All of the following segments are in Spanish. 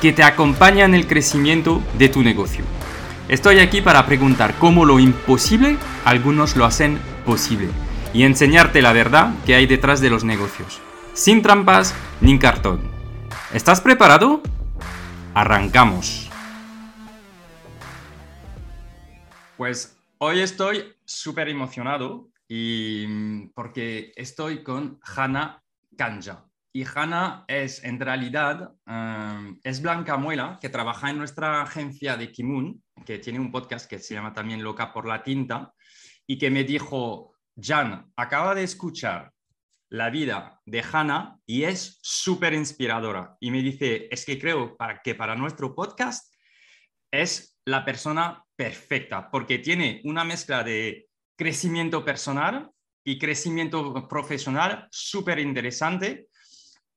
que te acompaña en el crecimiento de tu negocio. Estoy aquí para preguntar cómo lo imposible algunos lo hacen posible y enseñarte la verdad que hay detrás de los negocios, sin trampas ni cartón. ¿Estás preparado? Arrancamos. Pues hoy estoy súper emocionado y mm, porque estoy con Hanna Kanja. Y Hanna es en realidad um, es Blanca Muela, que trabaja en nuestra agencia de Kimun, que tiene un podcast que se llama también Loca por la Tinta, y que me dijo, Jan, acaba de escuchar la vida de Hanna y es súper inspiradora. Y me dice, es que creo que para nuestro podcast es la persona perfecta, porque tiene una mezcla de crecimiento personal y crecimiento profesional súper interesante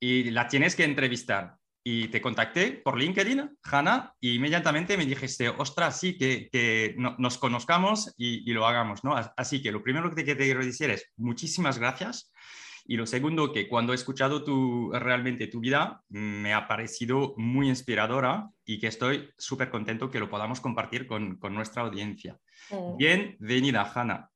y la tienes que entrevistar. Y te contacté por LinkedIn, Hanna, y inmediatamente me dijiste, ostras, sí, que, que nos conozcamos y, lo hagamos, ¿no? Así que lo primero que te quiero decir es muchísimas gracias. Y lo segundo, que cuando he escuchado tu, realmente tu vida, me ha parecido muy inspiradora y que estoy súper contento que lo podamos compartir con, con nuestra audiencia. Mm. Bienvenida, Hanna.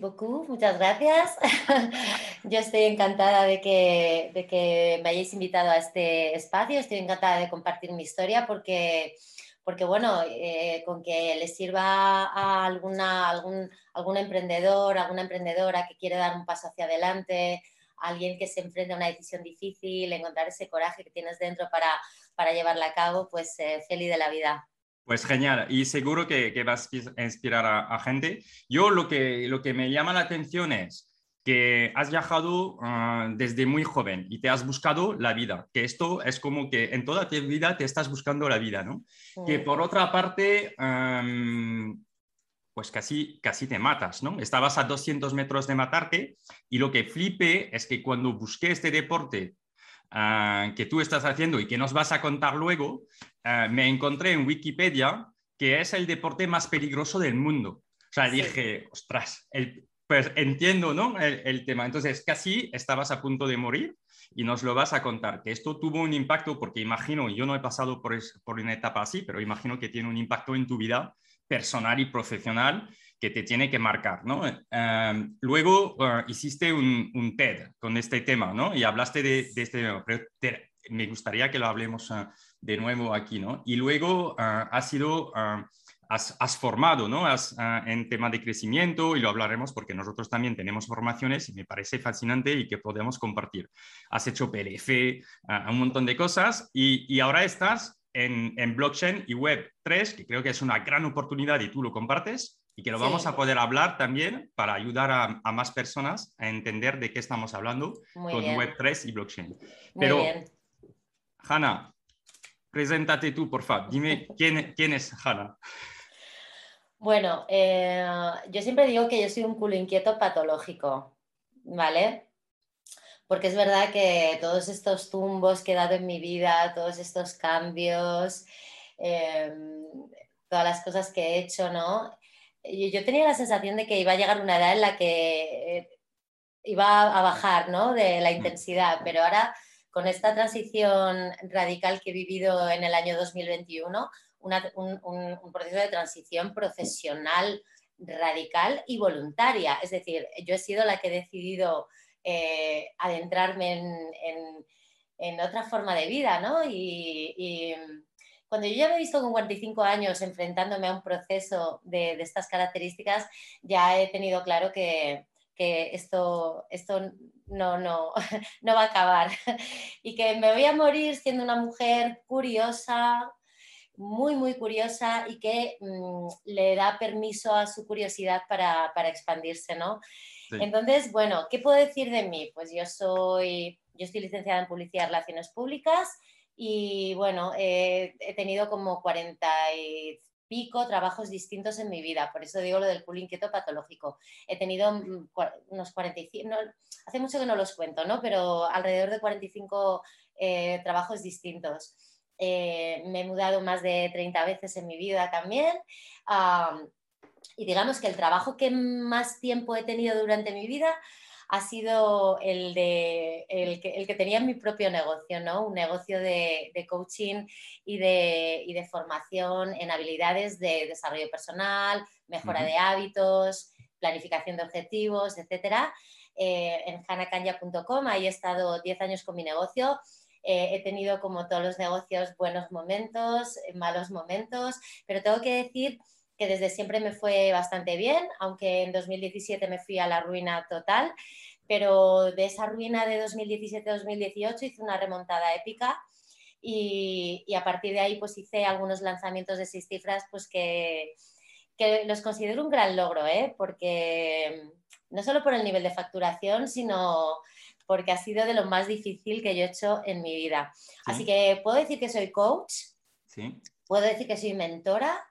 Beaucoup, muchas gracias. Yo estoy encantada de que, de que me hayáis invitado a este espacio, estoy encantada de compartir mi historia porque, porque bueno, eh, con que les sirva a alguna, algún, algún emprendedor, alguna emprendedora que quiere dar un paso hacia adelante, alguien que se enfrenta a una decisión difícil, encontrar ese coraje que tienes dentro para, para llevarla a cabo, pues eh, feliz de la vida. Pues genial, y seguro que, que vas a inspirar a, gente. Yo lo que, lo que me llama la atención es que has viajado ah, desde muy joven y te has buscado la vida, que esto es como que en toda tu vida te estás buscando la vida, ¿no? Que por otra parte, pues casi, casi te matas, ¿no? Estabas a 200 metros de matarte y lo que flipe es que cuando busqué este deporte Ah, que tú estás haciendo y que nos vas a contar luego, ah, me encontré en Wikipedia que es el deporte más peligroso del mundo. O sea, dije, ostras, pues entiendo ¿no? El, tema. Entonces, casi estabas a punto de morir y nos lo vas a contar. Que esto tuvo un impacto, porque imagino, yo no he pasado por, por una etapa así, pero imagino que tiene un impacto en tu vida personal y profesional que te tiene que marcar, ¿no? Em, luego eh, hiciste un, TED con este tema, ¿no? Y hablaste de, este tema, pero me gustaría que lo hablemos eh, de nuevo aquí, ¿no? Y luego eh, has sido, has, formado, ¿no? Has, en tema de crecimiento y lo hablaremos porque nosotros también tenemos formaciones y me parece fascinante y que podemos compartir. Has hecho PLF, un montón de cosas y, y ahora estás en, en, blockchain y web 3, que creo que es una gran oportunidad y tú lo compartes y que lo vamos a poder hablar también para ayudar a, más personas a entender de qué estamos hablando con Web3 y blockchain. Pero, Hanna, preséntate tú, por favor. Dime quién, quién es Hanna. Bueno, eh, yo siempre digo que yo soy un culo inquieto patológico, ¿vale? Porque es verdad que todos estos tumbos que he dado en mi vida, todos estos cambios, em, todas las cosas que he hecho, ¿no? Yo tenía la sensación de que iba a llegar una edad en la que eh, iba a bajar ¿no? de la intensidad, pero ahora con esta transición radical que he vivido en el año 2021, un, proceso de transición profesional radical y voluntaria. Es decir, yo he sido la que he decidido eh, adentrarme en, otra forma de vida, ¿no? Cuando yo ya me he visto con 45 años enfrentándome a un proceso de, estas características, ya he tenido claro que, esto, esto no, no, no va a acabar y que me voy a morir siendo una mujer curiosa, muy, muy curiosa y que mm, le da permiso a su curiosidad para, expandirse, ¿no? Entonces, bueno, ¿qué puedo decir de mí? Pues yo soy, yo estoy licenciada en Publicidad y Relaciones Públicas y bueno, he tenido como 40 y pico trabajos distintos en mi vida, por eso digo lo del culo inquieto patológico. He tenido mm, unos 45, hace mucho que no los cuento, ¿no? Pero alrededor de 45 eh, trabajos distintos. Eh, me he mudado más de 30 veces en mi vida también. y digamos que el trabajo que más tiempo he tenido durante mi vida ha sido el, de, el, que, el que tenía mi propio negocio, ¿no? Un negocio de, coaching y de, y de, formación en habilidades de desarrollo personal, mejora de hábitos, planificación de objetivos, etcétera. Eh, en hanakanya.com, ahí he estado 10 años con mi negocio. Eh, he tenido, como todos los negocios, buenos momentos, malos momentos, pero tengo que decir que desde siempre me fue bastante bien, aunque en 2017 me fui a la ruina total, pero de esa ruina de 2017-2018 hice una remontada épica y, a partir de ahí pues hice algunos lanzamientos de seis cifras pues que, que los considero un gran logro, ¿eh? porque no solo por el nivel de facturación, sino porque ha sido de lo más difícil que yo he hecho en mi vida. Así que puedo decir que soy coach, ¿Sí? puedo decir que soy mentora,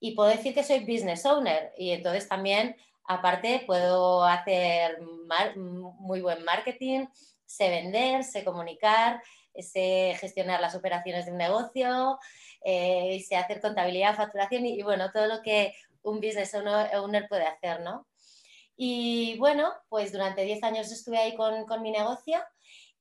y puedo decir que soy business owner y entonces también, aparte, puedo hacer muy buen marketing, sé vender, sé comunicar, sé gestionar las operaciones de un negocio, eh, sé hacer contabilidad, facturación y, bueno, todo lo que un business owner puede hacer, ¿no? Y bueno, pues durante 10 años estuve ahí con, con mi negocio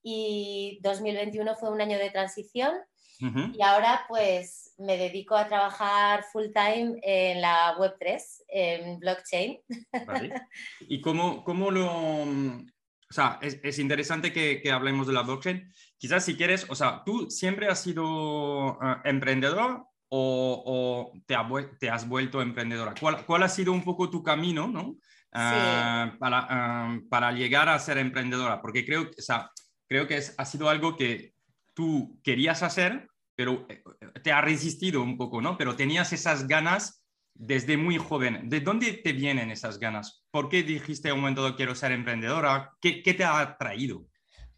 y 2021 fue un año de transición y ahora pues me dedico a trabajar full time en la Web3, en blockchain. ¿Y cómo, cómo lo... O sea, es, es interesante que, que, hablemos de la blockchain. Quizás si quieres, o sea, ¿tú siempre has sido eh, emprendedor o, o te, te, has vuelto emprendedora? ¿Cuál, ¿Cuál, ha sido un poco tu camino, no? Ah, para, ah, para, llegar a ser emprendedora, porque creo, o sea, creo que es, ha sido algo que tú querías hacer, pero eh, te ha resistido un poco, ¿no? Pero tenías esas ganas desde muy joven. ¿De dónde te vienen esas ganas? ¿Por qué dijiste un momento quiero ser emprendedora? ¿Qué, qué te ha atraído?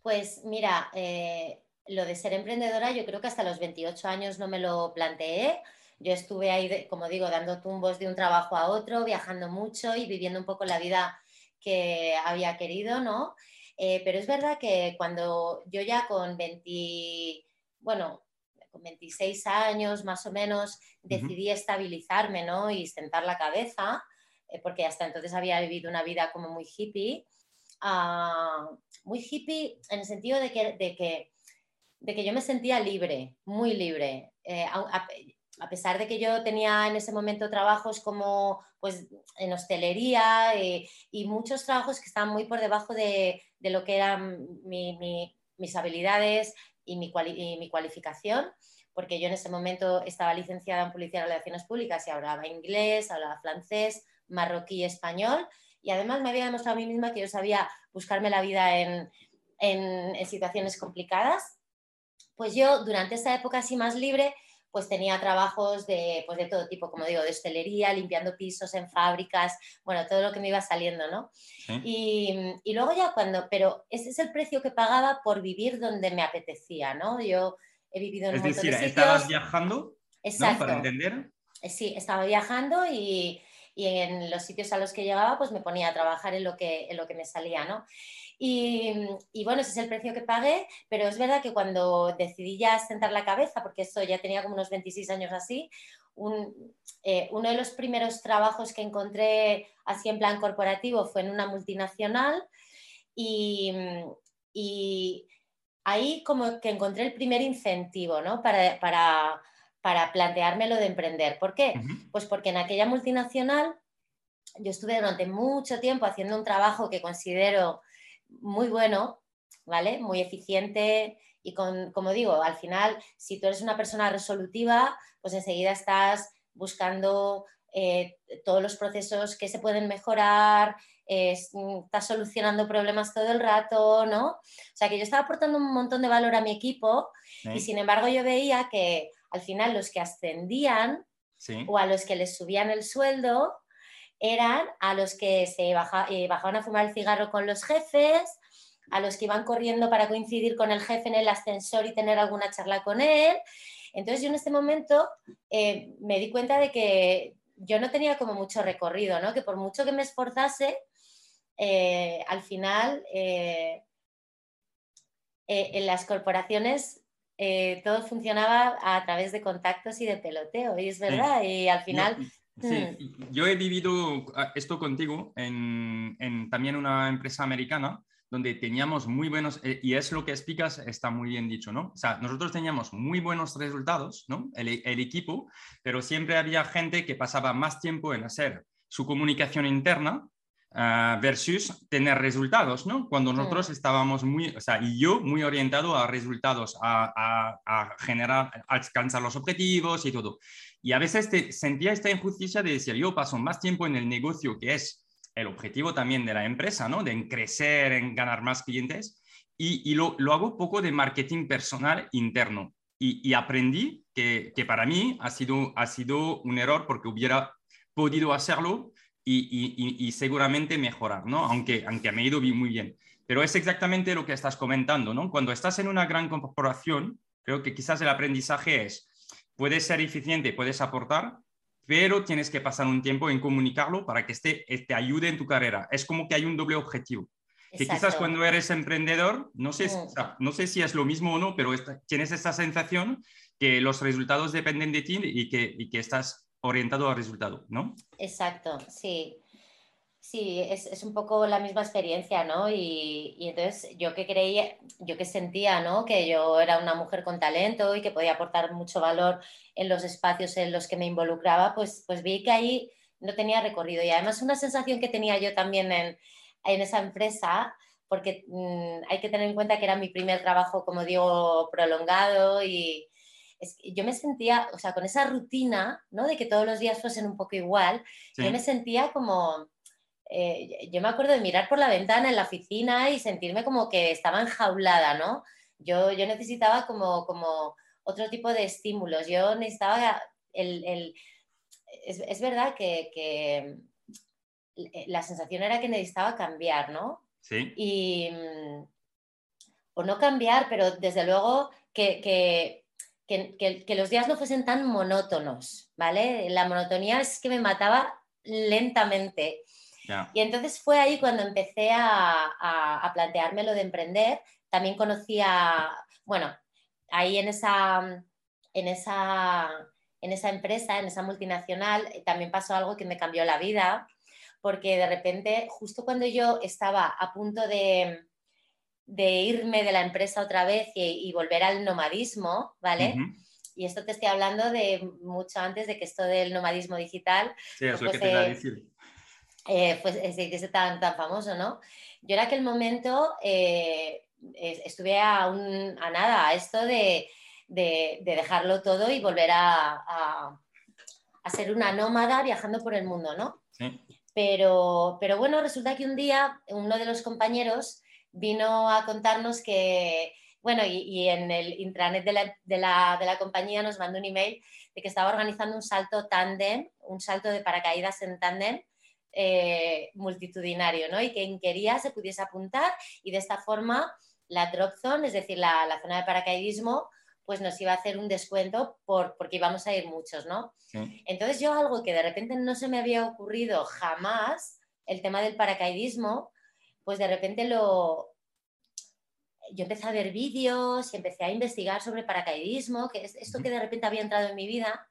Pues mira, eh, lo de ser emprendedora yo creo que hasta los 28 años no me lo planteé. Yo estuve ahí, como digo, dando tumbos de un trabajo a otro, viajando mucho y viviendo un poco la vida que había querido, ¿no? Eh, pero es verdad que cuando yo ya con 20, bueno, con 26 años más o menos decidí estabilizarme ¿no? y sentar la cabeza, eh, porque hasta entonces había vivido una vida como muy hippie, ah, muy hippie en el sentido de que, de que, de que yo me sentía libre, muy libre. Eh, a, pesar de que yo tenía en ese momento trabajos como pues en hostelería eh, y muchos trabajos que estaban muy por debajo de, de lo que eran mis habilidades y mi, mi, cualificación, porque yo en ese momento estaba licenciada en Publicidad y Relaciones Públicas y hablaba inglés, hablaba francés, marroquí español, y además me había demostrado a mí misma que yo sabía buscarme la vida en, en, en situaciones complicadas. Pues yo durante esta época así más libre pues tenía trabajos de, pues de todo tipo, como digo, de hostelería, limpiando pisos en fábricas, bueno, todo lo que me iba saliendo, ¿no? Y, y, luego ya cuando, pero ese es el precio que pagaba por vivir donde me apetecía, ¿no? Yo he vivido en es decir, ¿estabas viajando? Exacto. Para entender. Eh, sí, estaba viajando y, y, en los sitios a los que llegaba, pues me ponía a trabajar en lo que, en lo que me salía, ¿no? Y, bueno, ese es el precio que pagué, pero es verdad que cuando decidí ya sentar la cabeza, porque eso ya tenía como unos 26 años así, eh, uno de los primeros trabajos que encontré así en plan corporativo fue en una multinacional y, ahí como que encontré el primer incentivo ¿no? para, para, para plantearme lo de emprender. ¿Por qué? Pues porque en aquella multinacional yo estuve durante mucho tiempo haciendo un trabajo que considero muy bueno, ¿vale? Muy eficiente y con, como digo, al final, si tú eres una persona resolutiva, pues enseguida estás buscando eh, todos los procesos que se pueden mejorar, estás solucionando problemas todo el rato, ¿no? O sea que yo estaba aportando un montón de valor a mi equipo y sin embargo yo veía que al final los que ascendían o a los que les subían el sueldo eran a los que se eh, bajaban a fumar el cigarro con los jefes, a los que iban corriendo para coincidir con el jefe en el ascensor y tener alguna charla con él. Entonces yo en este momento eh, me di cuenta de que yo no tenía como mucho recorrido, ¿no? que por mucho que me esforzase, eh, al final en las corporaciones todo funcionaba a través de contactos y de peloteo, y es verdad, y al final... Sí, mm. yo he vivido ah, esto contigo en, en, también una empresa americana donde teníamos muy buenos, eh, y es lo que explicas, está muy bien dicho, ¿no? O sea, nosotros teníamos muy buenos resultados, ¿no? El, el equipo, pero siempre había gente que pasaba más tiempo en hacer su comunicación interna Ah, versus tener resultados, ¿no? Cuando nosotros estábamos muy, o sea, y yo muy orientado a resultados, a, a, generar, a alcanzar los objetivos y todo. Y a veces te, sentía esta injusticia de decir, yo paso más tiempo en el negocio, que es el objetivo también de la empresa, ¿no? De en crecer, en ganar más clientes, y, y lo, lo, hago poco de marketing personal interno. Y, y aprendí que, que, para mí ha sido, ha sido un error porque hubiera podido hacerlo y, seguramente mejorar, ¿no? Aunque, aunque me ha ido muy bien. Pero es exactamente lo que estás comentando, ¿no? Cuando estás en una gran corporación, creo que quizás el aprendizaje es, puedes ser eficiente, puedes aportar, pero tienes que pasar un tiempo en comunicarlo para que este, te ayude en tu carrera. Es como que hay un doble objetivo. Que quizás cuando eres emprendedor, no sé, mm. no sé si es lo mismo o no, pero tienes esta sensación que los resultados dependen de ti y que, y que estás orientado al resultado, ¿no? Exacto, sí. Sí, es, un poco la misma experiencia, ¿no? Y, entonces yo que creía, yo que sentía, ¿no? Que yo era una mujer con talento y que podía aportar mucho valor en los espacios en los que me involucraba, pues, pues vi que ahí no tenía recorrido. Y además una sensación que tenía yo también en, esa empresa, porque mm, hay que tener en cuenta que era mi primer trabajo, como digo, prolongado y, yo me sentía, o sea, con esa rutina, ¿no? De que todos los días fuesen un poco igual, yo me sentía como, eh, yo me acuerdo de mirar por la ventana en la oficina y sentirme como que estaba enjaulada, ¿no? Yo, yo necesitaba como, como otro tipo de estímulos, yo necesitaba el... el es, es, verdad que, que, la sensación era que necesitaba cambiar, ¿no? Sí. Y, mm, o no cambiar, pero desde luego que, que que, los días no fuesen tan monótonos, ¿vale? La monotonía es que me mataba lentamente. Y entonces fue ahí cuando empecé a, a, plantearme lo de emprender. También conocía, bueno, ahí en esa, en esa, en esa empresa, en esa multinacional, también pasó algo que me cambió la vida, porque de repente, justo cuando yo estaba a punto de, de irme de la empresa otra vez y, volver al nomadismo, ¿vale? Y esto te estoy hablando de mucho antes de que esto del nomadismo digital. Sí, es lo que te iba a decir. Eh, pues es tan, tan famoso, ¿no? Yo en aquel momento eh, estuve a, un, a, nada, a esto de, dejarlo todo y volver a, a, ser una nómada viajando por el mundo, ¿no? Sí. Pero, pero bueno, resulta que un día uno de los compañeros vino a contarnos que, bueno, y, en el intranet de la, de, la, compañía nos mandó un email de que estaba organizando un salto tándem, un salto de paracaídas en tándem eh, multitudinario, ¿no? Y quien quería se pudiese apuntar y de esta forma la drop zone, es decir, la, la zona de paracaidismo, pues nos iba a hacer un descuento por, porque íbamos a ir muchos, ¿no? Entonces yo algo que de repente no se me había ocurrido jamás, el tema del paracaidismo, pues de repente lo... Yo empecé a ver vídeos y empecé a investigar sobre paracaidismo, que es esto que de repente había entrado en mi vida.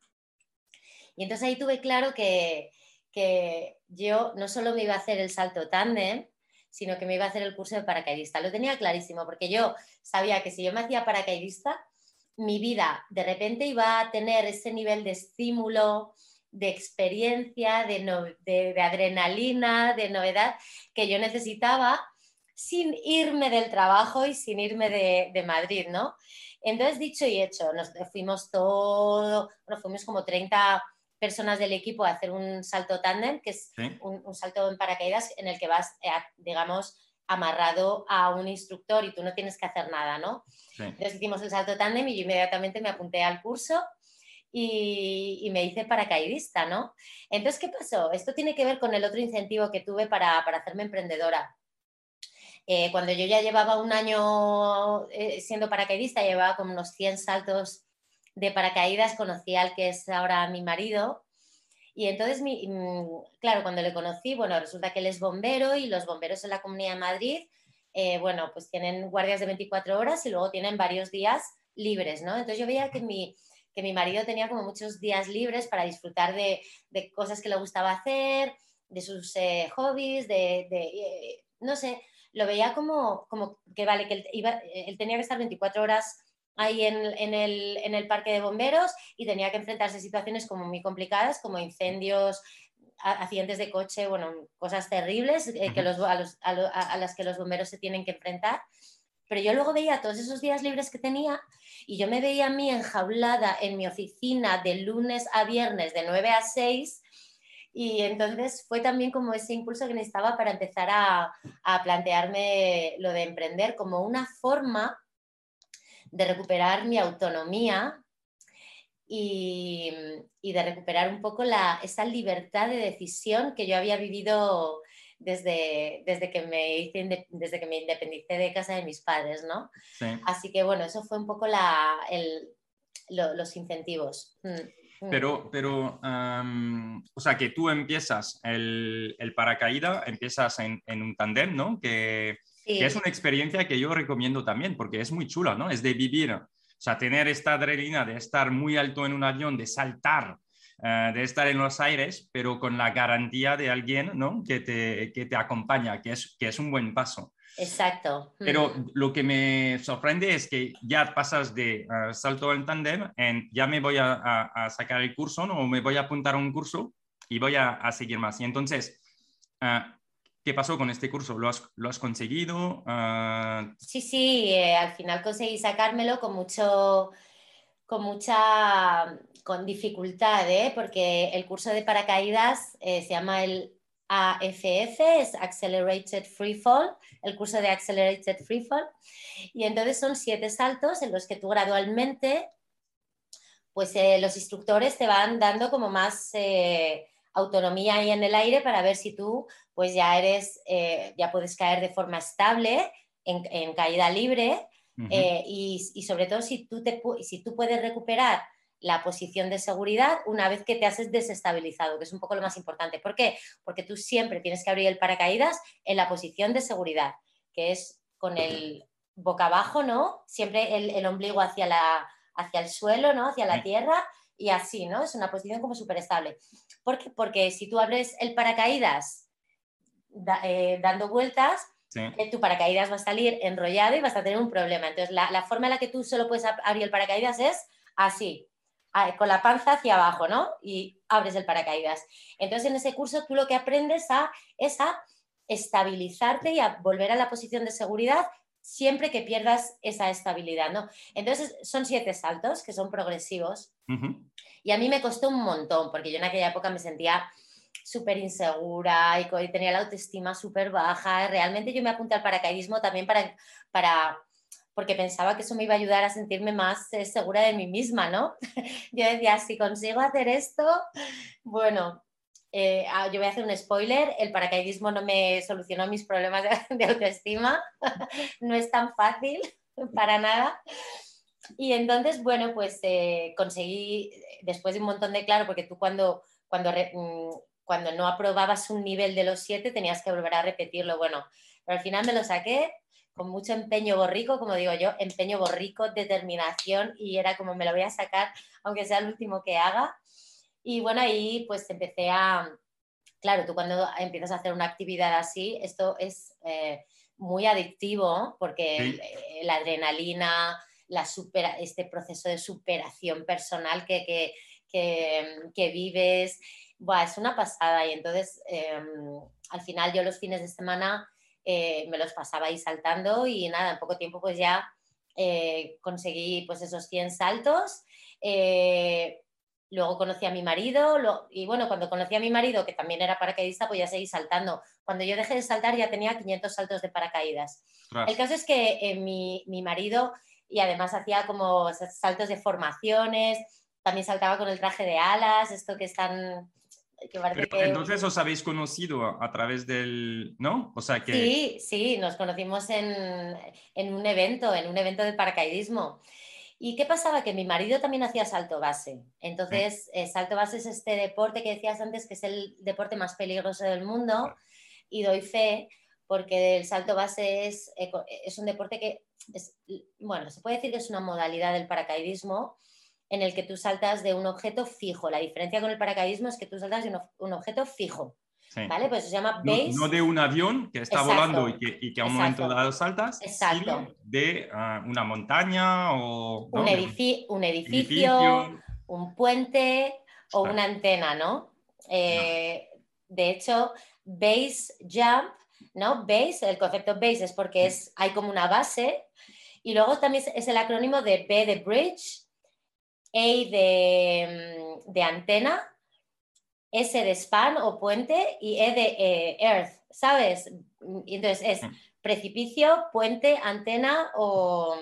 Y entonces ahí tuve claro que, que yo no solo me iba a hacer el salto tándem, sino que me iba a hacer el curso de paracaidista. Lo tenía clarísimo, porque yo sabía que si yo me hacía paracaidista, mi vida de repente iba a tener ese nivel de estímulo, de experiencia, de, adrenalina, de novedad que yo necesitaba sin irme del trabajo y sin irme de, de Madrid, ¿no? Entonces, dicho y hecho, nos fuimos todo, bueno, fuimos como 30 personas del equipo a hacer un salto tándem, que es un, salto en paracaídas en el que vas, eh, digamos, amarrado a un instructor y tú no tienes que hacer nada, ¿no? Entonces hicimos el salto tándem y yo inmediatamente me apunté al curso y, me hice paracaidista, ¿no? Entonces, ¿qué pasó? Esto tiene que ver con el otro incentivo que tuve para, para hacerme emprendedora. Eh, cuando yo ya llevaba un año eh, siendo paracaidista, llevaba como unos 100 saltos de paracaídas, conocí al que es ahora mi marido. Y entonces, mm, claro, cuando le conocí, bueno, resulta que él es bombero y los bomberos en la Comunidad de Madrid, eh, bueno, pues tienen guardias de 24 horas y luego tienen varios días libres, ¿no? Entonces yo veía que mi, que mi marido tenía como muchos días libres para disfrutar de, de cosas que le gustaba hacer, de sus hobbies, de, no sé, lo veía como, como que vale, que él, iba, él tenía que estar 24 horas ahí en, en, el, en, el, parque de bomberos y tenía que enfrentarse a situaciones como muy complicadas, como incendios, accidentes de coche, bueno, cosas terribles eh, que los, a, los, a, a, las que los bomberos se tienen que enfrentar. Pero yo luego veía todos esos días libres que tenía y yo me veía a mí enjaulada en mi oficina de lunes a viernes de 9 a 6 y entonces fue también como ese impulso que necesitaba para empezar a, a plantearme lo de emprender como una forma de recuperar mi autonomía y, y de recuperar un poco la, esa libertad de decisión que yo había vivido desde, desde, que me hice, desde que me independicé de casa de mis padres, ¿no? Así que bueno, eso fue un poco la, el, los incentivos. Mm. Pero, pero o sea, que tú empiezas el, el paracaída, empiezas en, en un tandem, ¿no? Que, que, es una experiencia que yo recomiendo también, porque es muy chula, ¿no? Es de vivir, o sea, tener esta adrenalina de estar muy alto en un avión, de saltar, uh, de estar en los aires, pero con la garantía de alguien, ¿no? Que te, que te acompaña, que es, que es un buen paso. Exacto. Pero lo que me sorprende es que ya pasas de uh, salto en tandem en ya me voy a, a, a, sacar el curso ¿no? o me voy a apuntar a un curso y voy a, a seguir más. Y entonces, uh, ¿qué pasó con este curso? ¿Lo has, lo has conseguido? Uh... Sí, sí, eh, al final conseguí sacármelo con mucho, con mucha, con dificultad, ¿eh? porque el curso de paracaídas eh, se llama el AFF, es Accelerated Free Fall, el curso de Accelerated Free Fall. Y entonces son siete saltos en los que tú gradualmente, pues eh, los instructores te van dando como más autonomía ahí en el aire para ver si tú, pues ya eres, ya puedes caer de forma estable en caída libre. Uh -huh. y, y, sobre todo si tú, te, si tú puedes recuperar la posición de seguridad una vez que te has desestabilizado, que es un poco lo más importante. ¿Por qué? Porque tú siempre tienes que abrir el paracaídas en la posición de seguridad, que es con el boca abajo, ¿no? Siempre el, el ombligo hacia, la, hacia el suelo, ¿no? Hacia la tierra y así, ¿no? Es una posición como súper estable. ¿Por qué? Porque si tú abres el paracaídas da, eh, dando vueltas, Sí. Tu paracaídas va a salir enrollado y vas a tener un problema. Entonces, la, la, forma en la que tú solo puedes abrir el paracaídas es así, con la panza hacia abajo, ¿no? Y abres el paracaídas. Entonces, en ese curso tú lo que aprendes a, es a estabilizarte y a volver a la posición de seguridad siempre que pierdas esa estabilidad, ¿no? Entonces, son siete saltos que son progresivos. Uh -huh. Y a mí me costó un montón, porque yo en aquella época me sentía súper insegura y, tenía la autoestima súper baja. Realmente yo me apunté al paracaidismo también para, para porque pensaba que eso me iba a ayudar a sentirme más eh, segura de mí misma, ¿no? yo decía, si consigo hacer esto, bueno, eh, ah, yo voy a hacer un spoiler, el paracaidismo no me solucionó mis problemas de, autoestima, no es tan fácil para nada. Y entonces, bueno, pues eh, conseguí, después de un montón de claro, porque tú cuando, cuando, mm, cuando no aprobabas un nivel de los siete tenías que volver a repetirlo, bueno, pero al final me lo saqué con mucho empeño borrico, como digo yo, empeño borrico, determinación y era como me lo voy a sacar, aunque sea el último que haga. Y bueno, ahí pues empecé a, claro, tú cuando empiezas a hacer una actividad así, esto es eh, muy adictivo porque sí. la adrenalina, la supera, este proceso de superación personal que, que, que, que vives, buah, es una pasada y entonces eh, al final yo los fines de semana eh, me los pasaba ahí saltando y nada, en poco tiempo pues ya eh, conseguí pues esos 100 saltos. Eh, luego conocí a mi marido y bueno, cuando conocí a mi marido, que también era paracaidista, pues ya seguí saltando. Cuando yo dejé de saltar ya tenía 500 saltos de paracaídas. El caso es que mi, mi marido y además hacía como saltos de formaciones, también saltaba con el traje de alas, esto que están entonces os habéis conocido a, través del, ¿no? O sea que... Sí, sí, nos conocimos en, un evento, en un evento de paracaidismo. ¿Y qué pasaba? Que mi marido también hacía salto base. Entonces, eh, salto base es este deporte que decías antes, que es el deporte más peligroso del mundo. Y doy fe porque el salto base es, es un deporte que, es, bueno, se puede decir que es una modalidad del paracaidismo en el que tú saltas de un objeto fijo. La diferencia con el paracaidismo es que tú saltas de un, objeto fijo. ¿Vale? Pues se llama base. No, de un avión que está volando y que, a un momento dado saltas, Exacto. de ah, una montaña o... Un, edificio, un puente o una antena, ¿no? Eh, de hecho, base jump, ¿no? Base, el concepto base es porque es, hay como una base y luego también es el acrónimo de B de bridge, a mm, de, antena, S de span o puente y E de eh, earth, ¿sabes? entonces es mm. precipicio, puente, antena o,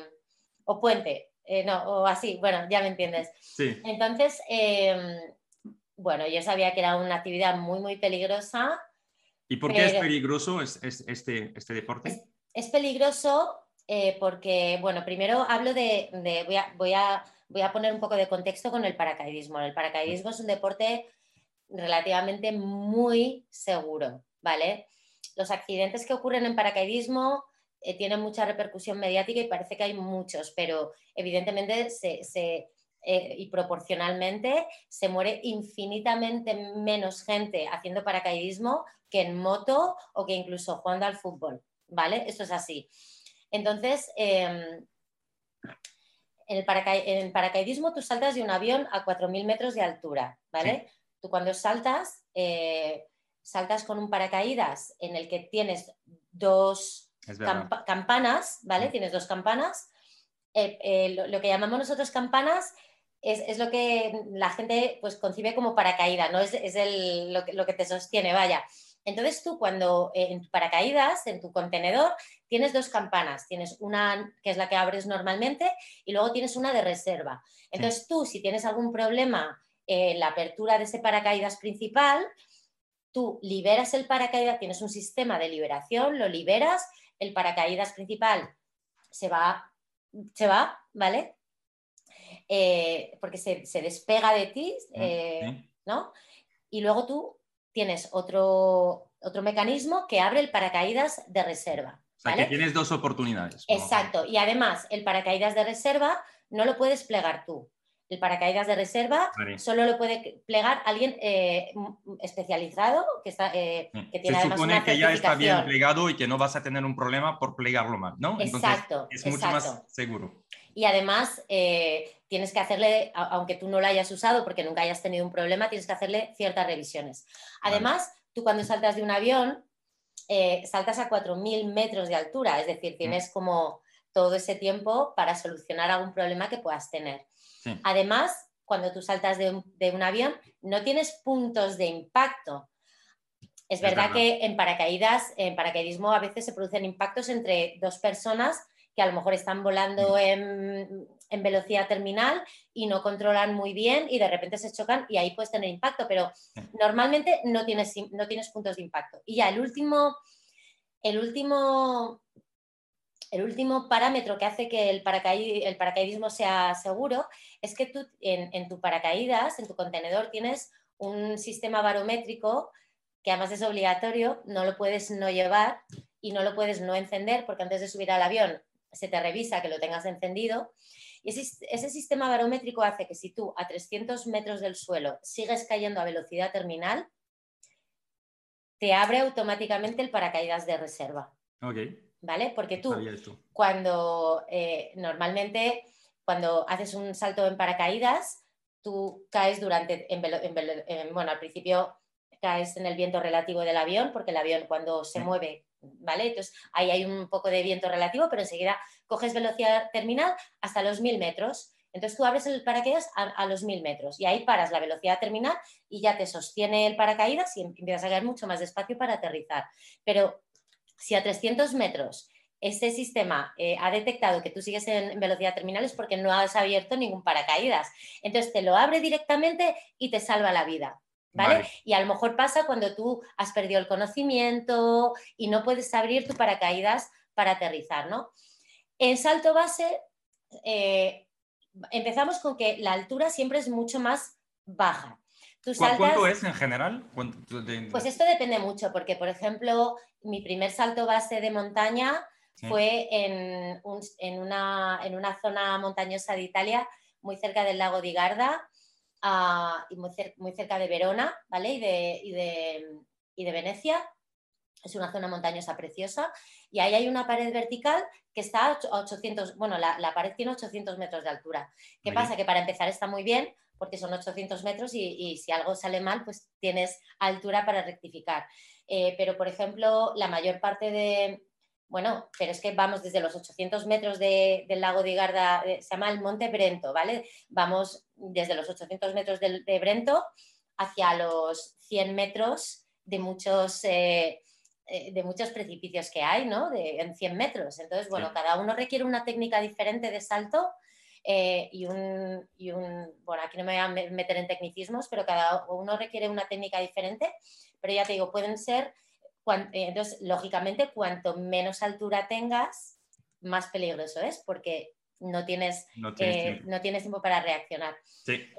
puente. Eh, no, o así, bueno, ya me entiendes. Sí. Entonces, em, bueno, yo sabía que era una actividad muy, muy peligrosa. ¿Y por qué es peligroso este, este deporte? Es, peligroso eh, porque, bueno, primero hablo de, voy a voy a poner un poco de contexto con el paracaidismo. El paracaidismo es un deporte relativamente muy seguro, ¿vale? Los accidentes que ocurren en paracaidismo eh, tienen mucha repercusión mediática y parece que hay muchos, pero evidentemente eh, y proporcionalmente se muere infinitamente menos gente haciendo paracaidismo que en moto o que incluso jugando al fútbol, ¿vale? Esto es así. Entonces, em, en el, paracaidismo tú saltas de un avión a 4.000 metros de altura, ¿vale? Tú cuando saltas, eh, saltas con un paracaídas en el que tienes dos campanas, ¿vale? Tienes dos campanas. Eh, eh, lo, que llamamos nosotros campanas es, lo que la gente pues concibe como paracaídas, ¿no? Es, lo, que, lo que te sostiene, vaya. Entonces tú cuando eh, en tu paracaídas, en tu contenedor, tienes dos campanas. Tienes una que es la que abres normalmente y luego tienes una de reserva. Entonces tú, si tienes algún problema en la apertura de ese paracaídas principal, tú liberas el paracaídas, tienes un sistema de liberación, lo liberas, el paracaídas principal se va, se va, ¿vale? Eh, porque se, despega de ti, eh, ¿no? Y luego tú tienes otro, otro mecanismo que abre el paracaídas de reserva. O sea, que tienes dos oportunidades. Exacto. Y además, el paracaídas de reserva no lo puedes plegar tú. El paracaídas de reserva solo lo puede plegar alguien eh, especializado que, está, eh, que tiene Se supone que ya está bien plegado y que no vas a tener un problema por plegarlo mal, ¿no? Exacto. es mucho más seguro. Y además, eh, tienes que hacerle, aunque tú no lo hayas usado porque nunca hayas tenido un problema, tienes que hacerle ciertas revisiones. Además, tú cuando saltas de un avión, eh, saltas a 4.000 metros de altura, es decir, tienes como todo ese tiempo para solucionar algún problema que puedas tener. Además, cuando tú saltas de un, avión, no tienes puntos de impacto. Es, verdad, que en paracaídas, en paracaidismo a veces se producen impactos entre dos personas que a lo mejor están volando mm. en, en velocidad terminal y no controlan muy bien y de repente se chocan y ahí puedes tener impacto, pero normalmente no tienes, no tienes puntos de impacto. Y ya el último, el último, el último parámetro que hace que el, el paracaidismo sea seguro es que tú en, tu paracaídas, en tu contenedor, tienes un sistema barométrico que además es obligatorio, no lo puedes no llevar y no lo puedes no encender porque antes de subir al avión se te revisa que lo tengas encendido y ese, sistema barométrico hace que si tú a 300 metros del suelo sigues cayendo a velocidad terminal, te abre automáticamente el paracaídas de reserva. ¿Vale? Porque tú, cuando eh, normalmente, cuando haces un salto en paracaídas, tú caes durante, bueno, al principio caes en el viento relativo del avión, porque el avión cuando se mueve, ¿vale? Entonces ahí hay un poco de viento relativo, pero enseguida coges velocidad terminal hasta los mil metros. Entonces tú abres el paracaídas a, los mil metros y ahí paras la velocidad terminal y ya te sostiene el paracaídas y empiezas a caer mucho más despacio para aterrizar. Pero si a 300 metros este sistema eh, ha detectado que tú sigues en velocidad terminal es porque no has abierto ningún paracaídas. Entonces te lo abre directamente y te salva la vida. ¿Vale? Y a lo mejor pasa cuando tú has perdido el conocimiento y no puedes abrir tu paracaídas para aterrizar, ¿no? En salto base, eh, empezamos con que la altura siempre es mucho más baja. ¿Cuánto es en general? Pues esto depende mucho, porque por ejemplo, mi primer salto base de montaña fue en, una, en, una, zona montañosa de Italia, muy cerca del lago di Garda ah, y muy, muy, cerca de Verona, ¿vale? Y de, y de, y de Venecia. Es una zona montañosa preciosa y ahí hay una pared vertical que está a 800, bueno, la, la pared tiene 800 metros de altura. ¿Qué pasa? Que para empezar está muy bien porque son 800 metros y, y, si algo sale mal, pues tienes altura para rectificar. Eh, pero, por ejemplo, la mayor parte de, bueno, pero es que vamos desde los 800 metros del lago de Garda, eh, se llama el Monte Brento, ¿vale? Vamos desde los 800 metros de, Brento hacia los 100 metros de muchos, eh, eh, de muchos precipicios que hay, ¿no? De, en 100 metros. Entonces, bueno, cada uno requiere una técnica diferente de salto y, un, y, un, bueno, aquí no me voy a meter en tecnicismos, pero cada uno requiere una técnica diferente, pero ya te digo, pueden ser eh, entonces, lógicamente, cuanto menos altura tengas, más peligroso es, porque no tienes, no tienes, eh, tiempo. para reaccionar. Eh,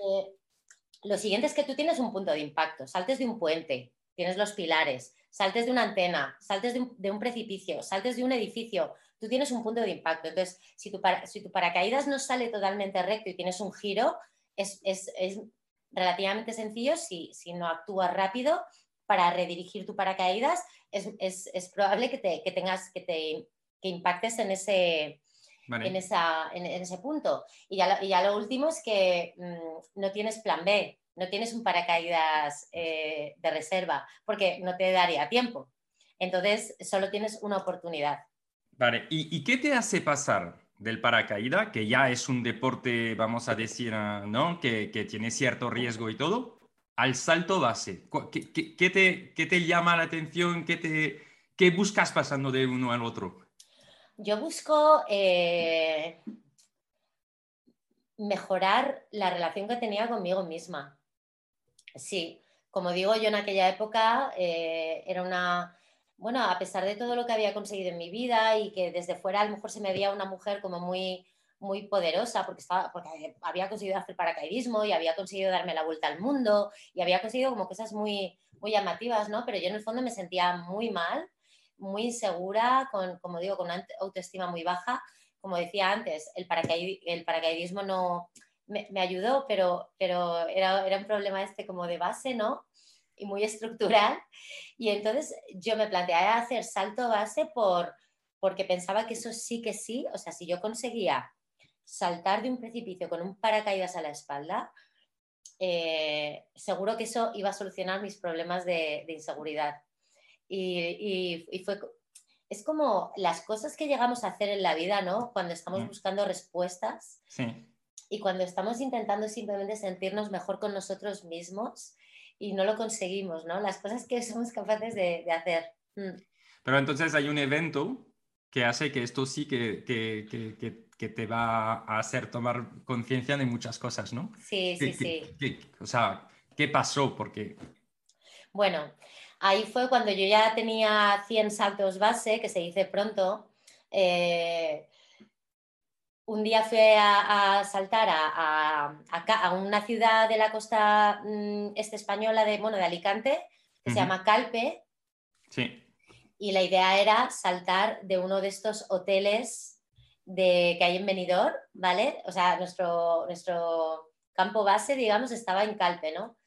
lo siguiente es que tú tienes un punto de impacto, saltes de un puente, tienes los pilares, saltes de una antena, saltes de un, precipicio, saltes de un edificio, tú tienes un punto de impacto. Entonces, si tu, si tu paracaídas no sale totalmente recto y tienes un giro, es, relativamente sencillo si, si no actúas rápido para redirigir tu paracaídas es, probable que, te, tengas que te impactes en ese, en, esa, en, ese punto. Y ya, lo, ya, lo último es que mm, no tienes plan B, no tienes un paracaídas eh, de reserva, porque no te daría tiempo. Entonces, solo tienes una oportunidad. Vale, ¿y, qué te hace pasar del paracaídas, que ya es un deporte, vamos a decir, ah, ¿no? que, que tiene cierto riesgo y todo, al salto base? ¿Qué, te, te, llama la atención? ¿Qué, te, ¿Qué buscas pasando de uno al otro? Yo busco eh, mejorar la relación que tenía conmigo misma. Sí, como digo, yo en aquella época eh, era una, bueno, a pesar de todo lo que había conseguido en mi vida y que desde fuera a lo mejor se me veía una mujer como muy muy poderosa porque, estaba, porque había conseguido hacer paracaidismo y había conseguido darme la vuelta al mundo y había conseguido como cosas muy, muy llamativas, ¿no? Pero yo en el fondo me sentía muy mal, muy insegura, con, como digo, con una autoestima muy baja. Como decía antes, el, paracaidismo no me, ayudó, pero, pero era, era un problema este como de base, ¿no? Y muy estructural. Y entonces yo me planteaba hacer salto base por, porque pensaba que eso sí que sí, o sea, si yo conseguía saltar de un precipicio con un paracaídas a la espalda, eh, seguro que eso iba a solucionar mis problemas de, inseguridad. Y, fue, es como las cosas que llegamos a hacer en la vida, ¿no? Cuando estamos buscando respuestas y cuando estamos intentando simplemente sentirnos mejor con nosotros mismos y no lo conseguimos, ¿no? Las cosas que somos capaces de, hacer. Mm. Pero entonces hay un evento que hace que esto sí que, que que te va a hacer tomar conciencia de muchas cosas, ¿no? Sí, sí, sí. o sea, ¿qué pasó? Porque... Bueno, ahí fue cuando yo ya tenía 100 saltos base, que se dice pronto. Eh, un día fui a, saltar a, a, una ciudad de la costa mm, este española de, bueno, de Alicante, que se llama Calpe. Sí. Y la idea era saltar de uno de estos hoteles de, que hay en Benidorm, ¿vale? O sea, nuestro, nuestro campo base, digamos, estaba en Calpe, ¿no?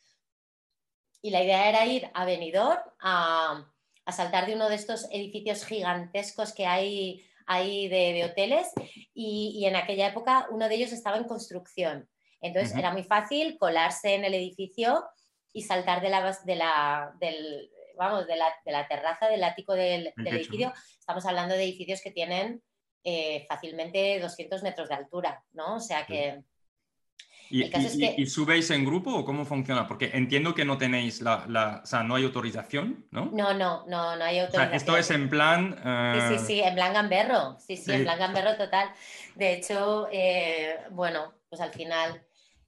Y la idea era ir a Benidorm a, a saltar de uno de estos edificios gigantescos que hay ahí de, hoteles y, en aquella época uno de ellos estaba en construcción. Entonces era muy fácil colarse en el edificio y saltar de la, de la, del, vamos, de la, terraza del ático del, edificio. Estamos hablando de edificios que tienen eh, fácilmente 200 metros de altura, ¿no? O sea que... ¿Y, subéis en grupo o cómo funciona? Porque entiendo que no tenéis la, o sea, no hay autorización, ¿no? No, no, no, no hay autorización. esto es en plan... Sí, sí, sí, en plan gamberro, sí, sí, en plan gamberro total. De hecho, eh, bueno, pues al final,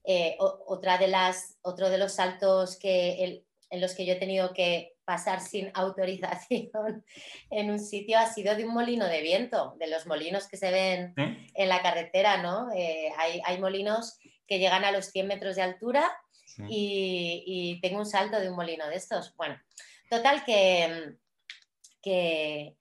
eh, otra de las, otro de los saltos que en los que yo he tenido que pasar sin autorización en un sitio ha sido de un molino de viento, de los molinos que se ven en la carretera, ¿no? Eh, hay, hay, molinos que llegan a los 100 metros de altura y, tengo un salto de un molino de estos. Bueno, total que, que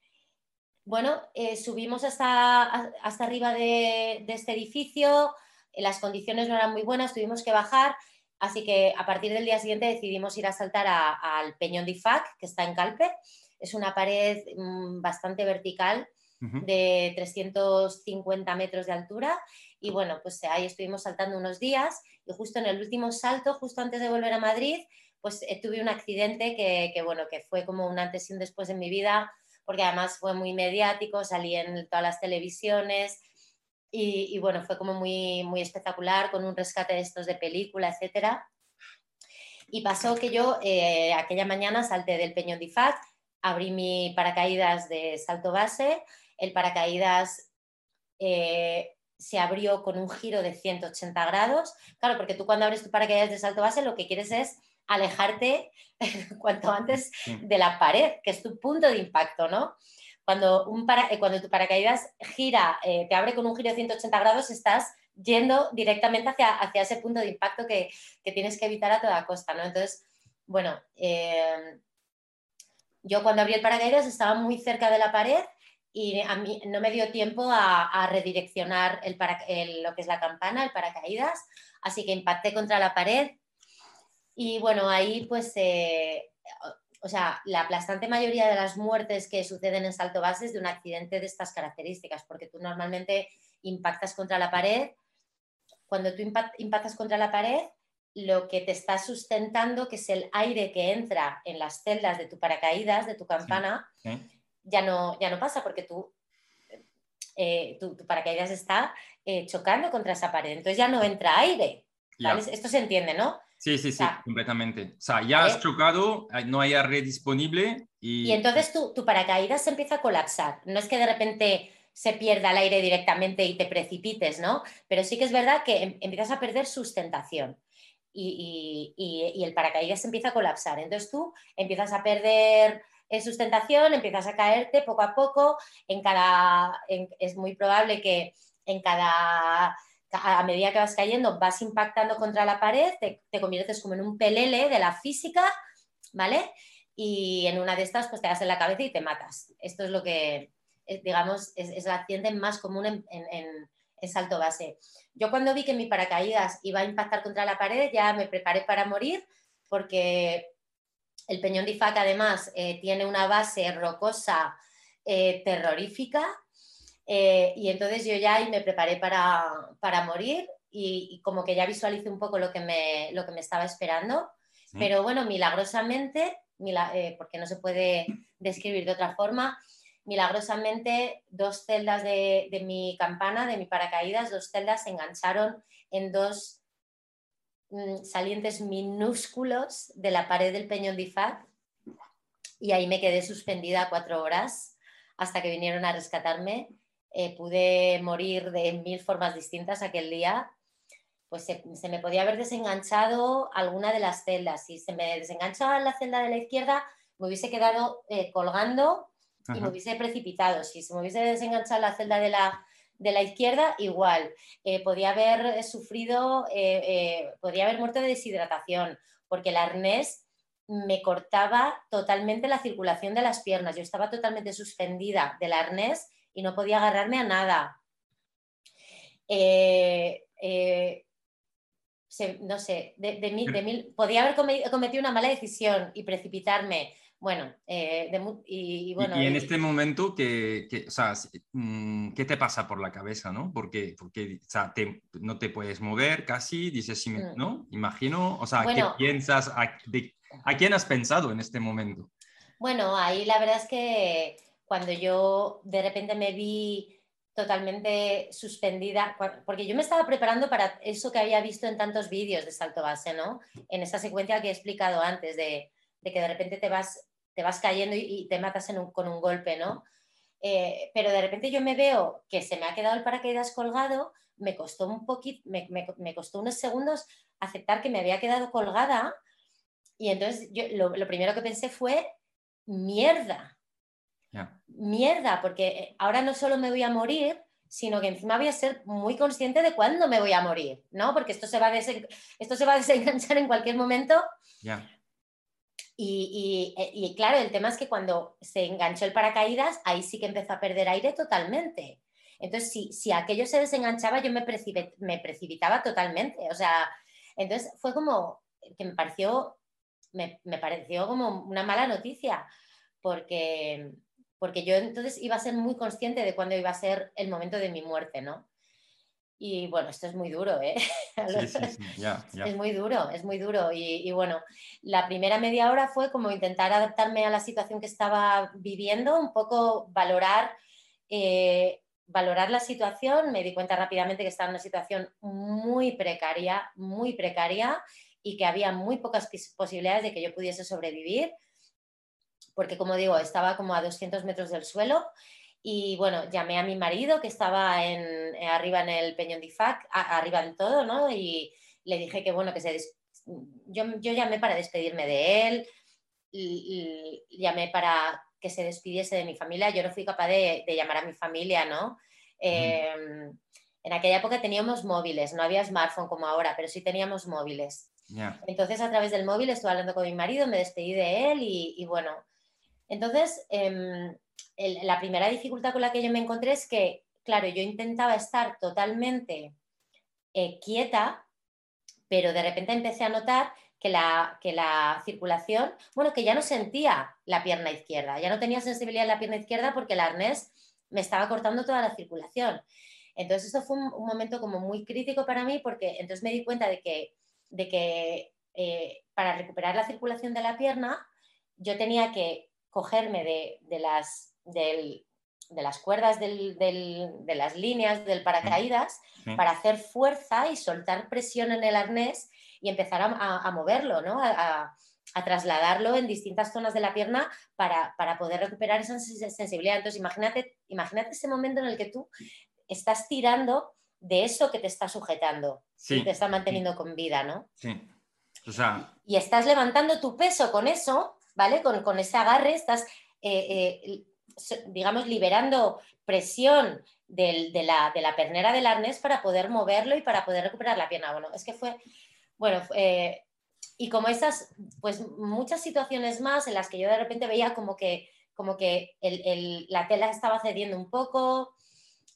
bueno, eh, subimos hasta, hasta arriba de, de este edificio, las condiciones no eran muy buenas, tuvimos que bajar Así que a partir del día siguiente decidimos ir a saltar al Peñón de Ifac, que está en Calpe. Es una pared mm, bastante vertical de 350 metros de altura. Y bueno, pues ahí estuvimos saltando unos días y justo en el último salto, justo antes de volver a Madrid, pues eh, tuve un accidente que, bueno, que fue como un antes y un después en mi vida, porque además fue muy mediático, salí en todas las televisiones, y, bueno, fue como muy, muy espectacular con un rescate de estos de película, etc. Y pasó que yo eh, aquella mañana salté del Peñón de Ifat, abrí mi paracaídas de salto base, el paracaídas eh, se abrió con un giro de 180 grados. Claro, porque tú cuando abres tu paracaídas de salto base lo que quieres es alejarte cuanto antes de la pared, que es tu punto de impacto, ¿no? Cuando, un eh, cuando tu paracaídas gira, eh, te abre con un giro de 180 grados, estás yendo directamente hacia, hacia ese punto de impacto que, tienes que evitar a toda costa, ¿no? Entonces, bueno, eh, yo cuando abrí el paracaídas estaba muy cerca de la pared y a mí no me dio tiempo a, redireccionar el lo que es la campana, el paracaídas, así que impacté contra la pared y bueno, ahí pues o sea, la aplastante mayoría de las muertes que suceden en salto base es de un accidente de estas características, porque tú normalmente impactas contra la pared. Cuando tú impactas contra la pared, lo que te está sustentando, que es el aire que entra en las celdas de tu paracaídas, de tu campana, Ya, no, ya no pasa porque tú, eh, tu, paracaídas está eh, chocando contra esa pared, entonces ya no entra aire. Esto se entiende, ¿no? Sí, sí, sí, completamente. O sea, ya has chocado, no hay red disponible y... Y entonces tu, tu paracaídas se empieza a colapsar. No es que de repente se pierda el aire directamente y te precipites, ¿no? Pero sí que es verdad que em, empiezas a perder sustentación y, y, y, el paracaídas se empieza a colapsar. Entonces tú empiezas a perder eh, sustentación, empiezas a caerte poco a poco. En cada, es muy probable que en cada a medida que vas cayendo, vas impactando contra la pared, te, conviertes como en un pelele de la física, ¿vale? Y en una de estas, pues te das en la cabeza y te matas. Esto es lo que, digamos, es, es el más común en, en, salto base. Yo cuando vi que mi paracaídas iba a impactar contra la pared, ya me preparé para morir, porque el Peñón de Ifac además eh, tiene una base rocosa eh, terrorífica eh, y entonces yo ya me preparé para, morir y, como que ya visualicé un poco lo que me, lo que me estaba esperando. Pero bueno, milagrosamente, porque no se puede describir de otra forma, milagrosamente dos celdas de, mi campana, de mi paracaídas, dos celdas se engancharon en dos salientes minúsculos de la pared del Peñón de Ifat y ahí me quedé suspendida cuatro horas hasta que vinieron a rescatarme eh, pude morir de mil formas distintas aquel día, pues se, me podía haber desenganchado alguna de las celdas. Si se me desenganchaba la celda de la izquierda, me hubiese quedado eh, colgando y me hubiese precipitado. Si se me hubiese desenganchado la celda de la, de la izquierda, igual. Eh, podía haber sufrido, podría haber muerto de deshidratación, porque el arnés me cortaba totalmente la circulación de las piernas. Yo estaba totalmente suspendida del arnés y no podía agarrarme a nada. Eh, eh, no sé, de, mí, podía haber cometido una mala decisión y precipitarme. Bueno, eh, y, bueno. Y, en este momento, ¿qué, o sea, mm, ¿qué te pasa por la cabeza, no? Porque, porque o sea, no te puedes mover casi, dices, mm. ¿no? Imagino, o sea, ¿qué piensas? A, ¿A quién has pensado en este momento? Bueno, ahí la verdad es que cuando yo de repente me vi totalmente suspendida, porque yo me estaba preparando para eso que había visto en tantos vídeos de salto base, ¿no? En esa secuencia que he explicado antes, de, que de repente te vas, te vas cayendo y, te matas con un golpe, ¿no? Eh, pero de repente yo me veo que se me ha quedado el paracaídas colgado, me costó un poquito, me, costó unos segundos aceptar que me había quedado colgada y entonces yo lo, lo primero que pensé fue, mierda, mierda, porque ahora no solo me voy a morir, sino que encima voy a ser muy consciente de cuándo me voy a morir, ¿no? Porque esto se va a, esto se va a desenganchar en cualquier momento. Y, y, claro, el tema es que cuando se enganchó el paracaídas, ahí sí que empezó a perder aire totalmente. Entonces, si, si aquello se desenganchaba, yo me, me precipitaba totalmente. O sea, entonces fue como que me pareció, me, me pareció como una mala noticia, porque, porque yo entonces iba a ser muy consciente de cuándo iba a ser el momento de mi muerte, ¿no? Y bueno, esto es muy duro, ¿eh? Sí, sí, sí. Es muy duro, es muy duro. Y, bueno, la primera media hora fue como intentar adaptarme a la situación que estaba viviendo, un poco valorar, eh, valorar la situación. Me di cuenta rápidamente que estaba en una situación muy precaria, muy precaria y que había muy pocas posibilidades de que yo pudiese sobrevivir porque como digo, estaba como a 200 metros del suelo y bueno, llamé a mi marido que estaba en, eh, arriba en el Peñón de Ifac, arriba en todo, ¿no? Y le dije que bueno, que se... Yo, yo, llamé para despedirme de él, y, llamé para que se despidiese de mi familia, yo no fui capaz de, llamar a mi familia, ¿no? Em, en aquella época teníamos móviles, no había smartphone como ahora, pero sí teníamos móviles. Entonces a través del móvil estuve hablando con mi marido, me despedí de él y bueno, entonces, la primera dificultad con la que yo me encontré es que, claro, yo intentaba estar totalmente eh, quieta, pero de repente empecé a notar que la, que la circulación, bueno, que ya no sentía la pierna izquierda, ya no tenía sensibilidad en la pierna izquierda porque el arnés me estaba cortando toda la circulación. Entonces, eso fue un, momento como muy crítico para mí porque entonces me di cuenta de que, de que eh, para recuperar la circulación de la pierna, yo tenía que cogerme de, las, de las cuerdas de las líneas del paracaídas para hacer fuerza y soltar presión en el arnés y empezar a, moverlo, ¿no? A, trasladarlo en distintas zonas de la pierna para, poder recuperar esa sensibilidad. Entonces, imagínate, imagínate ese momento en el que tú estás tirando de eso que te está sujetando y te está manteniendo con vida, ¿no? Sí. Y estás levantando tu peso con eso ¿vale? Con, ese agarre estás, eh, eh, digamos, liberando presión de, la, de, la, pernera del arnés para poder moverlo y para poder recuperar la pierna. Bueno, es que fue, bueno, eh, y como esas, pues muchas situaciones más en las que yo de repente veía como que, como que la tela estaba cediendo un poco,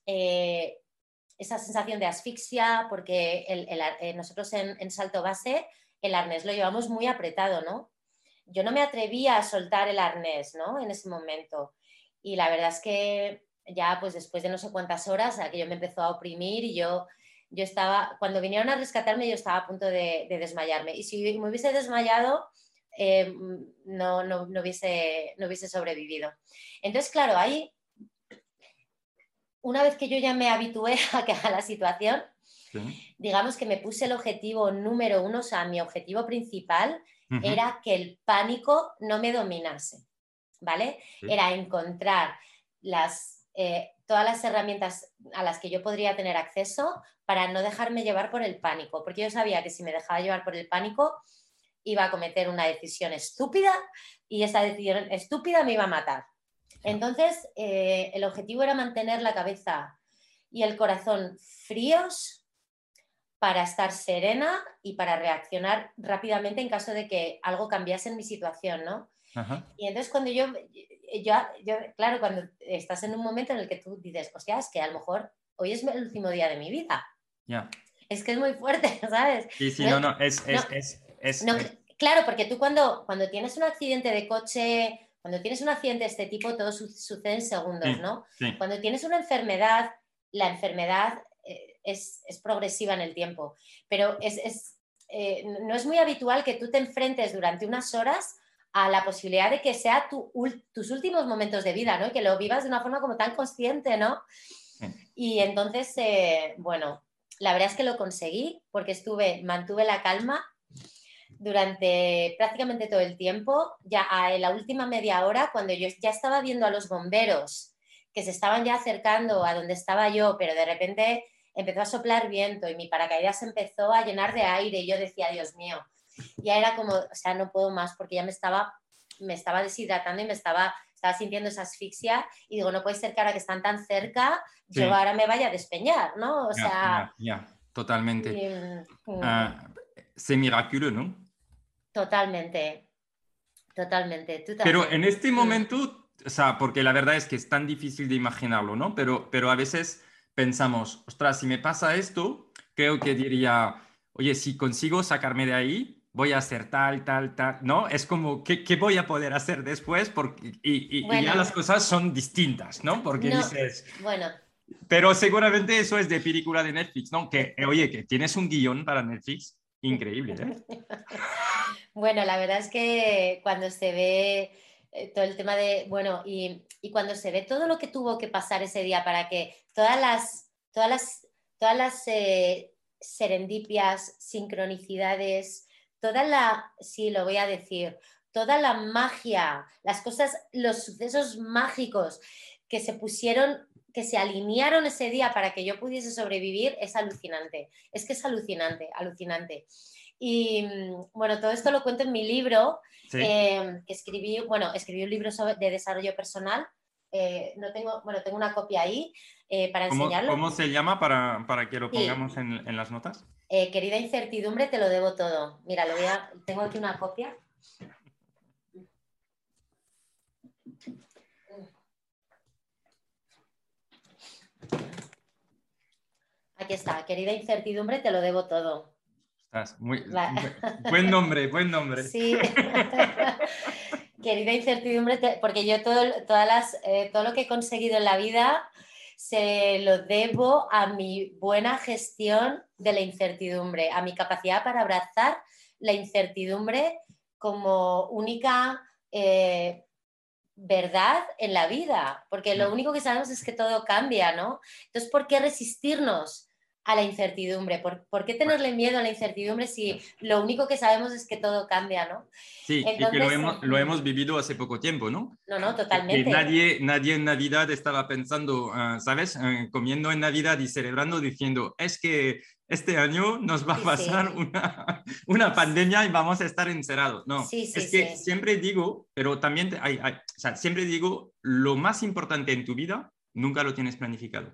esa sensación de asfixia, porque nosotros en salto base el arnés lo llevamos muy apretado, ¿no? Yo no me atrevía a soltar el arnés, ¿no? En ese momento. Y la verdad es que ya, pues después de no sé cuántas horas, aquello me empezó a oprimir y yo, yo estaba, cuando vinieron a rescatarme, yo estaba a punto de, desmayarme. Y si me hubiese desmayado, eh, no, no, no, hubiese, no hubiese sobrevivido. Entonces, claro, ahí, una vez que yo ya me habitué a, la situación, digamos que me puse el objetivo número uno, o sea, mi objetivo principal era que el pánico no me dominase, ¿vale? Era encontrar las, eh, todas las herramientas a las que yo podría tener acceso para no dejarme llevar por el pánico, porque yo sabía que si me dejaba llevar por el pánico iba a cometer una decisión estúpida y esa decisión estúpida me iba a matar. Entonces, eh, el objetivo era mantener la cabeza y el corazón fríos para estar serena y para reaccionar rápidamente en caso de que algo cambiase en mi situación, ¿no? Y entonces cuando yo, yo, claro, cuando estás en un momento en el que tú dices, hostia, es que a lo mejor hoy es el último día de mi vida. Ya. Es que es muy fuerte, ¿sabes? Sí, sí, no, no, es... es, es, no, claro, porque tú cuando, cuando tienes un accidente de coche, cuando tienes un accidente de este tipo, todo sucede en segundos, ¿no? Cuando tienes una enfermedad, la enfermedad eh, es, progresiva en el tiempo, pero es, eh, no es muy habitual que tú te enfrentes durante unas horas a la posibilidad de que sea tus últimos momentos de vida, ¿no? Y que lo vivas de una forma como tan consciente, ¿no? Y entonces, eh, bueno, la verdad es que lo conseguí porque estuve, mantuve la calma durante prácticamente todo el tiempo, ya en la última media hora, cuando yo ya estaba viendo a los bomberos que se estaban ya acercando a donde estaba yo, pero de repente empezó a soplar viento y mi paracaídas empezó a llenar de aire y yo decía, Dios mío, ya era como, o sea, no puedo más porque ya me estaba, me estaba deshidratando y me estaba, estaba sintiendo esa asfixia y digo, no puede ser que ahora que están tan cerca, yo ahora me vaya a despeñar, ¿no? O sea... Ya, totalmente. Mm, ah, c'est ¿no? Totalmente, totalmente. Pero en este mm. momento, o sea, porque la verdad es que es tan difícil de imaginarlo, ¿no? Pero, pero a veces pensamos, ostras, si me pasa esto, creo que diría, oye, si consigo sacarme de ahí, voy a hacer tal, tal, tal, ¿no? Es como, ¿qué, qué voy a poder hacer después? Porque, y, y, ya las cosas son distintas, ¿no? Porque dices... Bueno, pero seguramente eso es de película de Netflix, ¿no? Que, eh, oye, que tienes un guion para Netflix increíble, ¿eh? bueno, la verdad es que cuando se ve eh, todo el tema de, bueno, y, y, cuando se ve todo lo que tuvo que pasar ese día para que todas las, todas las, todas las eh, serendipias, sincronicidades, toda la, sí, lo voy a decir, toda la magia, las cosas, los sucesos mágicos que se pusieron que se alinearon ese día para que yo pudiese sobrevivir es alucinante. Es que es alucinante, alucinante. Y mm, bueno, todo esto lo cuento en mi libro, eh, que escribí, bueno, escribí un libro de desarrollo personal. Eh, no tengo, bueno, tengo una copia ahí eh, para enseñarlo. ¿Cómo se llama para, para que lo pongamos en, en, las notas? querida incertidumbre, te lo debo todo. Mira, lo voy a, tengo aquí una copia. Aquí está, querida incertidumbre, te lo debo todo. Estás muy, buen nombre, buen nombre. Sí. querida incertidumbre, porque yo todo, todas las, eh, todo lo que he conseguido en la vida se lo debo a mi buena gestión de la incertidumbre, a mi capacidad para abrazar la incertidumbre como única eh, verdad en la vida, porque lo único que sabemos es que todo cambia, ¿no? Entonces, ¿por qué resistirnos? A la incertidumbre? ¿Por, qué tenerle miedo a la incertidumbre si lo único que sabemos es que todo cambia, ¿no? Sí, y que lo hemos, lo hemos, vivido hace poco tiempo, ¿no? No, no, totalmente. Que nadie, nadie en Navidad estaba pensando, ah, ¿sabes? Ah, comiendo en Navidad y celebrando diciendo, es que este año nos va a pasar una, una, pandemia y vamos a estar encerrados. No, sí, es que siempre digo, pero también hay, hay, o sea, siempre digo, lo más importante en tu vida nunca lo tienes planificado.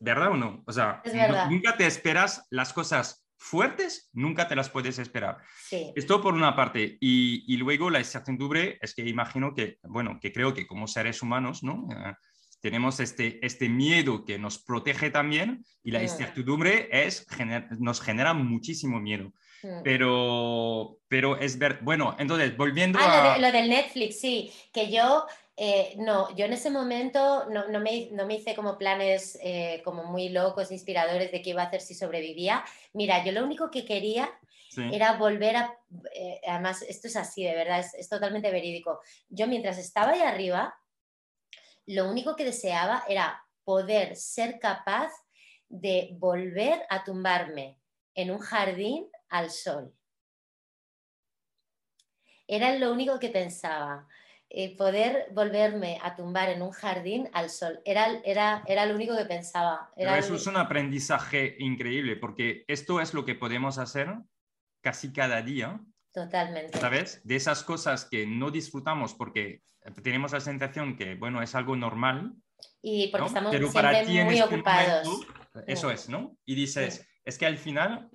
¿Verdad o no? O sea, nunca te esperas las cosas fuertes, nunca te las puedes esperar. Esto por una parte. Y, luego la incertidumbre es que imagino que, bueno, que creo que como seres humanos, ¿no? Eh, tenemos este, este miedo que nos protege también y la mm. incertidumbre es, nos genera muchísimo miedo. Mm. Pero, pero es ver, bueno, entonces volviendo ah, a... Lo, lo del Netflix, sí, que yo eh, no, yo en ese momento no, me, no me, hice como planes eh, como muy locos, inspiradores de qué iba a hacer si sobrevivía. Mira, yo lo único que quería era volver a... Eh, además, esto es así, de verdad, es, es, totalmente verídico. Yo mientras estaba ahí arriba, lo único que deseaba era poder ser capaz de volver a tumbarme en un jardín al sol. Era lo único que pensaba. Eh, poder volverme a tumbar en un jardín al sol. Era, era, era lo único que pensaba. Era eso es un aprendizaje increíble, porque esto es lo que podemos hacer casi cada día. Totalmente. ¿Sabes? De esas cosas que no disfrutamos porque tenemos la sensación que, bueno, es algo normal. Y porque estamos muy este ocupados. eso es, ¿no? Y dices, es que al final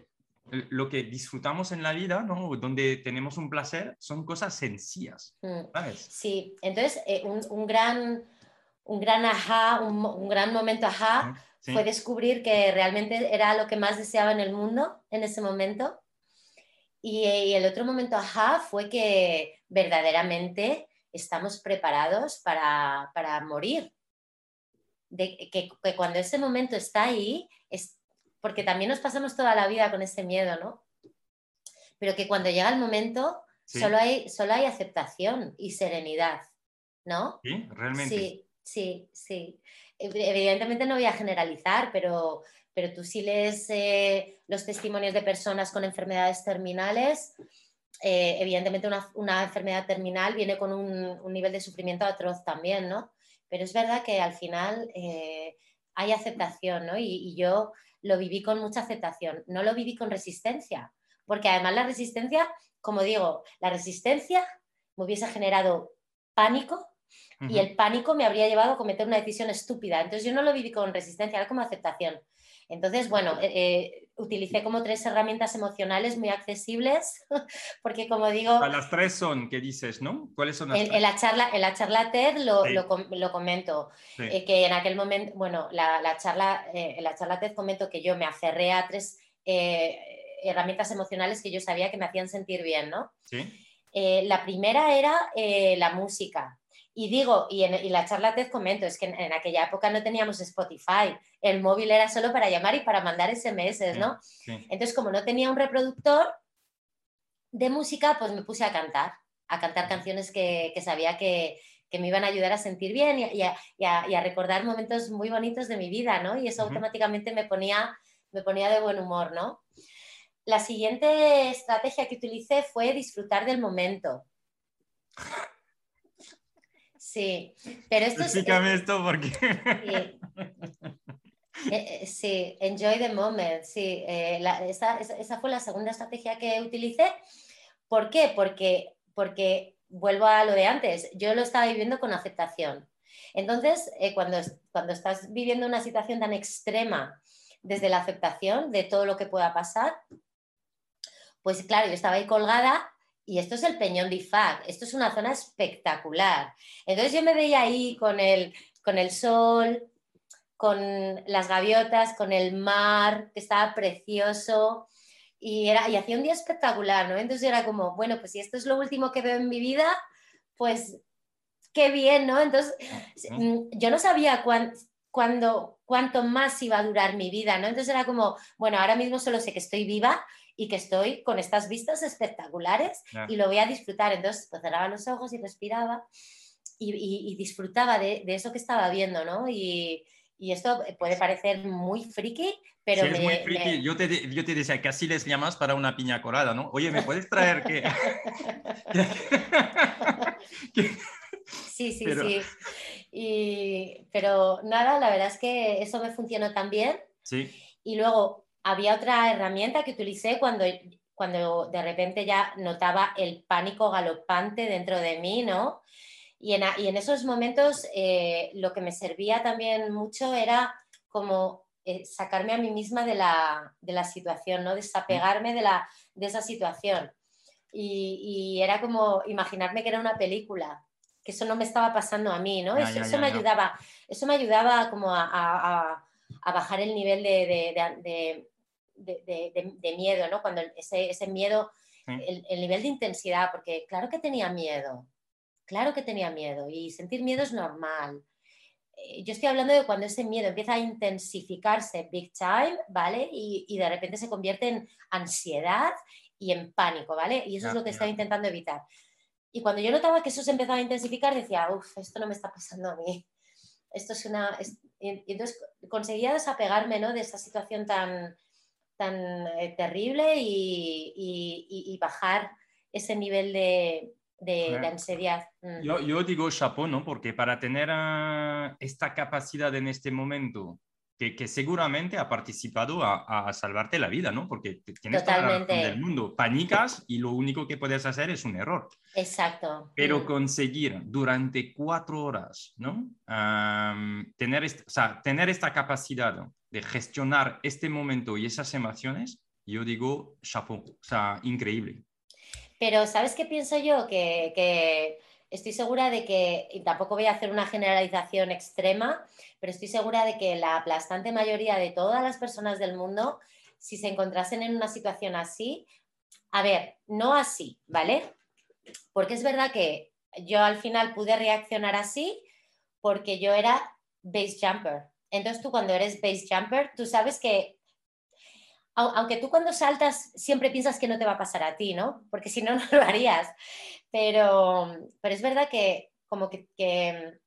lo que disfrutamos en la vida, ¿no? donde tenemos un placer, son cosas sencillas. Mm. Sí, entonces eh, un, gran, un gran ajá, un, gran momento ajá fue descubrir que realmente era lo que más deseaba en el mundo en ese momento. Y, el otro momento, ajá, fue que verdaderamente estamos preparados para, morir. De, que, cuando ese momento está ahí, es, porque también nos pasamos toda la vida con ese miedo, ¿no? Pero que cuando llega el momento, solo, hay, solo hay aceptación y serenidad, ¿no? Sí, realmente. Sí, sí, sí. Evidentemente no voy a generalizar, pero pero tú si lees eh, los testimonios de personas con enfermedades terminales, eh, evidentemente una, enfermedad terminal viene con un, nivel de sufrimiento atroz también, ¿no? Pero es verdad que al final eh, hay aceptación, ¿no? Y, yo lo viví con mucha aceptación, no lo viví con resistencia, porque además la resistencia, como digo, la resistencia me hubiese generado pánico y el pánico me habría llevado a cometer una decisión estúpida. Entonces yo no lo viví con resistencia, era como aceptación. Entonces, bueno, eh, eh, utilicé como tres herramientas emocionales muy accesibles, porque como digo... las tres son, ¿qué dices, no? ¿Cuáles son las en, la charla, en la charla TED lo, lo, comento, eh, que en aquel momento, bueno, la, la charla, en la charla TED comento que yo me aferré a tres herramientas emocionales que yo sabía que me hacían sentir bien, ¿no? Sí. la primera era la música. Y digo, y en la charla te comento, es que en, aquella época no teníamos Spotify, el móvil era solo para llamar y para mandar SMS, ¿no? Entonces, como no tenía un reproductor de música, pues me puse a cantar, a cantar canciones que, sabía que, me iban a ayudar a sentir bien y, a, recordar momentos muy bonitos de mi vida, ¿no? Y eso automáticamente me ponía, me ponía de buen humor, ¿no? La siguiente estrategia que utilicé fue disfrutar del momento. Sí, pero esto Explícame esto porque... Eh, eh, sí. enjoy the moment, sí. Eh, esa, fue la segunda estrategia que utilicé. ¿Por qué? Porque, porque vuelvo a lo de antes, yo lo estaba viviendo con aceptación. Entonces, cuando, cuando estás viviendo una situación tan extrema desde la aceptación de todo lo que pueda pasar, pues claro, yo estaba ahí colgada y esto es el Peñón de Ifac, esto es una zona espectacular. Entonces yo me veía ahí con el, con el sol, con las gaviotas, con el mar, que estaba precioso, y, era, y hacía un día espectacular, ¿no? Entonces era como, bueno, pues si esto es lo último que veo en mi vida, pues qué bien, ¿no? Entonces mm, yo no sabía cuándo, cuánto más iba a durar mi vida, ¿no? Entonces era como, bueno, ahora mismo solo sé que estoy viva y que estoy con estas vistas espectaculares y lo voy a disfrutar. Entonces, pues cerraba los ojos y respiraba y, disfrutaba de, eso que estaba viendo, ¿no? Y, esto puede parecer muy friki, pero... Sí, es muy friki. Yo, te, yo te decía que así les llamas para una piña colada, ¿no? Oye, ¿me puedes traer que... sí, sí, sí. Y, pero nada, la verdad es que eso me funcionó también. Sí. Y luego había otra herramienta que utilicé cuando, cuando de repente ya notaba el pánico galopante dentro de mí, ¿no? Y en, y en esos momentos eh, lo que me servía también mucho era como eh, sacarme a mí misma de la, de la situación, ¿no? Desapegarme de, la, de esa situación. Y, y, era como imaginarme que era una película, que eso no me estaba pasando a mí, ¿no? eso, me ayudaba, eso me ayudaba como a, a, a bajar el nivel de, de, de, miedo, ¿no? Cuando ese, ese miedo, el, nivel de intensidad, porque claro que tenía miedo, claro que tenía miedo y sentir miedo es normal. Eh, yo estoy hablando de cuando ese miedo empieza a intensificarse big time, ¿vale? Y, de repente se convierte en ansiedad y en pánico, ¿vale? Y eso es lo que estaba intentando evitar. Y cuando yo notaba que eso se empezaba a intensificar, decía, uff, esto no me está pasando a mí. Esto es una... Y entonces conseguía desapegarme, ¿no? De esa situación tan, tan eh, terrible y, bajar ese nivel de, de, ansiedad. Mm. Yo, yo, digo chapo, ¿no? Porque para tener ah, esta capacidad en este momento, que, que seguramente ha participado a, a, salvarte la vida, ¿no? Porque tienes Totalmente. toda la del mundo, panicas y lo único que puedes hacer es un error. Exacto. Pero mm. conseguir durante cuatro horas, ¿no? tener, o sea, tener esta capacidad, ¿no? De gestionar este momento y esas emociones, yo digo, chapeau, o sea, increíble. Pero ¿sabes qué pienso yo? Que, estoy segura de que, y tampoco voy a hacer una generalización extrema, pero estoy segura de que la aplastante mayoría de todas las personas del mundo, si se encontrasen en una situación así, a ver, no así, ¿vale? Porque es verdad que yo al final pude reaccionar así porque yo era base jumper. Entonces tú cuando eres base jumper, tú sabes que, aunque tú cuando saltas siempre piensas que no te va a pasar a ti, ¿no? Porque si no, no lo harías. Pero, pero es verdad que como que, que,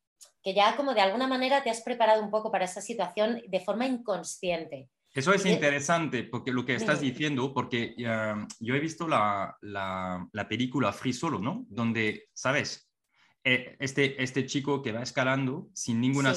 ya como de alguna manera te has preparado un poco para esa situación de forma inconsciente. Eso es interesante, porque lo que estás diciendo, porque yo he visto la, la, la, película Free Solo, ¿no? Donde, ¿sabes? Eh, este, este chico que va escalando sin ninguna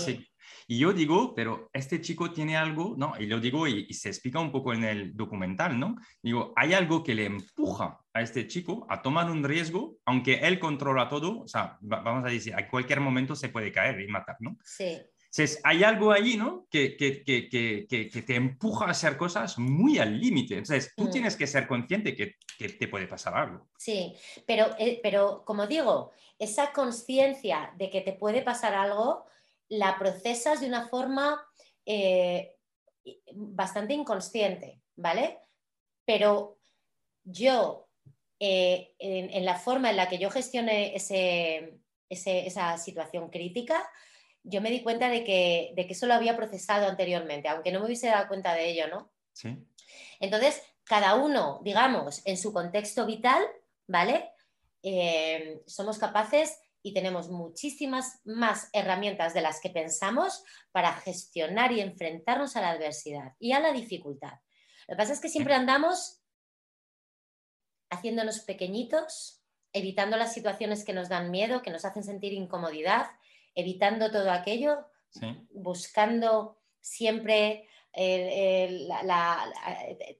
y yo digo, pero este chico tiene algo, ¿no? Y lo digo y, se explica un poco en el documental, ¿no? Digo, hay algo que le empuja a este chico a tomar un riesgo, aunque él controla todo, o sea, vamos a decir, a cualquier momento se puede caer y matar, ¿no? Sí. Entonces, hay algo ahí, ¿no? Que, que, que, que, te empuja a hacer cosas muy al límite. Entonces, tú mm. tienes que ser consciente que, te puede pasar algo. Sí, pero, eh, pero como digo, esa conciencia de que te puede pasar algo la procesas de una forma eh, bastante inconsciente, ¿vale? Pero yo, eh, en, la forma en la que yo gestioné esa situación crítica, yo me di cuenta de que, de que eso lo había procesado anteriormente, aunque no me hubiese dado cuenta de ello, ¿no? Sí. Entonces, cada uno, digamos, en su contexto vital, ¿vale? Eh, somos capaces y tenemos muchísimas más herramientas de las que pensamos para gestionar y enfrentarnos a la adversidad y a la dificultad. Lo que pasa es que siempre andamos haciéndonos pequeñitos, evitando las situaciones que nos dan miedo, que nos hacen sentir incomodidad, evitando todo aquello, buscando siempre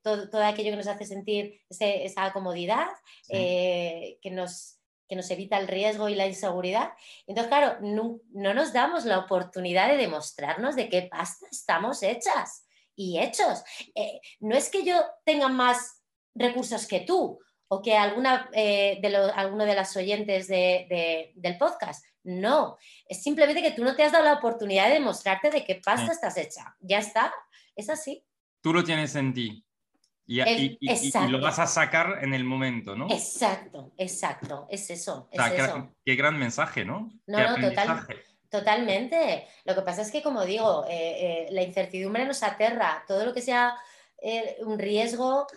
todo, aquello que nos hace sentir esa comodidad, eh, que nos que nos evita el riesgo y la inseguridad. Entonces, claro, no, nos damos la oportunidad de demostrarnos de qué pasta estamos hechas y hechos. Eh, no es que yo tenga más recursos que tú o que alguna, eh, de alguno de las oyentes del podcast. No, es simplemente que tú no te has dado la oportunidad de demostrarte de qué pasta estás hecha. Ya está, es así. Tú lo tienes en ti. Y, lo vas a sacar en el momento, ¿no? Exacto, exacto, es eso. qué, gran mensaje, ¿no? No, no, totalmente. Lo que pasa es que, como digo, eh, eh, la incertidumbre nos aterra. Todo lo que sea eh, un riesgo,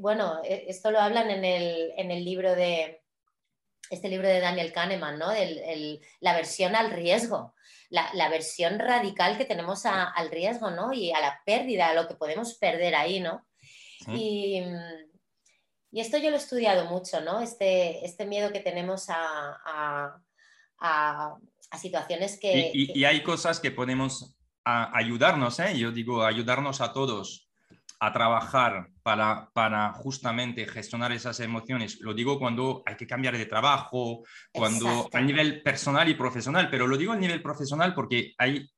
bueno, esto lo hablan en el, en el, libro de, este libro de Daniel Kahneman, ¿no? la versión al riesgo. La, la, versión radical que tenemos al riesgo, ¿no? Y a la pérdida, a lo que podemos perder ahí, ¿no? Y, y, esto yo lo he estudiado mucho, ¿no? Este, este miedo que tenemos a, a, a, situaciones que y, hay cosas que podemos ayudarnos, ¿eh? Yo digo, ayudarnos a todos a trabajar para, para, justamente gestionar esas emociones. Lo digo cuando hay que cambiar de trabajo, cuando a nivel personal y profesional, pero lo digo a nivel profesional porque hay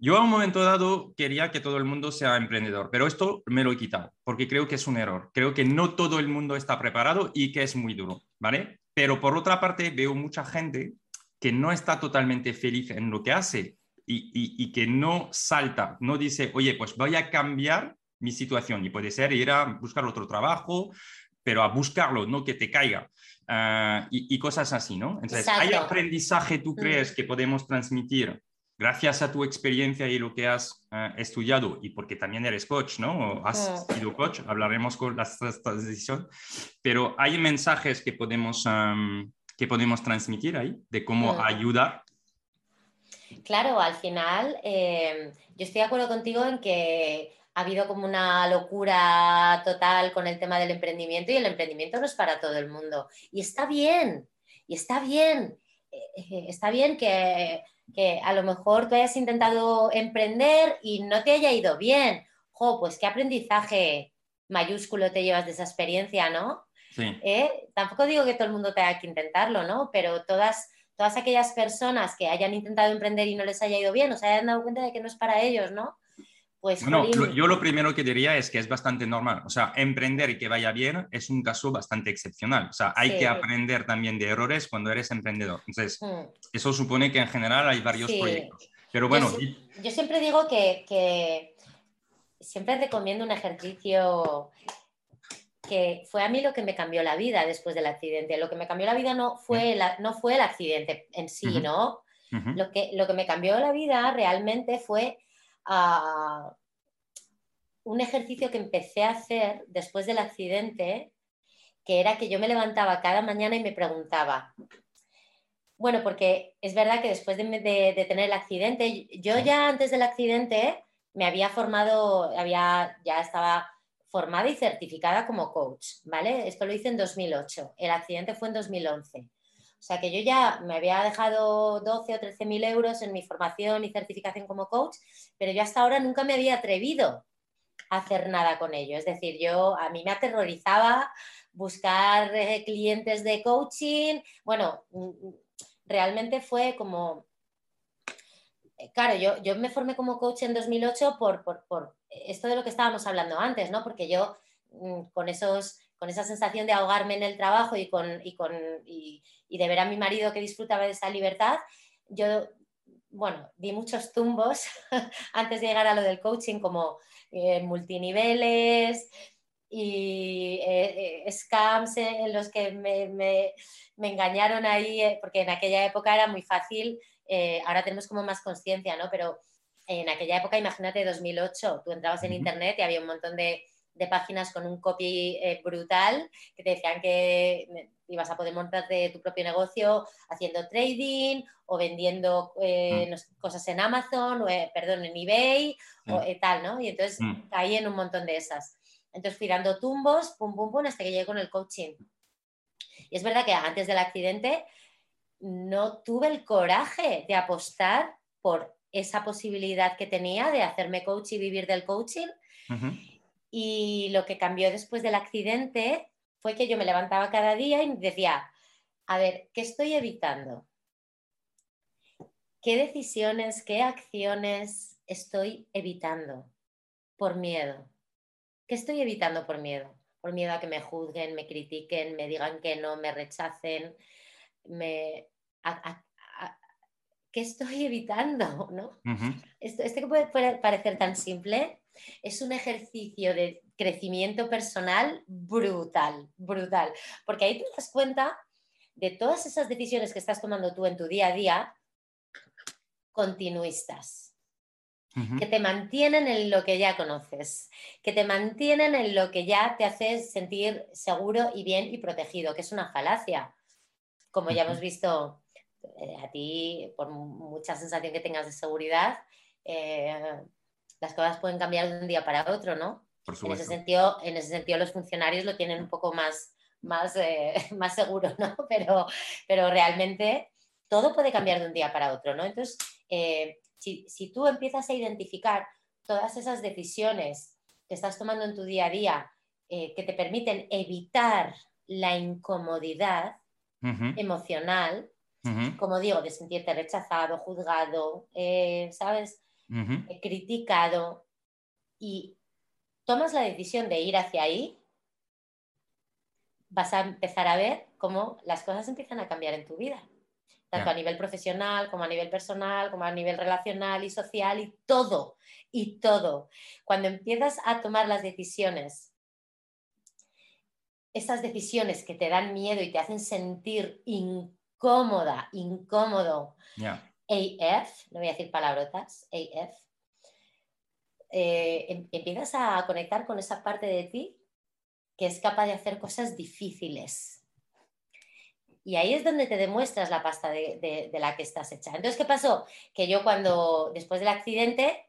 yo a un momento dado quería que todo el mundo sea emprendedor, pero esto me lo he quitado porque creo que es un error. Creo que no todo el mundo está preparado y que es muy duro, ¿vale? Pero por otra parte veo mucha gente que no está totalmente feliz en lo que hace y, que no salta, no dice, oye, pues voy a cambiar mi situación y puede ser ir a buscar otro trabajo, pero a buscarlo, no que te caiga. Ah, y, cosas así, ¿no? Entonces, ¿hay aprendizaje, tú mm. crees, que podemos transmitir gracias a tu experiencia y lo que has eh, estudiado y porque también eres coach, ¿no? has sido coach, hablaremos con la decisión, pero hay mensajes que podemos, que podemos transmitir ahí de cómo ayudar. Claro, al final em, yo estoy de acuerdo contigo en que ha habido como una locura total con el tema del emprendimiento y el emprendimiento no es para todo el mundo. Y está bien, y está bien, eh, eh, está bien que que a lo mejor tú hayas intentado emprender y no te haya ido bien. Jo, pues qué aprendizaje mayúsculo te llevas de esa experiencia, ¿no? Sí. ¿Eh? Tampoco digo que todo el mundo tenga que intentarlo, ¿no? Pero todas, todas aquellas personas que hayan intentado emprender y no les haya ido bien, o se hayan dado cuenta de que no es para ellos, ¿no? Pues, yo lo primero que diría es que es bastante normal. O sea, emprender y que vaya bien es un caso bastante excepcional. O sea, hay que aprender también de errores cuando eres emprendedor. Entonces, hmm. eso supone que en general hay varios proyectos. Pero bueno. Yo, siempre digo que, que, siempre recomiendo un ejercicio que fue a mí lo que me cambió la vida después del accidente. Lo que me cambió la vida no fue, no fue el accidente en sí, ¿no? lo, que, lo que me cambió la vida realmente fue un ejercicio que empecé a hacer después del accidente, que era que yo me levantaba cada mañana y me preguntaba, bueno, porque es verdad que después de, de tener el accidente, yo ya antes del accidente me había formado, había, ya estaba formada y certificada como coach, ¿vale? Esto lo hice en 2008, el accidente fue en 2011. O sea que yo ya me había dejado 12 o 13 mil euros en mi formación y certificación como coach, pero yo hasta ahora nunca me había atrevido a hacer nada con ello. Es decir, yo a mí me aterrorizaba buscar eh, clientes de coaching. Bueno, mm, mm, realmente fue como eh, claro, yo, yo, me formé como coach en 2008 por, por, esto de lo que estábamos hablando antes, ¿no? Porque yo mm, con, esos, con esa sensación de ahogarme en el trabajo y, con, y, con, y, de ver a mi marido que disfrutaba de esa libertad, yo, bueno, di muchos tumbos antes de llegar a lo del coaching, como eh, multiniveles y eh, scams en los que me, me, me engañaron ahí, porque en aquella época era muy fácil eh, ahora tenemos como más conciencia, ¿no? Pero en aquella época, imagínate 2008, tú entrabas en internet y había un montón de, páginas con un copy eh, brutal que te decían que ibas a poder montarte tu propio negocio haciendo trading o vendiendo eh, mm. cosas en Amazon, o, perdón, en eBay o mm. tal, ¿no? Y entonces mm. caí en un montón de esas. Entonces fui dando tumbos, pum, pum, pum, hasta que llegué con el coaching. Y es verdad que antes del accidente no tuve el coraje de apostar por esa posibilidad que tenía de hacerme coach y vivir del coaching. Y lo que cambió después del accidente fue que yo me levantaba cada día y decía, a ver, ¿qué estoy evitando? ¿Qué decisiones, qué acciones estoy evitando por miedo? ¿Qué estoy evitando por miedo? Por miedo a que me juzguen, me critiquen, me digan que no, me rechacen, me, ¿qué estoy evitando? ¿no? este que puede, parecer tan simple es un ejercicio de crecimiento personal brutal, brutal, porque ahí te das cuenta de todas esas decisiones que estás tomando tú en tu día a día, continuistas. que te mantienen en lo que ya conoces, que te mantienen en lo que ya te hace sentir seguro y bien y protegido, que es una falacia. Como ya hemos visto eh, a ti, por mucha sensación que tengas de seguridad, eh, las cosas pueden cambiar de un día para otro, ¿no? En ese, sentido, en ese sentido, los funcionarios lo tienen un poco más, más, eh, más seguro, ¿no? Pero, pero realmente todo puede cambiar de un día para otro, ¿no? Entonces, si, si, tú empiezas a identificar todas esas decisiones que estás tomando en tu día a día que te permiten evitar la incomodidad, emocional, como digo, de sentirte rechazado, juzgado, eh, ¿sabes? Eh, criticado, y tomas la decisión de ir hacia ahí, vas a empezar a ver cómo las cosas empiezan a cambiar en tu vida, tanto a nivel profesional como a nivel personal, como a nivel relacional y social, y todo, y todo. Cuando empiezas a tomar las decisiones esas decisiones que te dan miedo y te hacen sentir incómoda, incómodo, AF, no voy a decir palabrotas, AF, eh, em, empiezas a conectar con esa parte de ti que es capaz de hacer cosas difíciles. Y ahí es donde te demuestras la pasta de, la que estás hecha. Entonces, ¿qué pasó? Que yo cuando, después del accidente,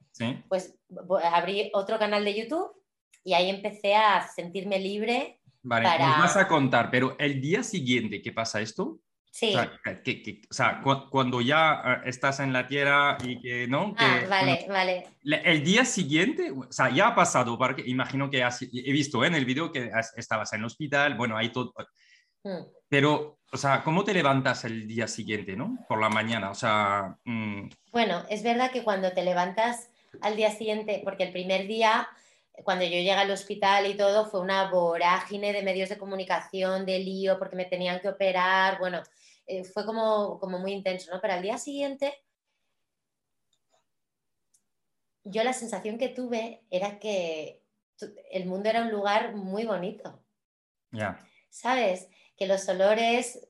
pues abrí otro canal de YouTube y ahí empecé a sentirme libre Vale, nos vas a contar, pero el día siguiente ¿qué pasa esto, Sí. O sea, cuando ya eh, estás en la tierra y que, ¿no? ah, vale, vale. El día siguiente, o sea, ya ha pasado, porque imagino que he visto en el vídeo que estabas en el hospital, bueno, ahí todo. Hmm. Pero, o sea, ¿cómo te levantas el día siguiente, ¿no? Por la mañana, o sea... Mm. Bueno, es verdad que cuando te levantas al día siguiente, porque el primer día cuando yo llegué al hospital y todo, fue una vorágine de medios de comunicación, de lío, porque me tenían que operar, bueno, eh, fue como, como muy intenso, ¿no? Pero al día siguiente, yo la sensación que tuve era que el mundo era un lugar muy bonito. Ya. ¿Sabes? Que los olores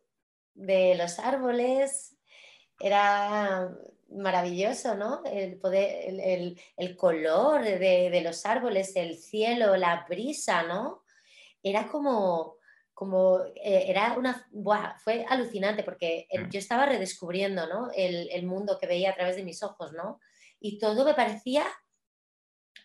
de los árboles era maravilloso, ¿no? El, poder, el, color de, los árboles, el cielo, la brisa, ¿no? Era como, como eh, era una, fue alucinante porque mm. yo estaba redescubriendo, ¿no? El, mundo que veía a través de mis ojos, ¿no? Y todo me parecía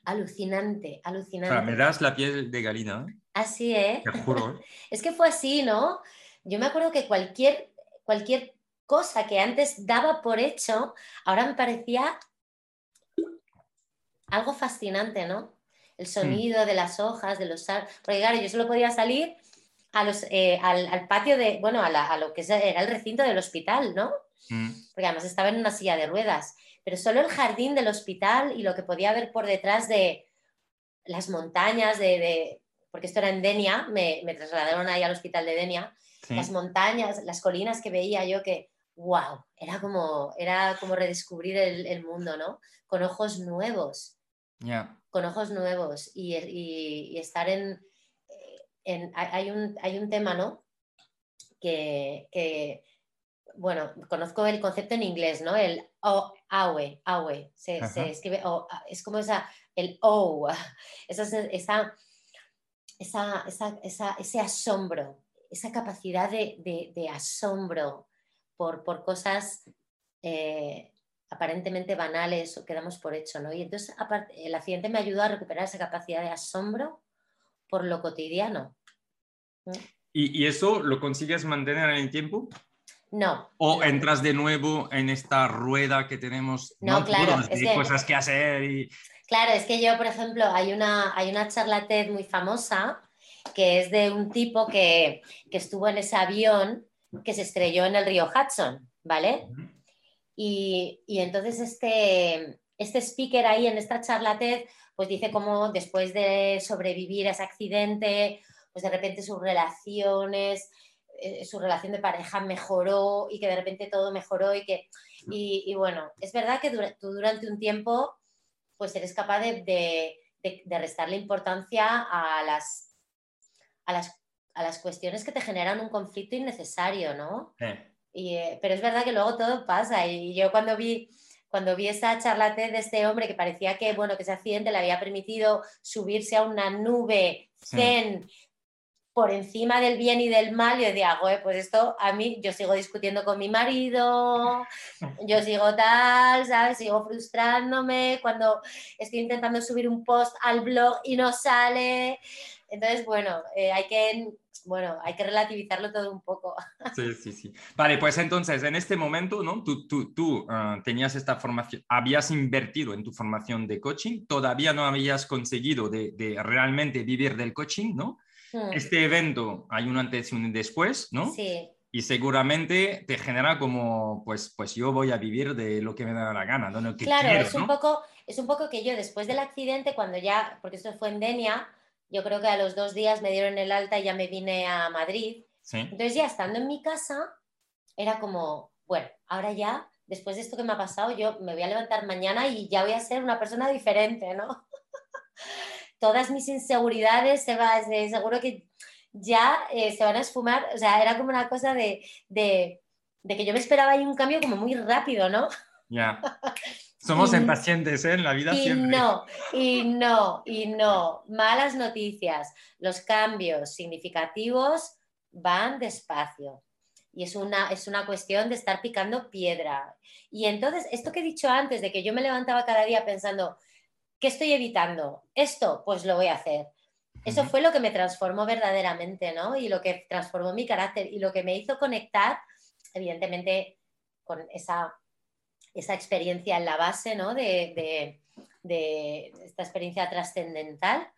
alucinante, alucinante. me das la piel de galina. ¿eh? Así, ¿eh? Te juro. ¿eh? es que fue así, ¿no? Yo me acuerdo que cualquier, cualquier cosa que antes daba por hecho, ahora me parecía algo fascinante, ¿no? El sonido de las hojas, de los árboles. Porque claro, yo solo podía salir a los, eh, al, patio de, bueno, a, lo que era el recinto del hospital, ¿no? Mm. Porque además estaba en una silla de ruedas. Pero solo el jardín del hospital y lo que podía ver por detrás de las montañas, de, porque esto era en Denia, me, trasladaron ahí al hospital de Denia, las montañas, las colinas que veía yo que wow, era como, era como redescubrir el, mundo, ¿no? Con ojos nuevos. Con ojos nuevos y, estar en, en hay, un, hay, un, tema, ¿no? Que, bueno, conozco el concepto en inglés, ¿no? El awe, awe, se, escribe, es como esa, el o, esa, esa, esa, ese asombro, esa capacidad de, de asombro, por, por cosas eh, aparentemente banales o que damos por hecho, ¿no? Y entonces el accidente me ayudó a recuperar esa capacidad de asombro por lo cotidiano. ¿Y, eso lo consigues mantener en el tiempo? No. ¿O entras de nuevo en esta rueda que tenemos? No, claro. Es cosas que hacer y... Claro, es que yo, por ejemplo, hay una, hay una charla TED muy famosa que es de un tipo que, que estuvo en ese avión que se estrelló en el río Hudson, ¿vale? y, entonces este, este speaker ahí en esta charla TED, pues dice cómo después de sobrevivir a ese accidente, pues de repente sus relaciones, eh, su relación de pareja mejoró y que de repente todo mejoró y que, y, bueno, es verdad que tú durante un tiempo, pues eres capaz de, de, de restarle importancia a las, a las a las cuestiones que te generan un conflicto innecesario, ¿no? Y, eh, pero es verdad que luego todo pasa y yo cuando vi cuando vi esa charla de este hombre que parecía que, bueno, que ese accidente le había permitido subirse a una nube zen por encima del bien y del mal, yo decía, pues esto a mí, yo sigo discutiendo con mi marido, yo sigo tal, ¿sabes? Sigo frustrándome cuando estoy intentando subir un post al blog y no sale. Entonces, bueno, eh, hay que bueno, hay que relativizarlo todo un poco. Sí, sí, sí. Vale, pues entonces, en este momento, ¿no? Tú, tú, tú ah, tenías esta formación, habías invertido en tu formación de coaching, todavía no habías conseguido de, de realmente vivir del coaching, ¿no? Hmm. Este evento, hay un antes y un después, ¿no? Sí. Y seguramente te genera como, pues, pues yo voy a vivir de lo que me da la gana, ¿no? claro, es, un poco, es un poco que yo después del accidente, cuando ya, porque esto fue en Denia, yo creo que a los dos días me dieron el alta y ya me vine a Madrid. Entonces ya estando en mi casa, era como, bueno, ahora ya, después de esto que me ha pasado, yo me voy a levantar mañana y ya voy a ser una persona diferente, ¿no? Todas mis inseguridades se van, seguro que ya eh, se van a esfumar, o sea, era como una cosa de, de, de que yo me esperaba ahí un cambio como muy rápido, ¿no? Ya. Somos impacientes ¿eh? en la vida y No, y no, y no. Malas noticias. Los cambios significativos van despacio. Y es una, es una cuestión de estar picando piedra. Y entonces, esto que he dicho antes, de que yo me levantaba cada día pensando, ¿qué estoy evitando? Esto, pues lo voy a hacer. Eso fue lo que me transformó verdaderamente, ¿no? Y lo que transformó mi carácter y lo que me hizo conectar, evidentemente, con esa esa experiencia en la base ¿no? de, esta experiencia trascendental.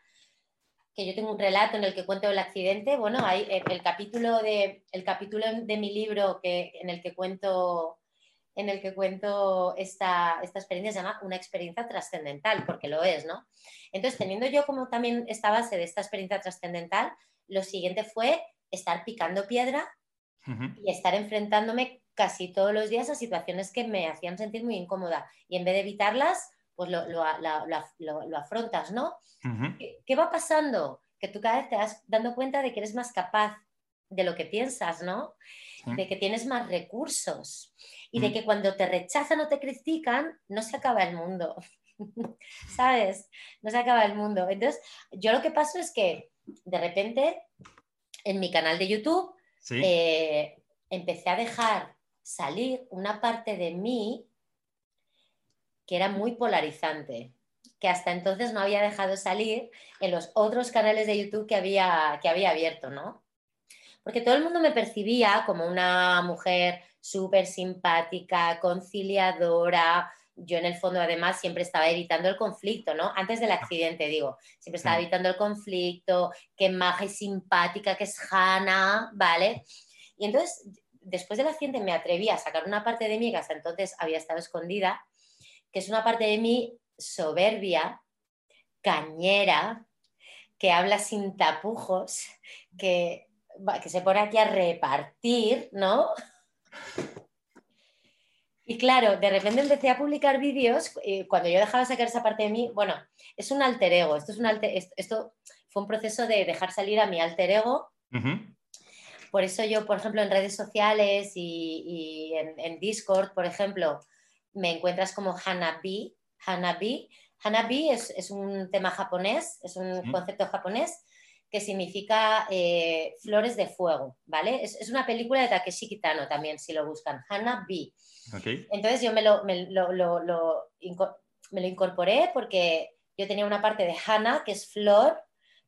Que yo tengo un relato en el que cuento el accidente. Bueno, hay el, capítulo, de, el capítulo de mi libro que, en el que cuento en el que cuento esta, esta experiencia se llama una experiencia trascendental, porque lo es, ¿no? Entonces, teniendo yo como también esta base de esta experiencia trascendental, lo siguiente fue estar picando piedra y estar enfrentándome casi todos los días a situaciones que me hacían sentir muy incómoda. Y en vez de evitarlas, pues lo, afrontas, ¿no? ¿Qué, va pasando? que tú cada vez te vas dando cuenta de que eres más capaz de lo que piensas, ¿no? De que tienes más recursos y de mm. que cuando te rechazan o te critican, no se acaba el mundo. ¿Sabes? No se acaba el mundo. Entonces, yo lo que paso es que de repente en mi canal de YouTube eh, empecé a dejar salir una parte de mí que era muy polarizante, que hasta entonces no había dejado salir en los otros canales de YouTube que había, que había abierto, ¿no? Porque todo el mundo me percibía como una mujer súper simpática, conciliadora, yo en el fondo además siempre estaba evitando el conflicto, ¿no? Antes del accidente, digo, siempre estaba evitando el conflicto, qué maja y simpática que es Hannah, ¿vale? Y entonces, después del accidente me atreví a sacar una parte de mí que hasta entonces había estado escondida, que es una parte de mí soberbia, cañera, que habla sin tapujos, que, que se pone aquí a repartir, ¿no? Y claro, de repente empecé a publicar vídeos, eh, cuando yo dejaba sacar esa parte de mí, bueno, es un alter ego, esto, es un esto fue un proceso de dejar salir a mi alter ego. Por eso yo, por ejemplo, en redes sociales y, en, Discord, por ejemplo, me encuentras como Hanabi. Hanabi, Hanabi es, es un tema japonés, es un concepto japonés que significa eh, flores de fuego, ¿vale? Es, una película de Takeshi Kitano también, si lo buscan, Hanabi. Entonces yo me lo, me lo, incorporé porque yo tenía una parte de Hana, que es flor,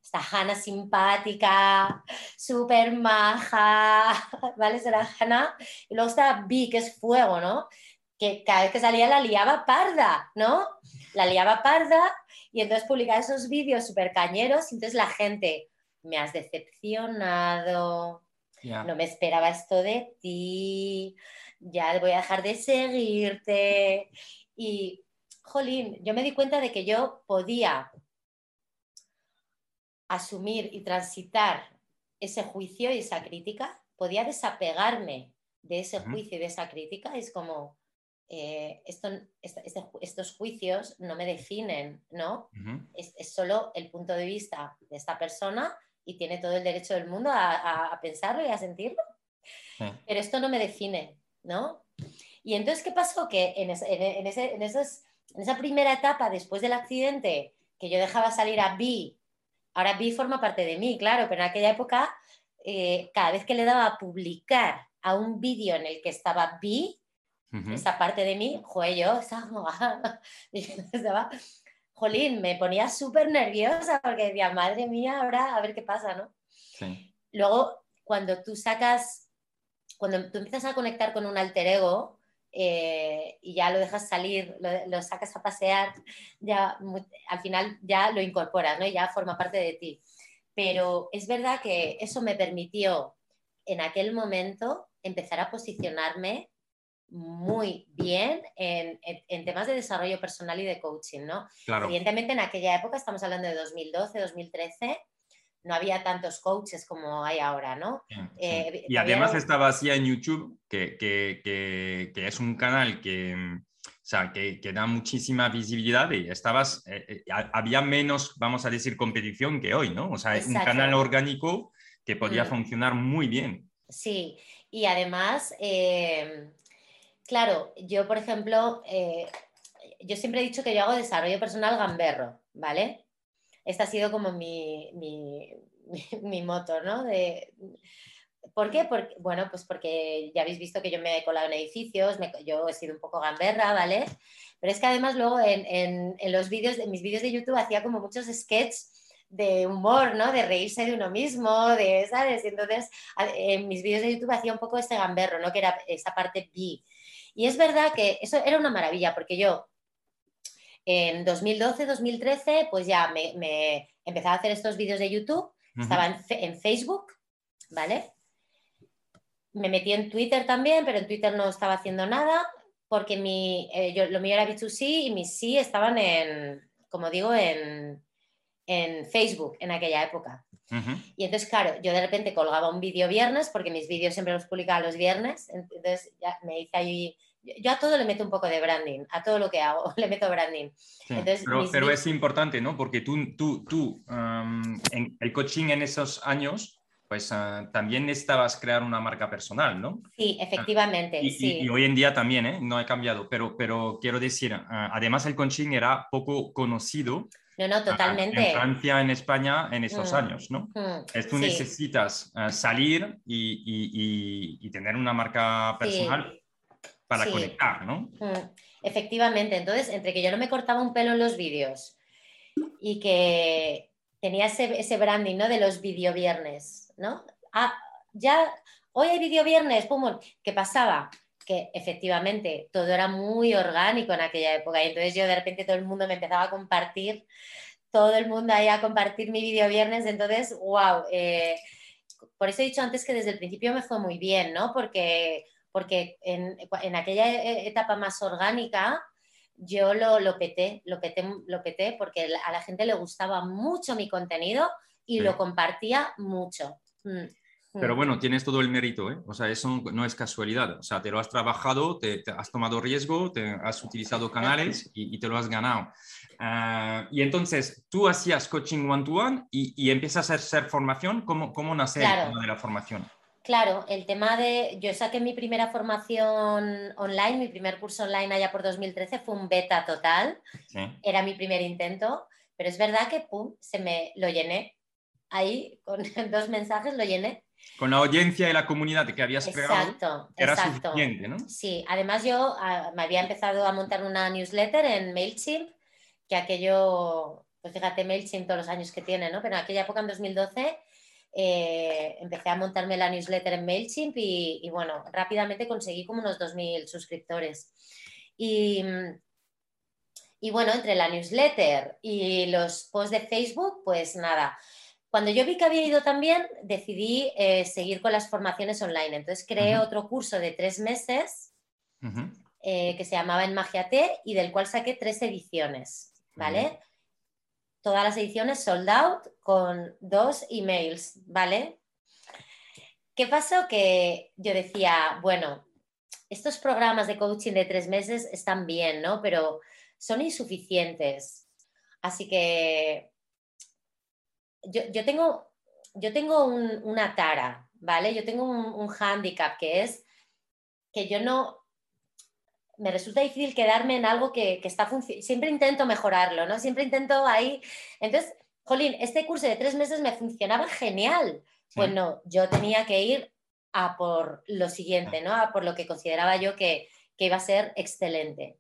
esta Hana simpática, súper maja, ¿vale? Será Hana. Y luego está Bi, que es fuego, ¿no? Que cada vez que salía la liaba parda, ¿no? La liaba parda y entonces publicaba esos vídeos súper cañeros y entonces la gente, me has decepcionado, no me esperaba esto de ti, ya voy a dejar de seguirte. Y, jolín, yo me di cuenta de que yo podía asumir y transitar ese juicio y esa crítica, podía desapegarme de ese juicio y de esa crítica. Es como, eh, esto, este, estos juicios no me definen, ¿no? es, es, solo el punto de vista de esta persona y tiene todo el derecho del mundo a, pensarlo y a sentirlo. Pero esto no me define, ¿no? Y entonces, ¿qué pasó? Que en, en, ese, en, esa primera etapa, después del accidente, que yo dejaba salir a B, ahora B forma parte de mí, claro, pero en aquella época, eh, cada vez que le daba a publicar a un vídeo en el que estaba B, esa parte de mí, joder, yo estaba, estaba jolín, me ponía súper nerviosa porque decía, madre mía, ahora a ver qué pasa, ¿no? Sí. Luego, cuando tú sacas, cuando tú empiezas a conectar con un alter ego eh, y ya lo dejas salir, lo, sacas a pasear, ya al final ya lo incorporas, ¿no? Y ya forma parte de ti. Pero es verdad que eso me permitió en aquel momento empezar a posicionarme muy bien en, temas de desarrollo personal y de coaching, ¿no? Evidentemente en aquella época, estamos hablando de 2012, 2013, no había tantos coaches como hay ahora, ¿no? Eh, y además estaba así en YouTube, que, es un canal que, sea, que, da muchísima visibilidad y estabas, eh, eh, había menos, vamos a decir, competición que hoy, ¿no? O sea, es un canal orgánico que podía mm. funcionar muy bien. Sí, y además Claro, yo, por ejemplo, yo siempre he dicho que yo hago desarrollo personal gamberro, ¿vale? Este ha sido como mi, mi, mi, motor, ¿no? De, ¿Por qué? Porque, bueno, pues porque ya habéis visto que yo me he colado en edificios, yo he sido un poco gamberra, ¿vale? Pero es que además luego en, en, los vídeos, en mis vídeos de YouTube hacía como muchos sketches de humor, ¿no? De reírse de uno mismo, de, ¿sabes? Y entonces en mis vídeos de YouTube hacía un poco este gamberro, ¿no? Que era esa parte B. Y es verdad que eso era una maravilla, porque yo en 2012, 2013, pues ya me, me empezaba a hacer estos vídeos de YouTube, estaba en, Facebook, ¿vale? Me metí en Twitter también, pero en Twitter no estaba haciendo nada, porque mi, eh, yo, lo mío era B2C y mis sí estaban en, como digo, en, en Facebook en aquella época. Y entonces, claro, yo de repente colgaba un vídeo viernes, porque mis vídeos siempre los publicaba los viernes, entonces ya me hice ahí yo a todo le meto un poco de branding, a todo lo que hago le meto branding. pero, es importante, ¿no? Porque tú, tú, tú en el coaching en esos años, pues ah, también necesitabas crear una marca personal, ¿no? Sí, efectivamente. y, sí. y, hoy en día también, ¿eh? No ha cambiado, pero, pero quiero decir, ah, además el coaching era poco conocido. No, no, totalmente. En Francia, en España, en esos mm, años, ¿no? Mm, tú necesitas ah, salir y, y, tener una marca personal para conectar, ¿no? Mm, efectivamente, entonces, entre que yo no me cortaba un pelo en los vídeos y que tenía ese, ese branding, ¿no? De los video viernes, ¿no? Ah, ya, hoy hay video viernes, pum, ¿qué pasaba? Que efectivamente todo era muy orgánico en aquella época y entonces yo de repente todo el mundo me empezaba a compartir, todo el mundo ahí a compartir mi video viernes, entonces, wow. Eh, por eso he dicho antes que desde el principio me fue muy bien, ¿no? Porque porque en, aquella e, etapa más orgánica yo lo, lo, peté, lo peté, lo peté porque a la gente le gustaba mucho mi contenido y lo compartía mucho. Mm, mm. Pero bueno, tienes todo el mérito, ¿eh? O sea, eso no es casualidad. O sea, te lo has trabajado, te, has tomado riesgo, te has utilizado canales y, te lo has ganado. Ah, y entonces, tú hacías coaching one-to-one y, y, empiezas a hacer formación. ¿Cómo, cómo nace el tema de la formación? Claro, el tema de. Yo saqué mi primera formación online, mi primer curso online allá por 2013, fue un beta total. Era mi primer intento, pero es verdad que pum, se me lo llené. Ahí, con dos mensajes, lo llené. Con la audiencia y la comunidad que habías creado, era suficiente, ¿no? Sí, además yo ah, me había empezado a montar una newsletter en MailChimp, que aquello, pues fíjate, MailChimp todos los años que tiene, ¿no? Pero en aquella época, en 2012 eh, empecé a montarme la newsletter en MailChimp y, bueno, rápidamente conseguí como unos 2.000 suscriptores. Y, y, bueno, entre la newsletter y los posts de Facebook, pues nada. Cuando yo vi que había ido también, decidí eh, seguir con las formaciones online. Entonces creé otro curso de tres meses eh, que se llamaba En Magia T y del cual saqué tres ediciones, ¿vale? Todas las ediciones sold out con dos emails, ¿vale? ¿Qué pasó? Que yo decía, bueno, estos programas de coaching de tres meses están bien, ¿no? Pero son insuficientes. Así que yo, tengo, yo tengo una tara, ¿vale? Yo tengo un, un handicap que es que yo no, me resulta difícil quedarme en algo que, está funcionando. Siempre intento mejorarlo, ¿no? Siempre intento ahí. Entonces, Jolín, este curso de tres meses me funcionaba genial. Pues no, yo tenía que ir a por lo siguiente, ¿no? A por lo que consideraba yo que, iba a ser excelente.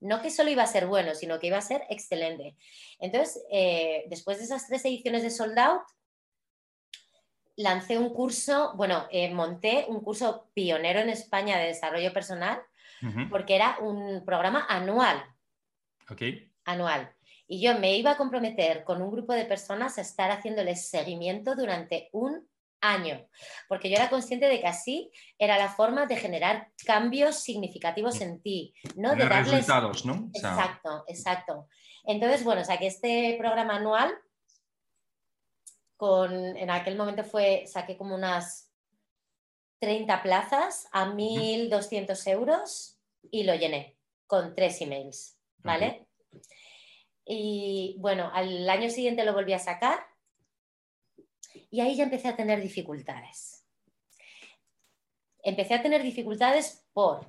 No que solo iba a ser bueno, sino que iba a ser excelente. Entonces, eh, después de esas tres ediciones de Sold Out, lancé un curso, bueno, eh, monté un curso pionero en España de desarrollo personal porque era un programa anual. Ok. Anual. Y yo me iba a comprometer con un grupo de personas a estar haciéndoles seguimiento durante un año, porque yo era consciente de que así era la forma de generar cambios significativos en ti, ¿no? De darles resultados, ¿no? Exacto, exacto. Entonces, bueno, saqué este programa anual con, en aquel momento fue, saqué como unas 30 plazas a 1.200 euros y lo llené con tres emails, ¿vale? Y bueno, al año siguiente lo volví a sacar y ahí ya empecé a tener dificultades. Empecé a tener dificultades por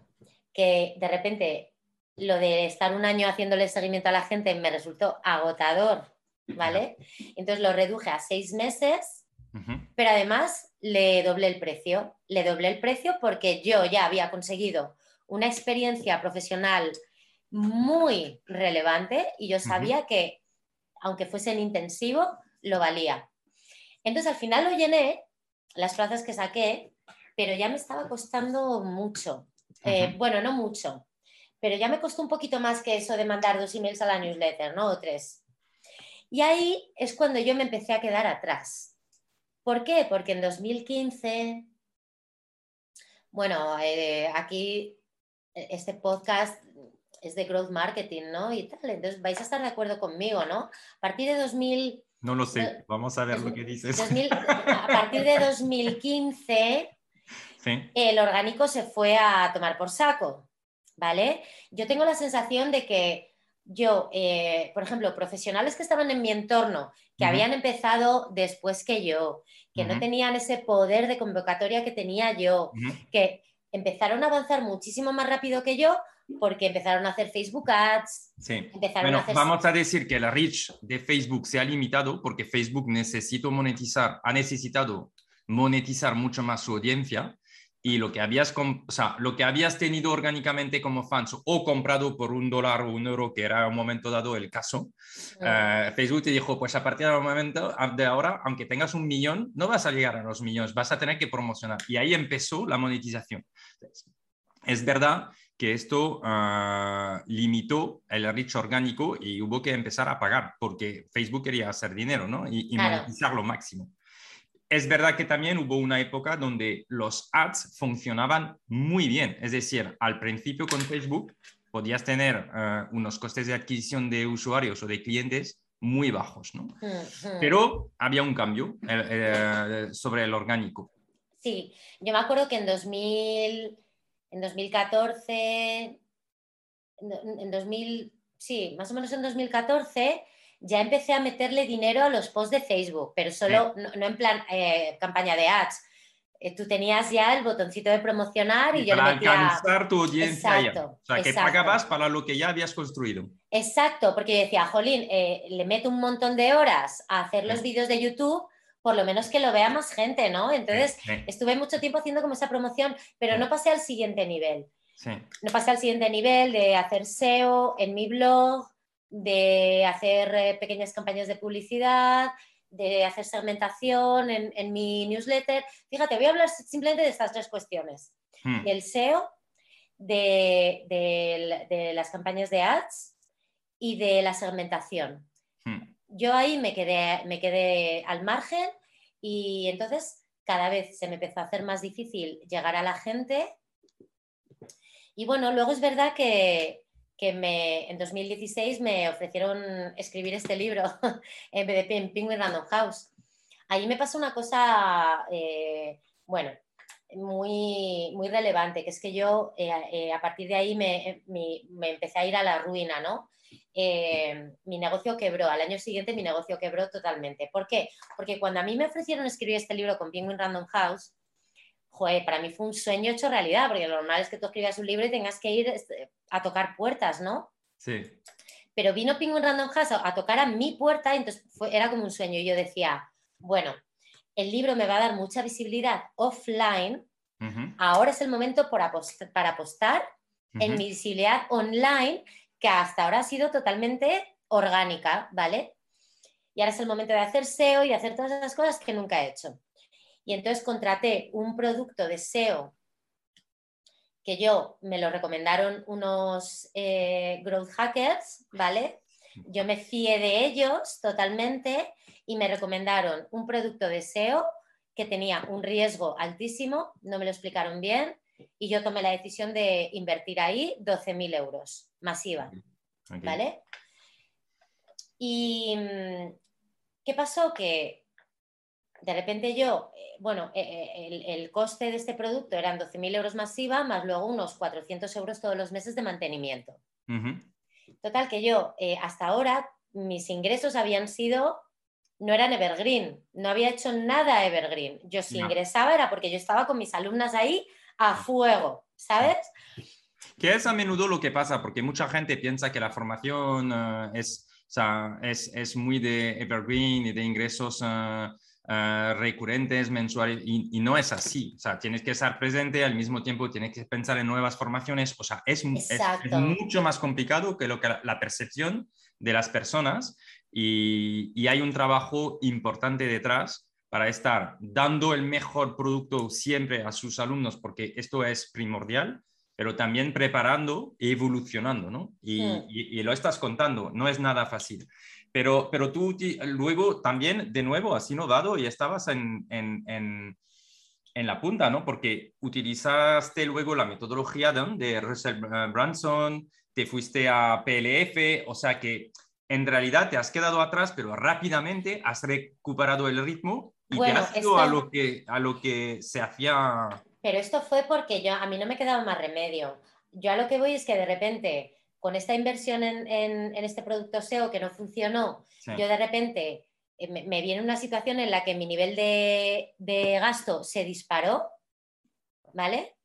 que de repente lo de estar un año haciéndole seguimiento a la gente me resultó agotador, ¿vale? Entonces lo reduje a seis meses, pero además le doblé el precio. Le doblé el precio porque yo ya había conseguido una experiencia profesional muy relevante y yo sabía que, aunque fuese en intensivo, lo valía. Entonces al final lo llené, las plazas que saqué, pero ya me estaba costando mucho. Eh, bueno, no mucho, pero ya me costó un poquito más que eso de mandar dos emails a la newsletter, ¿no? O tres. Y ahí es cuando yo me empecé a quedar atrás ¿Por qué? Porque en 2015, bueno, eh, aquí e, este podcast es de growth marketing, ¿no? Y tal, entonces vais a estar de acuerdo conmigo, ¿no? A partir de 2000... No lo sé, vamos a ver lo que dices. a partir de 2015, el orgánico se fue a tomar por saco, ¿vale? Yo tengo la sensación de que yo, eh, por ejemplo, profesionales que estaban en mi entorno, que habían empezado después que yo, que no tenían ese poder de convocatoria que tenía yo, que empezaron a avanzar muchísimo más rápido que yo porque empezaron a hacer Facebook Ads. Sí. bueno, vamos a decir que la reach de Facebook se ha limitado porque Facebook necesitó monetizar, ha necesitado monetizar mucho más su audiencia y lo que habías, o sea, lo que habías tenido orgánicamente como fans o comprado por un dólar o un euro, que era un momento dado el caso, eh, Facebook te dijo, pues a partir del momento de ahora, aunque tengas un millón, no vas a llegar a los millones, vas a tener que promocionar. Y ahí empezó la monetización. Es verdad que esto ah, limitó el reach orgánico y hubo que empezar a pagar porque Facebook quería hacer dinero ¿no? y, monetizar lo máximo es verdad que también hubo una época donde los ads funcionaban muy bien. Es decir, al principio con Facebook podías tener eh, unos costes de adquisición de usuarios o de clientes muy bajos, ¿no? Pero había un cambio eh, sobre el orgánico. Sí, yo me acuerdo que en, 2000, en 2014, en 2000, sí, más o menos en 2014 ya empecé a meterle dinero a los posts de Facebook, pero solo, no, en plan eh, campaña de ads. Eh, tú tenías ya el botoncito de promocionar y, yo le metía... Para alcanzar tu audiencia O sea, que pagabas para lo que ya habías construido. Exacto, porque yo decía, jolín, eh, le meto un montón de horas a hacer los vídeos de YouTube, por lo menos que lo vea más gente, ¿no? Entonces, estuve mucho tiempo haciendo como esa promoción, pero no pasé al siguiente nivel. No pasé al siguiente nivel de hacer SEO en mi blog, de hacer eh, pequeñas campañas de publicidad, de hacer segmentación en, mi newsletter. Fíjate, voy a hablar simplemente de estas tres cuestiones. Hmm. Del SEO, de, las campañas de ads y de la segmentación. Hmm. Yo ahí me quedé, me quedé al margen y entonces cada vez se me empezó a hacer más difícil llegar a la gente. Y bueno, luego es verdad que, que me, en 2016 me ofrecieron escribir este libro en en Penguin Random House. Ahí me pasó una cosa, eh, bueno, muy, muy relevante, que es que yo eh, eh, a partir de ahí me, me, empecé a ir a la ruina, ¿no? mi negocio quebró, al año siguiente mi negocio quebró totalmente. ¿Por qué? Porque cuando a mí me ofrecieron escribir este libro con Penguin Random House, joder, para mí fue un sueño hecho realidad, porque lo normal es que tú escribas un libro y tengas que ir este, a tocar puertas, ¿no? Sí. Pero vino Penguin Random House a, tocar a mi puerta y entonces era como un sueño. Y yo decía, bueno, el libro me va a dar mucha visibilidad offline, ahora es el momento para apostar en mi visibilidad online, que hasta ahora ha sido totalmente orgánica, ¿vale? Y ahora es el momento de hacer SEO y de hacer todas esas cosas que nunca he hecho. Y entonces contraté un producto de SEO que yo me lo recomendaron unos eh, growth hackers, ¿vale? Yo me fié de ellos totalmente y me recomendaron un producto de SEO que tenía un riesgo altísimo, no me lo explicaron bien y yo tomé la decisión de invertir ahí 12.000 euros masiva, ¿vale? Y mm, ¿qué pasó? Que de repente yo, eh, bueno, eh, eh, el, coste de este producto eran 12.000 euros masiva, más luego unos 400 euros todos los meses de mantenimiento. Total, que yo hasta ahora mis ingresos habían sido, no eran evergreen, no había hecho nada evergreen. Yo si ingresaba era porque yo estaba con mis alumnas ahí a fuego, ¿sabes? Que es a menudo lo que pasa, porque mucha gente piensa que la formación es, es, muy de evergreen y de ingresos... Eh, recurrentes, mensuales, y, no es así. O sea, tienes que estar presente, al mismo tiempo tienes que pensar en nuevas formaciones. O sea, es, mucho más complicado que lo que la, percepción de las personas y, y, hay un trabajo importante detrás para estar dando el mejor producto siempre a sus alumnos, porque esto es primordial, pero también preparando y evolucionando, ¿no? Y, hmm. y, lo estás contando, no es nada fácil. Pero, pero tú luego también, de nuevo, has innovado y estabas en, en, en, la punta, ¿no? Porque utilizaste luego la metodología de Russell Branson, te fuiste a PLF, o sea que en realidad te has quedado atrás, pero rápidamente has recuperado el ritmo y te has ido a, lo que, a lo que se hacía. Pero esto fue porque yo, a mí no me quedaba más remedio. yo a lo que voy es que de repente, con esta inversión en, este producto SEO que no funcionó, yo de repente eh, me, viene una situación en la que mi nivel de, de gasto se disparó, ¿vale?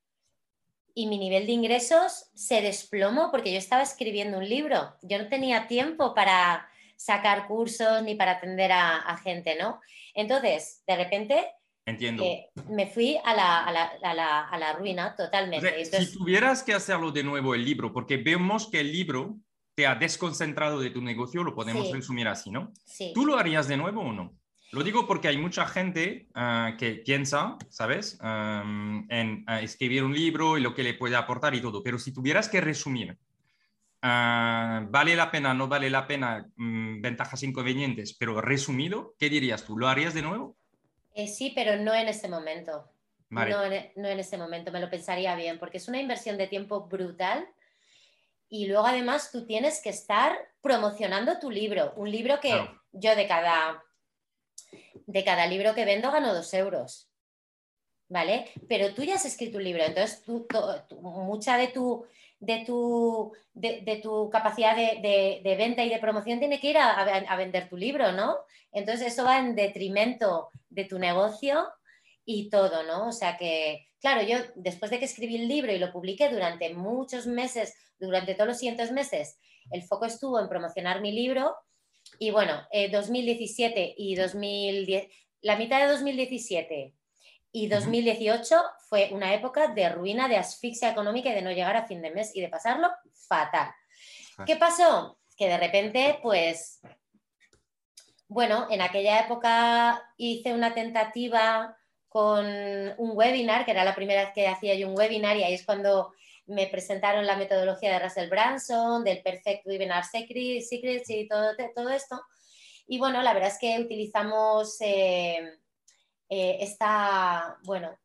y mi nivel de ingresos se desplomó porque yo estaba escribiendo un libro. Yo no tenía tiempo para sacar cursos ni para atender a, gente, ¿no? Entonces, de repente, Entiendo. Eh, me fui a la, a, la, a, la, a la, ruina totalmente. si tuvieras que hacerlo de nuevo el libro, porque vemos que el libro te ha desconcentrado de tu negocio, lo podemos resumir así, ¿no? Sí. ¿Tú lo harías de nuevo o no? Lo digo porque hay mucha gente ah, que piensa, ¿sabes?, en ah, escribir un libro y lo que le puede aportar y todo. Pero si tuvieras que resumir, ah, ¿vale la pena, no vale la pena, mm, ventajas, inconvenientes, pero resumido, ¿qué dirías tú? ¿Lo harías de nuevo? Eh, sí, pero no en este momento. No, en, no en este momento, me lo pensaría bien, porque es una inversión de tiempo brutal y luego además tú tienes que estar promocionando tu libro, un libro que yo de cada de cada libro que vendo gano dos euros. ¿Vale? Pero tú ya has escrito un libro, entonces tú, mucha de tu, de tu, de, tu capacidad de, venta y de promoción tiene que ir a, vender tu libro, ¿no? Entonces eso va en detrimento de tu negocio y todo, ¿no? O sea que, claro, yo después de que escribí el libro y lo publiqué durante muchos meses, durante todos los siguientes meses, el foco estuvo en promocionar mi libro y bueno, 2017 eh, y 2010, la mitad de 2017 y 2018 fue una época de ruina, de asfixia económica y de no llegar a fin de mes y de pasarlo fatal. ¿Qué pasó? Que de repente, pues, bueno, en aquella época hice una tentativa con un webinar, que era la primera vez que hacía yo un webinar y ahí es cuando me presentaron la metodología de Russell Branson, del Perfect Webinar Secrets y todo, todo esto. Y bueno, la verdad es que utilizamos eh, eh, esta, bueno,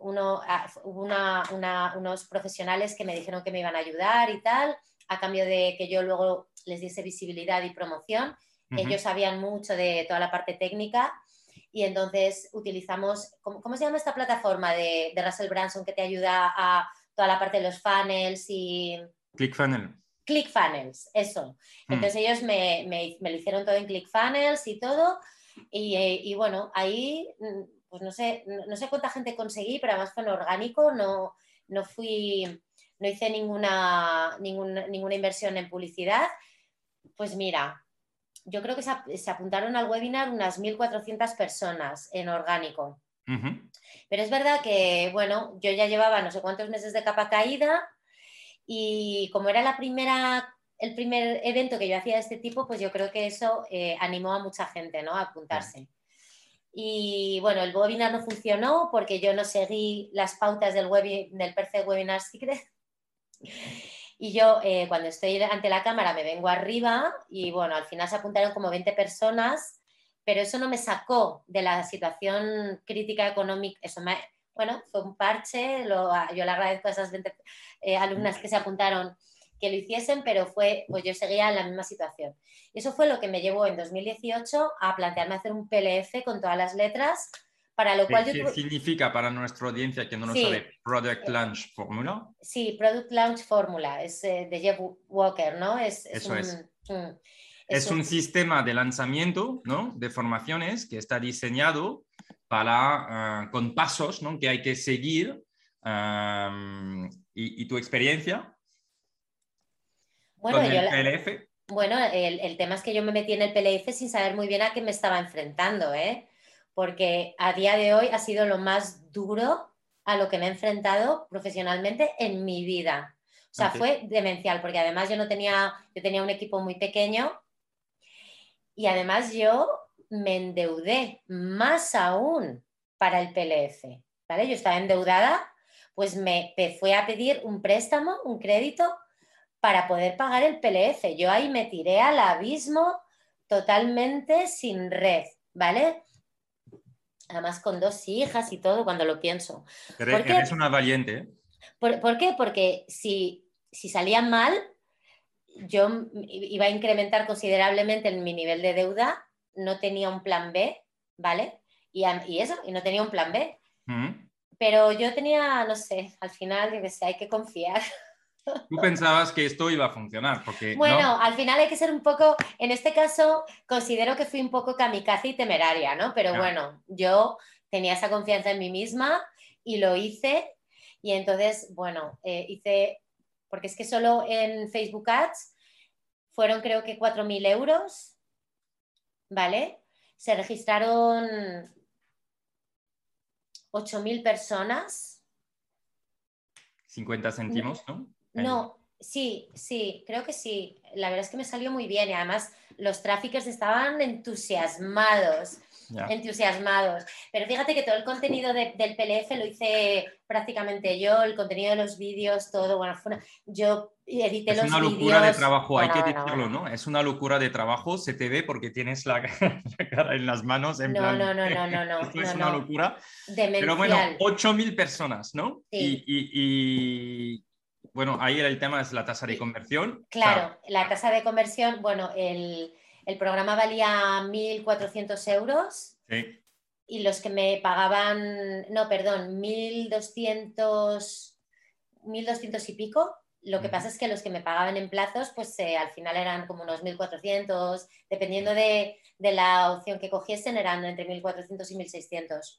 uno, ah, unos profesionales que me dijeron que me iban a ayudar y tal, a cambio de que yo luego les diese visibilidad y promoción. Ellos sabían mucho de toda la parte técnica y entonces utilizamos, ¿cómo, se llama esta plataforma de, de Russell Branson que te ayuda a toda la parte de los funnels y... ClickFunnels. ClickFunnels, eso. Hmm. Entonces ellos me, me, lo hicieron todo en ClickFunnels y todo. Y, eh, y, bueno, ahí, mm, pues no sé, no, sé cuánta gente conseguí, pero además fue en orgánico, no, no fui, no hice ninguna, ninguna, ninguna inversión en publicidad. Pues mira, yo creo que se, se apuntaron al webinar unas 1.400 personas en orgánico. Pero es verdad que, bueno, yo ya llevaba no sé cuántos meses de capa caída y como era la primera, el primer evento que yo hacía de este tipo, pues yo creo que eso eh, animó a mucha gente ¿no? a apuntarse. Y bueno, el webinar no funcionó porque yo no seguí las pautas del, del Perfect Webinar Secret. Y yo eh, cuando estoy ante la cámara me vengo arriba y bueno, al final se apuntaron como 20 personas pero eso no me sacó de la situación crítica económica, eso me, bueno, fue un parche, yo le agradezco a esas 20 eh, alumnas que se apuntaron que lo hiciesen, pero fue, pues yo seguía en la misma situación. Eso fue lo que me llevó en 2018 a plantearme hacer un PLF con todas las letras, para lo cual ¿Qué significa para nuestra audiencia que no lo sabe Product Launch Formula? Sí, Product Launch Formula, es eh, de Jeff Walker, ¿no? Es, Eso es. Es un sistema de lanzamiento ¿no? de formaciones que está diseñado para, ah, con pasos ¿no? que hay que seguir y, tu experiencia bueno, con el PLF. Bueno, el, tema es que yo me metí en el PLF sin saber muy bien a qué me estaba enfrentando, ¿eh? porque a día de hoy ha sido lo más duro a lo que me he enfrentado profesionalmente en mi vida. O sea, fue demencial, porque además yo no tenía, yo tenía un equipo muy pequeño y además yo me endeudé más aún para el PLF. ¿vale? Yo estaba endeudada, pues me fue a pedir un préstamo, un crédito para poder pagar el PLF. Yo ahí me tiré al abismo totalmente sin red, ¿vale? Además con dos hijas y todo cuando lo pienso. Eres, una valiente. ¿eh? ¿Por, qué? Porque si, si salía mal, yo iba a incrementar considerablemente en mi nivel de deuda, no tenía un plan B, ¿vale? Y, eso, y no tenía un plan B. Mm. Pero yo tenía, no sé, al final, yo que sé, hay que confiar. Tú pensabas que esto iba a funcionar. Porque, bueno, al final hay que ser un poco, en este caso considero que fui un poco kamikaze y temeraria, ¿no? Pero bueno, yo tenía esa confianza en mí misma y lo hice. Y entonces, bueno, eh, hice, porque es que solo en Facebook Ads fueron creo que 4.000 euros, ¿vale? Se registraron 8.000 personas. 50 céntimos, ¿no? No, sí, sí, creo que sí. La verdad es que me salió muy bien y además los tráficos estaban entusiasmados entusiasmados. Pero fíjate que todo el contenido del PLF lo hice prácticamente yo, el contenido de los vídeos, todo. Bueno, yo edité los vídeos. Es una locura de trabajo, hay que decirlo, ¿no? Es una locura de trabajo, se te ve porque tienes la, cara en las manos. En no, plan, no, no, no, no, no. es una locura. Pero bueno, 8.000 personas, ¿no? Y, bueno, ahí el tema es la tasa de conversión. Claro, la tasa de conversión, bueno, el el programa valía 1.400 euros. Y los que me pagaban, no, perdón, 1.200, 1.200 y pico. Lo que pasa es que los que me pagaban en plazos, pues eh, al final eran como unos 1.400, dependiendo de, la opción que cogiesen, eran entre 1.400 y 1.600.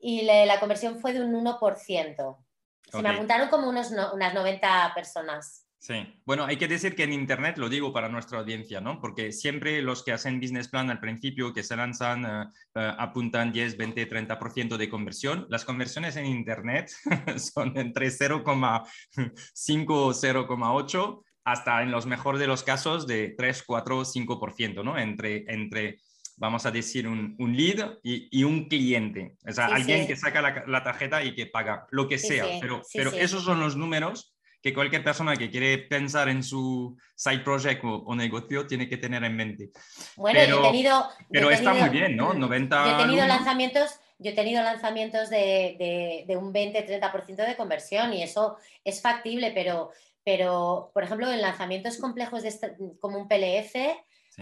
Y la conversión fue de un 1%. Se me apuntaron como unos unas 90 personas. Sí, bueno, hay que decir que en Internet, lo digo para nuestra audiencia, ¿no? Porque siempre los que hacen business plan al principio, que se lanzan, eh, eh, apuntan 10, 20, 30% de conversión. Las conversiones en Internet son entre 0,5 o 0,8 hasta en los mejores de los casos de 3, 4, 5%, ¿no? Entre, entre vamos a decir, un, un lead y, y, un cliente. O sea, alguien que saca la, la, tarjeta y que paga, lo que sea. pero, pero esos son los números que cualquier persona que quiere pensar en su side project o, negocio tiene que tener en mente. Bueno, pero, he tenido... Pero está muy bien, ¿no? 90... Yo he tenido lanzamientos... Yo he tenido lanzamientos de, de, de un 20-30% de conversión y eso es factible, pero, pero, por ejemplo, en lanzamientos complejos de como un PLF,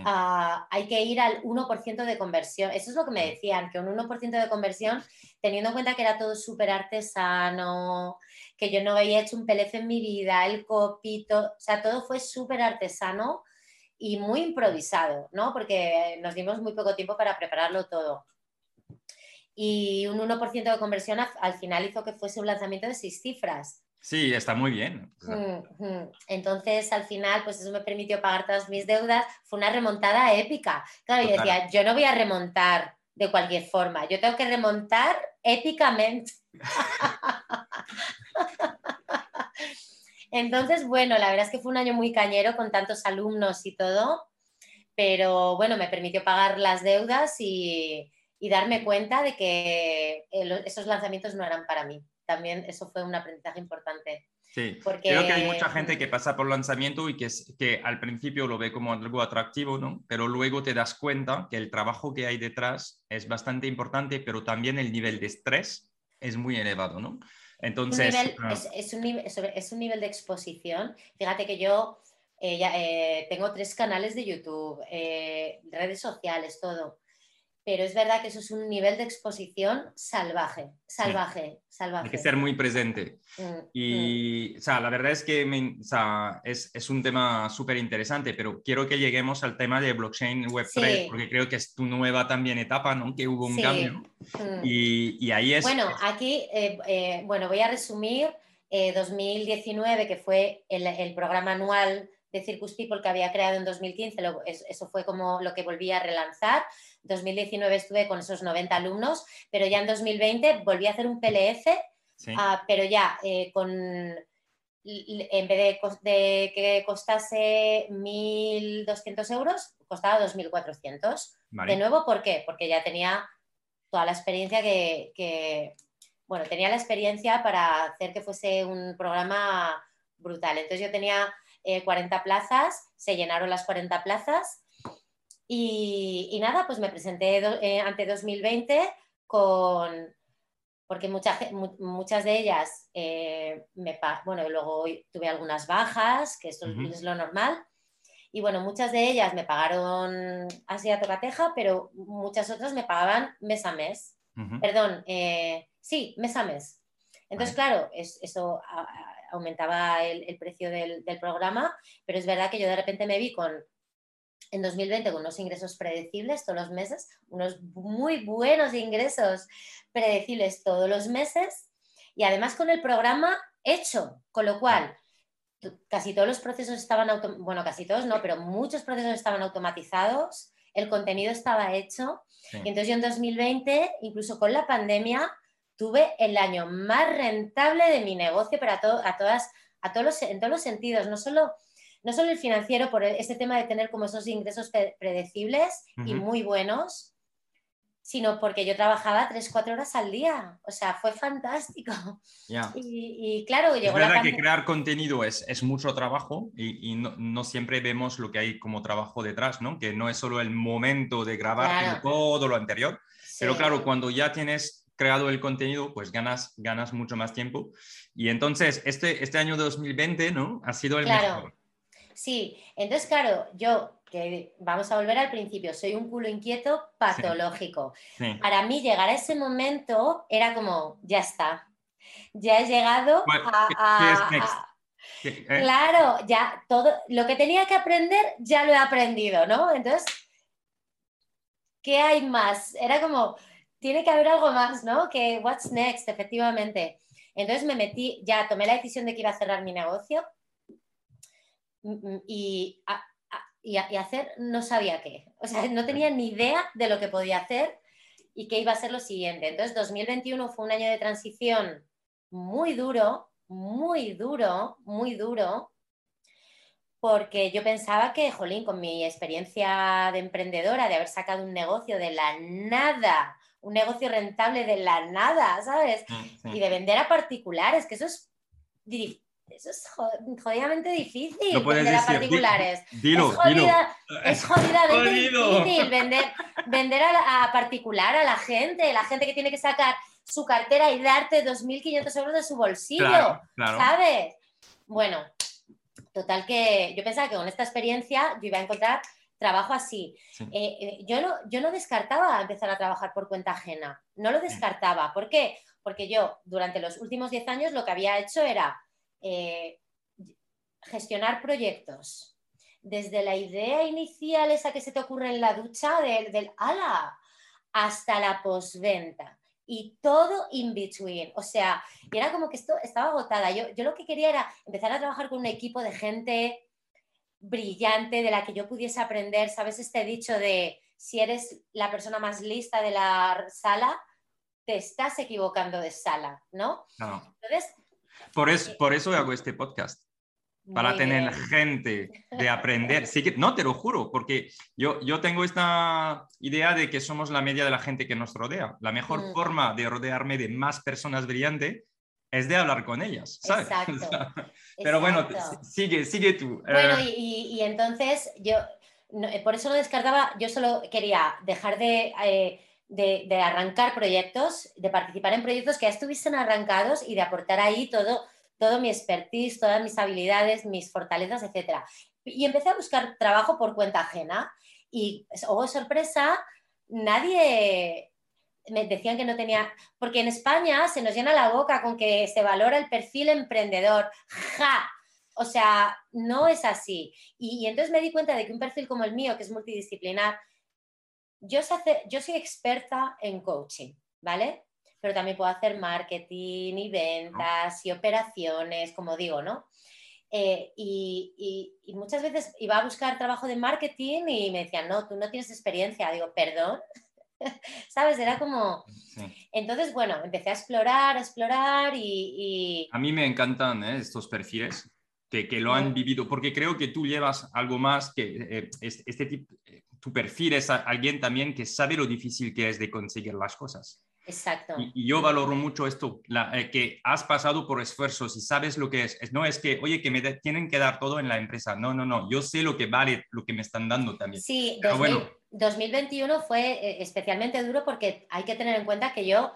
ah, hay que ir al 1% de conversión. Eso es lo que me decían, que un 1% de conversión, teniendo en cuenta que era todo súper artesano, que yo no había hecho un PLF en mi vida, el copito, o sea, todo fue súper artesano y muy improvisado, ¿no? Porque nos dimos muy poco tiempo para prepararlo todo. Y un 1% de conversión al final hizo que fuese un lanzamiento de seis cifras. Sí, está muy bien. Entonces, al final, pues eso me permitió pagar todas mis deudas. Fue una remontada épica. Claro, yo decía, yo no voy a remontar de cualquier forma, yo tengo que remontar épicamente. Entonces, bueno, la verdad es que fue un año muy cañero con tantos alumnos y todo, pero bueno, me permitió pagar las deudas y, darme cuenta de que eh, esos lanzamientos no eran para mí. También eso fue un aprendizaje importante. Sí, porque... creo que hay mucha gente que pasa por lanzamiento y que, que al principio lo ve como algo atractivo, ¿no? Pero luego te das cuenta que el trabajo que hay detrás es bastante importante, pero también el nivel de estrés es muy elevado, ¿no? Entonces... Ah. es, un nivel, es, un nivel, de exposición. Fíjate que yo eh, eh, tengo tres canales de YouTube, eh, redes sociales, todo pero es verdad que eso es un nivel de exposición salvaje, salvaje, salvaje. Hay que ser muy presente. Mm, y, mm. o sea, la verdad es que o sea, es, es, un tema súper interesante, pero quiero que lleguemos al tema de blockchain Web3, porque creo que es tu nueva también etapa, ¿no? Que hubo un cambio. Mm. Y, y, ahí es... Bueno, aquí, eh, eh, bueno, voy a resumir 2019, eh, que fue el, el programa anual de Circus People que había creado en 2015, eso fue como lo que volví a relanzar. 2019 estuve con esos 90 alumnos, pero ya en 2020 volví a hacer un PLF, ah, pero ya eh, con, en vez de, que costase 1.200 euros, costaba 2.400. De nuevo, ¿por qué? Porque ya tenía toda la experiencia que, bueno, tenía la experiencia para hacer que fuese un programa brutal. Entonces yo tenía 40 eh, plazas, se llenaron las 40 plazas y, nada, pues me presenté eh, ante 2020 con, porque muchas de ellas, eh, me, bueno, luego tuve algunas bajas, que esto es lo normal, y bueno, muchas de ellas me pagaron así a tocateja, pero muchas otras me pagaban mes a mes. Perdón, sí, mes a mes. Entonces, claro, eso aumentaba el, precio del, programa, pero es verdad que yo de repente me vi con, en 2020 con unos ingresos predecibles todos los meses, unos muy buenos ingresos predecibles todos los meses y además con el programa hecho, con lo cual casi todos los procesos estaban, bueno, casi todos no, pero muchos procesos estaban automatizados, el contenido estaba hecho. Y entonces yo en 2020, incluso con la pandemia, tuve el año más rentable de mi negocio, pero a, a todas, a todos los, en todos los sentidos, no solo, no solo el financiero, por este tema de tener como esos ingresos predecibles y muy buenos, sino porque yo trabajaba tres, cuatro horas al día. O sea, fue fantástico. Y, claro, llegó es verdad que crear contenido es, es mucho trabajo y, no, no, siempre vemos lo que hay como trabajo detrás, ¿no? Que no es solo el momento de grabar todo lo anterior, pero claro, cuando ya tienes creado el contenido, pues ganas, ganas mucho más tiempo. Y entonces, este, este año 2020, ¿no? Ha sido el mejor. Sí, entonces, claro, yo que vamos a volver al principio, soy un culo inquieto patológico. Para mí llegar a ese momento era como, ya está, ya he llegado a... ¿Eh? Claro, ya todo lo que tenía que aprender ya lo he aprendido, ¿no? Entonces, ¿qué hay más? Era como, tiene que haber algo más, ¿no? Que what's next, efectivamente. Entonces me metí, ya tomé la decisión de que iba a cerrar mi negocio mm, mm, y y, hacer no sabía qué. O sea, no tenía ni idea de lo que podía hacer y qué iba a ser lo siguiente. Entonces, 2021 fue un año de transición muy duro, muy duro, muy duro, porque yo pensaba que, jolín, con mi experiencia de emprendedora, de haber sacado un negocio de la nada, un negocio rentable de la nada, ¿sabes? Mm, y de vender a particulares, que eso es eso es jodidamente difícil vender a particulares. Dilo, es, jodidamente difícil vender, vender a, particular a la gente, la gente que tiene que sacar su cartera y darte 2.500 euros de su bolsillo, ¿sabes? Bueno, total que yo pensaba que con esta experiencia yo iba a encontrar trabajo así. Eh, eh, yo, no, yo no descartaba empezar a trabajar por cuenta ajena, no lo descartaba. ¿Por qué? Porque yo durante los últimos 10 años lo que había hecho era eh, gestionar proyectos. Desde la idea inicial, esa que se te ocurre en la ducha, del, del ala, hasta la postventa y todo in between. O sea, y era como que esto estaba agotada. Yo, yo lo que quería era empezar a trabajar con un equipo de gente brillante de la que yo pudiese aprender. ¿Sabes este dicho de si eres la persona más lista de la sala, te estás equivocando de sala, ¿no? no. Entonces, por eso, por eso hago este podcast. Para tener gente de aprender. Sí que, no, te lo juro, porque yo, yo tengo esta idea de que somos la media de la gente que nos rodea. La mejor mm. forma de rodearme de más personas brillantes es de hablar con ellas, ¿sabes? Exacto. Pero bueno, sigue, sigue tú. Bueno, eh. y, y, entonces yo, eh, por eso lo descartaba, yo solo quería dejar de... Eh, de, arrancar proyectos, de participar en proyectos que ya estuviesen arrancados y de aportar ahí todo, todo mi expertise, todas mis habilidades, mis fortalezas, etc. Y empecé a buscar trabajo por cuenta ajena y, oh sorpresa, nadie me decían que no tenía, porque en España se nos llena la boca con que se valora el perfil emprendedor. ¡Ja! O sea, no es así. y, entonces me di cuenta de que un perfil como el mío, que es multidisciplinar, yo, yo soy experta en coaching, ¿vale? Pero también puedo hacer marketing y ventas y operaciones, como digo, ¿no? Eh, y, muchas veces iba a buscar trabajo de marketing y me decían, no, tú no tienes experiencia. Digo, perdón. ¿Sabes? Era como... Entonces, bueno, empecé a explorar, a explorar y... A mí me encantan ¿eh? estos perfiles que, que, lo han vivido, porque creo que tú llevas algo más que eh, este, este tipo, tu perfil es alguien también que sabe lo difícil que es de conseguir las cosas. Exacto. Y, yo valoro mucho esto, eh, que has pasado por esfuerzos y sabes lo que es. No es que, oye, que me tienen que dar todo en la empresa. No, no, no. Yo sé lo que vale, lo que me están dando también. Sí, bueno. 2021 fue eh, especialmente duro porque hay que tener en cuenta que yo,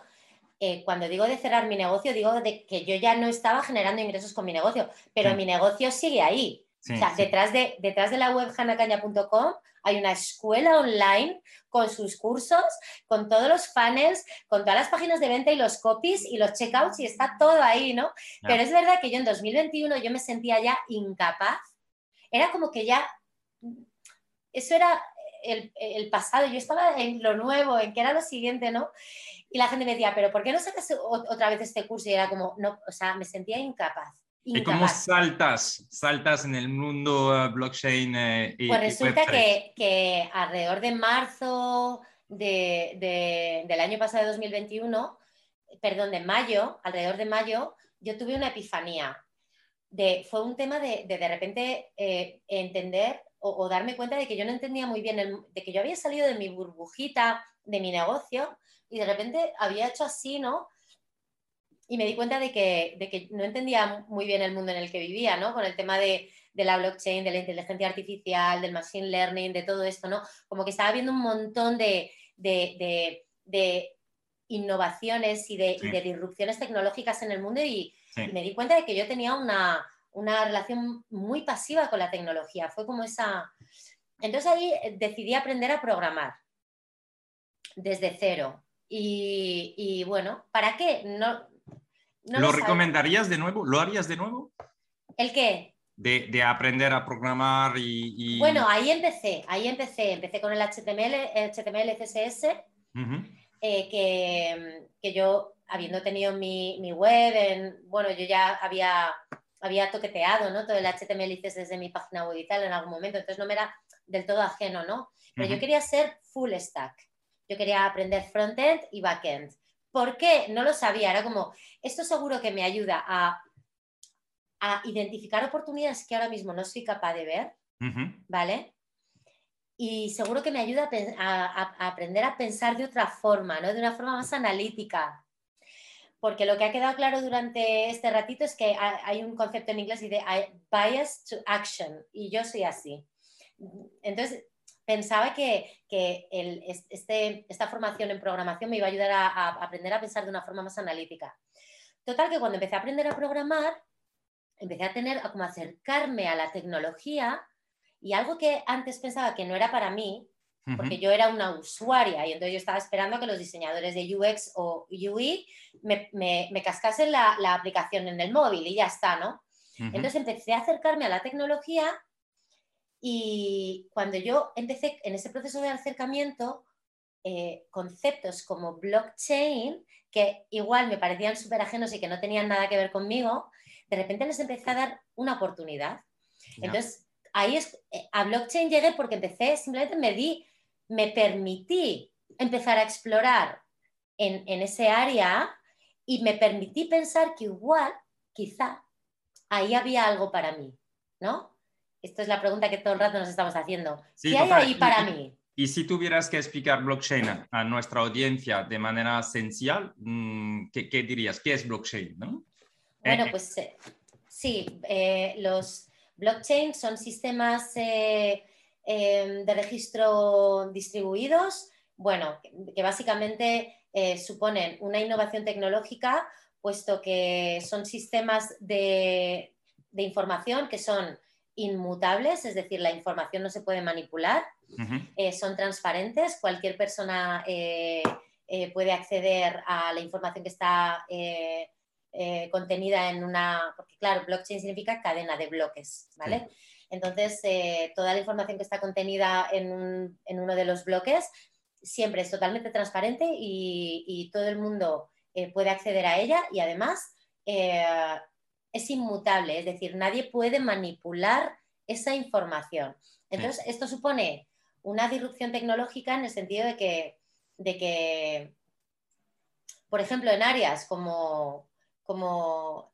eh, cuando digo de cerrar mi negocio, digo de que yo ya no estaba generando ingresos con mi negocio, pero mi negocio sigue ahí. o sea, Detrás, de, detrás de la web hanacaña.com hay una escuela online con sus cursos, con todos los funnels, con todas las páginas de venta y los copies y los checkouts y está todo ahí, ¿no? Pero es verdad que yo en 2021 yo me sentía ya incapaz. Era como que ya, eso era el, el pasado, yo estaba en lo nuevo, en que era lo siguiente, ¿no? Y la gente me decía, pero ¿por qué no sacas otra vez este curso? Y era como, no, o sea, me sentía incapaz. ¿Y cómo saltas, saltas en el mundo uh, blockchain? Eh, pues resulta que, que, alrededor de marzo de, del año pasado, de 2021, perdón, de mayo, alrededor de mayo, yo tuve una epifanía. De, fue un tema de de, de repente eh, entender o, darme cuenta de que yo no entendía muy bien, de que yo había salido de mi burbujita, de mi negocio, y de repente había hecho así, ¿no? Y me di cuenta de que, de que, no entendía muy bien el mundo en el que vivía, ¿no? Con el tema de, de, la blockchain, de la inteligencia artificial, del machine learning, de todo esto, ¿no? Como que estaba viendo un montón de, de, de innovaciones y, de, disrupciones tecnológicas en el mundo y, me di cuenta de que yo tenía una, una relación muy pasiva con la tecnología. Fue como esa... Entonces ahí decidí aprender a programar desde cero. Y, y, bueno, ¿para qué? No, ¿Lo, recomendarías de nuevo? ¿Lo harías de nuevo? ¿El qué? De, aprender a programar y, Bueno, ahí empecé, ahí empecé. Empecé con el HTML, HTML CSS, eh, que, que, yo, habiendo tenido mi, mi, web, en, bueno, yo ya había, había toqueteado ¿no? todo el HTML y CSS de mi página web y tal en algún momento, entonces no me era del todo ajeno, ¿no? Pero yo quería ser full stack. Yo quería aprender frontend y backend. ¿Por qué? No lo sabía. Era como, esto seguro que me ayuda a, identificar oportunidades que ahora mismo no soy capaz de ver, ¿vale? Y seguro que me ayuda a, aprender a pensar de otra forma, ¿no? De una forma más analítica. Porque lo que ha quedado claro durante este ratito es que hay un concepto en inglés de bias to action, y yo soy así. Entonces, pensaba que, este, esta formación en programación me iba a ayudar a, aprender a pensar de una forma más analítica. Total, que cuando empecé a aprender a programar, empecé a tener, a como acercarme a la tecnología y algo que antes pensaba que no era para mí, porque yo era una usuaria y entonces yo estaba esperando a que los diseñadores de UX o UI me, me, cascasen la, la, aplicación en el móvil y ya está, ¿no? Entonces empecé a acercarme a la tecnología y cuando yo empecé en ese proceso de acercamiento, eh, conceptos como blockchain, que igual me parecían súper ajenos y que no tenían nada que ver conmigo, de repente les empecé a dar una oportunidad. Entonces, ahí es, eh, a blockchain llegué porque empecé, simplemente me di, me permití empezar a explorar en, en ese área y me permití pensar que igual, quizá, ahí había algo para mí, ¿no? Esta es la pregunta que todo el rato nos estamos haciendo. ¿Qué hay ahí para mí? Y si tuvieras que explicar blockchain a nuestra audiencia de manera esencial, mm, ¿qué, qué dirías? ¿Qué es blockchain? ¿no? Bueno, eh, pues eh, sí, eh, los blockchain son sistemas em, de registro distribuidos, bueno, que, básicamente suponen una innovación tecnológica, puesto que son sistemas de, de información que son inmutables, es decir, la información no se puede manipular, eh, son transparentes, cualquier persona eh, eh, puede acceder a la información que está contenida en una, porque claro, blockchain significa cadena de bloques, ¿vale? Entonces, toda la información que está contenida en, uno de los bloques siempre es totalmente transparente y, y todo el mundo puede acceder a ella y además es inmutable, es decir, nadie puede manipular esa información. Entonces, esto supone una disrupción tecnológica en el sentido de que, de que por ejemplo, en áreas como, como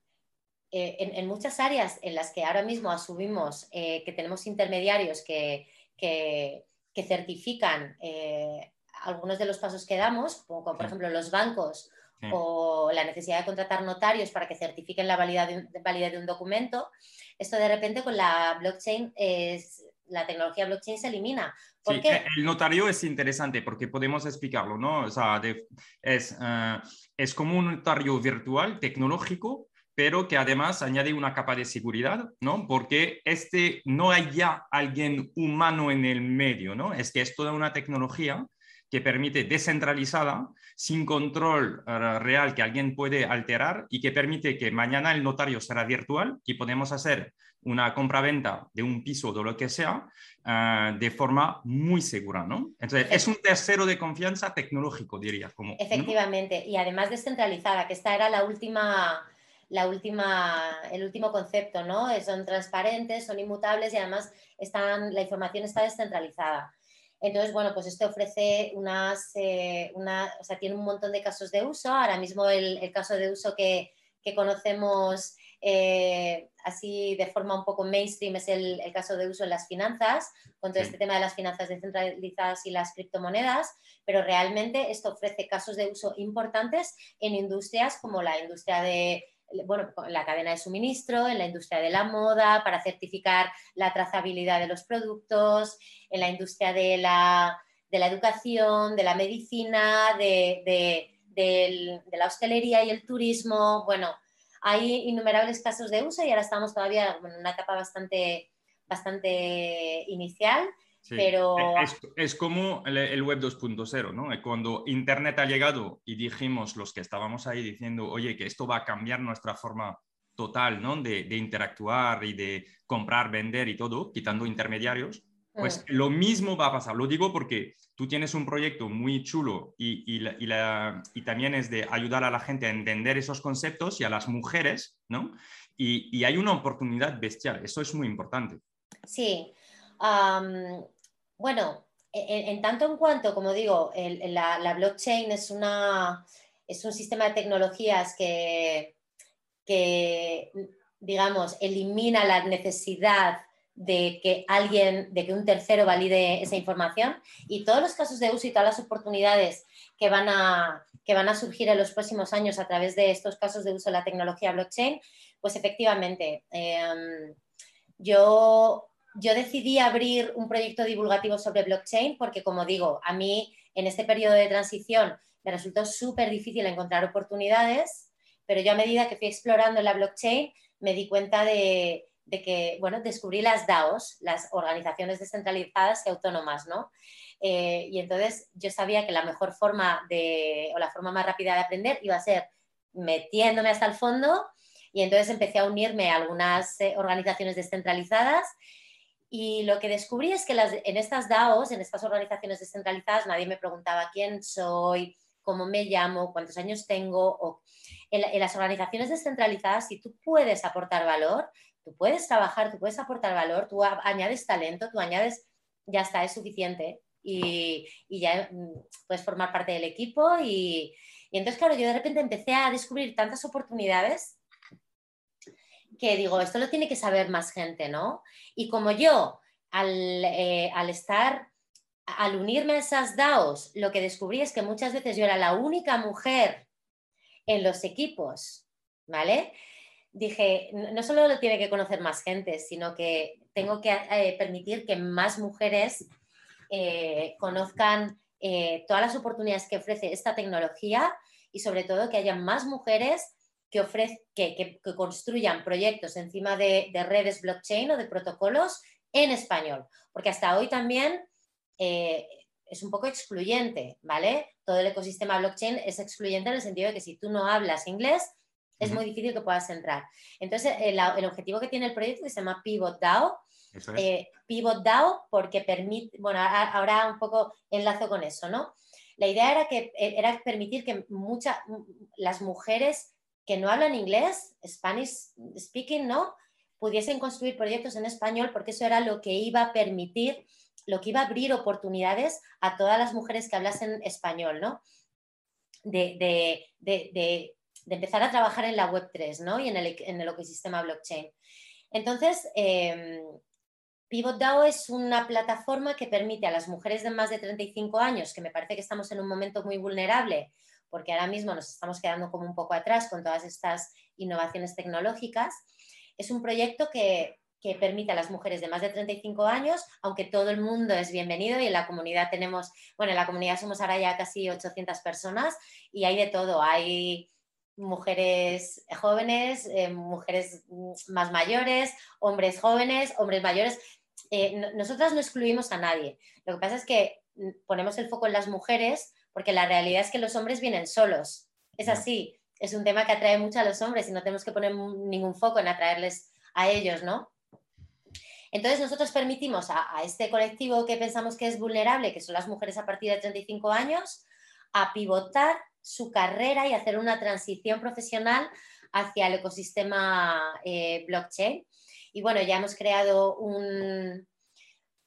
eh, en, muchas áreas en las que ahora mismo asumimos eh, que tenemos intermediarios que, que, certifican eh, algunos de los pasos que damos, como por ejemplo los bancos o la necesidad de contratar notarios para que certifiquen la validez de, un, documento, esto de repente con la blockchain es, la tecnología blockchain se elimina. ¿Por sí, el notario es interesante porque podemos explicarlo, ¿no? O sea, es, eh, es como un notario virtual, tecnológico, pero que además añade una capa de seguridad, ¿no? Porque este no hay ya alguien humano en el medio, ¿no? Es que es toda una tecnología que permite descentralizada, sin control eh, real que alguien puede alterar y que permite que mañana el notario será virtual y podemos hacer una compra-venta de un piso o de lo que sea eh, de forma muy segura, ¿no? Entonces, es un tercero de confianza tecnológico, diría. Como, Efectivamente, y además descentralizada, que esta era la última la última, el último concepto, ¿no? Son transparentes, son inmutables y además están, la información está descentralizada. Entonces, bueno, pues esto ofrece unas, eh, una, o sea, tiene un montón de casos de uso. Ahora mismo el, el caso de uso que, que conocemos eh, así de forma un poco mainstream es el, el, caso de uso en las finanzas, con todo este tema de las finanzas descentralizadas y las criptomonedas, pero realmente esto ofrece casos de uso importantes en industrias como la industria de bueno, la cadena de suministro, en la industria de la moda, para certificar la trazabilidad de los productos, en la industria de la, educación, de la medicina, de, la hostelería y el turismo. Bueno, hay innumerables casos de uso y ahora estamos todavía en una etapa bastante, bastante inicial pero... Es, como el, web 2.0, ¿no? Cuando Internet ha llegado y dijimos los que estábamos ahí diciendo, oye, que esto va a cambiar nuestra forma total, ¿no? De, interactuar y de comprar, vender y todo, quitando intermediarios, pues mm. lo mismo va a pasar. Lo digo porque tú tienes un proyecto muy chulo y, y, también es de ayudar a la gente a entender esos conceptos y a las mujeres, ¿no? Y, hay una oportunidad bestial. Eso es muy importante. Sí, bueno, en, tanto en cuanto, como digo, la, blockchain es, una, es un sistema de tecnologías que, digamos, elimina la necesidad de que alguien, de que un tercero valide esa información. Y todos los casos de uso y todas las oportunidades que van a, que van a surgir en los próximos años a través de estos casos de uso de la tecnología blockchain, pues efectivamente, em, yo yo decidí abrir un proyecto divulgativo sobre blockchain porque, como digo, a mí en este periodo de transición me resultó súper difícil encontrar oportunidades, pero yo a medida que fui explorando la blockchain me di cuenta de, que, bueno, descubrí las DAOs, las organizaciones descentralizadas y autónomas, ¿no? Eh, y entonces yo sabía que la mejor forma de, o la forma más rápida de aprender iba a ser metiéndome hasta el fondo y entonces empecé a unirme a algunas eh, organizaciones descentralizadas y lo que descubrí es que en estas DAOs, en estas organizaciones descentralizadas, nadie me preguntaba quién soy, cómo me llamo, cuántos años tengo. O en, las organizaciones descentralizadas, si tú puedes aportar valor, tú puedes trabajar, tú puedes aportar valor, tú añades talento, tú añades, ya está, es suficiente. Y, ya mm, puedes formar parte del equipo. Y, y entonces, claro, yo de repente empecé a descubrir tantas oportunidades que digo, esto lo tiene que saber más gente, ¿no? Y como yo, eh, al, estar, al unirme a esas DAOs, lo que descubrí es que muchas veces yo era la única mujer en los equipos, ¿vale? Dije, no solo lo tiene que conocer más gente, sino que tengo que eh, permitir que más mujeres eh, conozcan todas las oportunidades que ofrece esta tecnología y sobre todo que haya más mujeres que, que, construyan proyectos encima de, redes blockchain o de protocolos en español, porque hasta hoy también eh, es un poco excluyente, ¿vale? Todo el ecosistema blockchain es excluyente en el sentido de que si tú no hablas inglés, es muy difícil que puedas entrar. Entonces, el, objetivo que tiene el proyecto se llama Pivot DAO. Eh, Pivot DAO porque permite, bueno, ahora un poco enlazo con eso, ¿no? La idea era, que, era permitir que muchas, las mujeres que no hablan inglés, Spanish speaking, ¿no? Pudiesen construir proyectos en español porque eso era lo que iba a permitir, lo que iba a abrir oportunidades a todas las mujeres que hablasen español, ¿no? De, empezar a trabajar en la Web3, ¿no? Y en el, en el ecosistema blockchain. Entonces, eh, Pivot DAO es una plataforma que permite a las mujeres de más de 35 años, que me parece que estamos en un momento muy vulnerable, porque ahora mismo nos estamos quedando como un poco atrás con todas estas innovaciones tecnológicas. Es un proyecto que, permite a las mujeres de más de 35 años, aunque todo el mundo es bienvenido y en la comunidad tenemos, bueno, en la comunidad somos ahora ya casi 800 personas y hay de todo, hay mujeres jóvenes, eh, mujeres más mayores, hombres jóvenes, hombres mayores. Eh, nosotras no excluimos a nadie. Lo que pasa es que ponemos el foco en las mujeres porque la realidad es que los hombres vienen solos. Es así, es un tema que atrae mucho a los hombres y no tenemos que poner ningún foco en atraerles a ellos, ¿no? Entonces nosotros permitimos a, a, este colectivo que pensamos que es vulnerable, que son las mujeres a partir de 35 años, a pivotar su carrera y hacer una transición profesional hacia el ecosistema eh, blockchain. Y bueno, ya hemos creado un,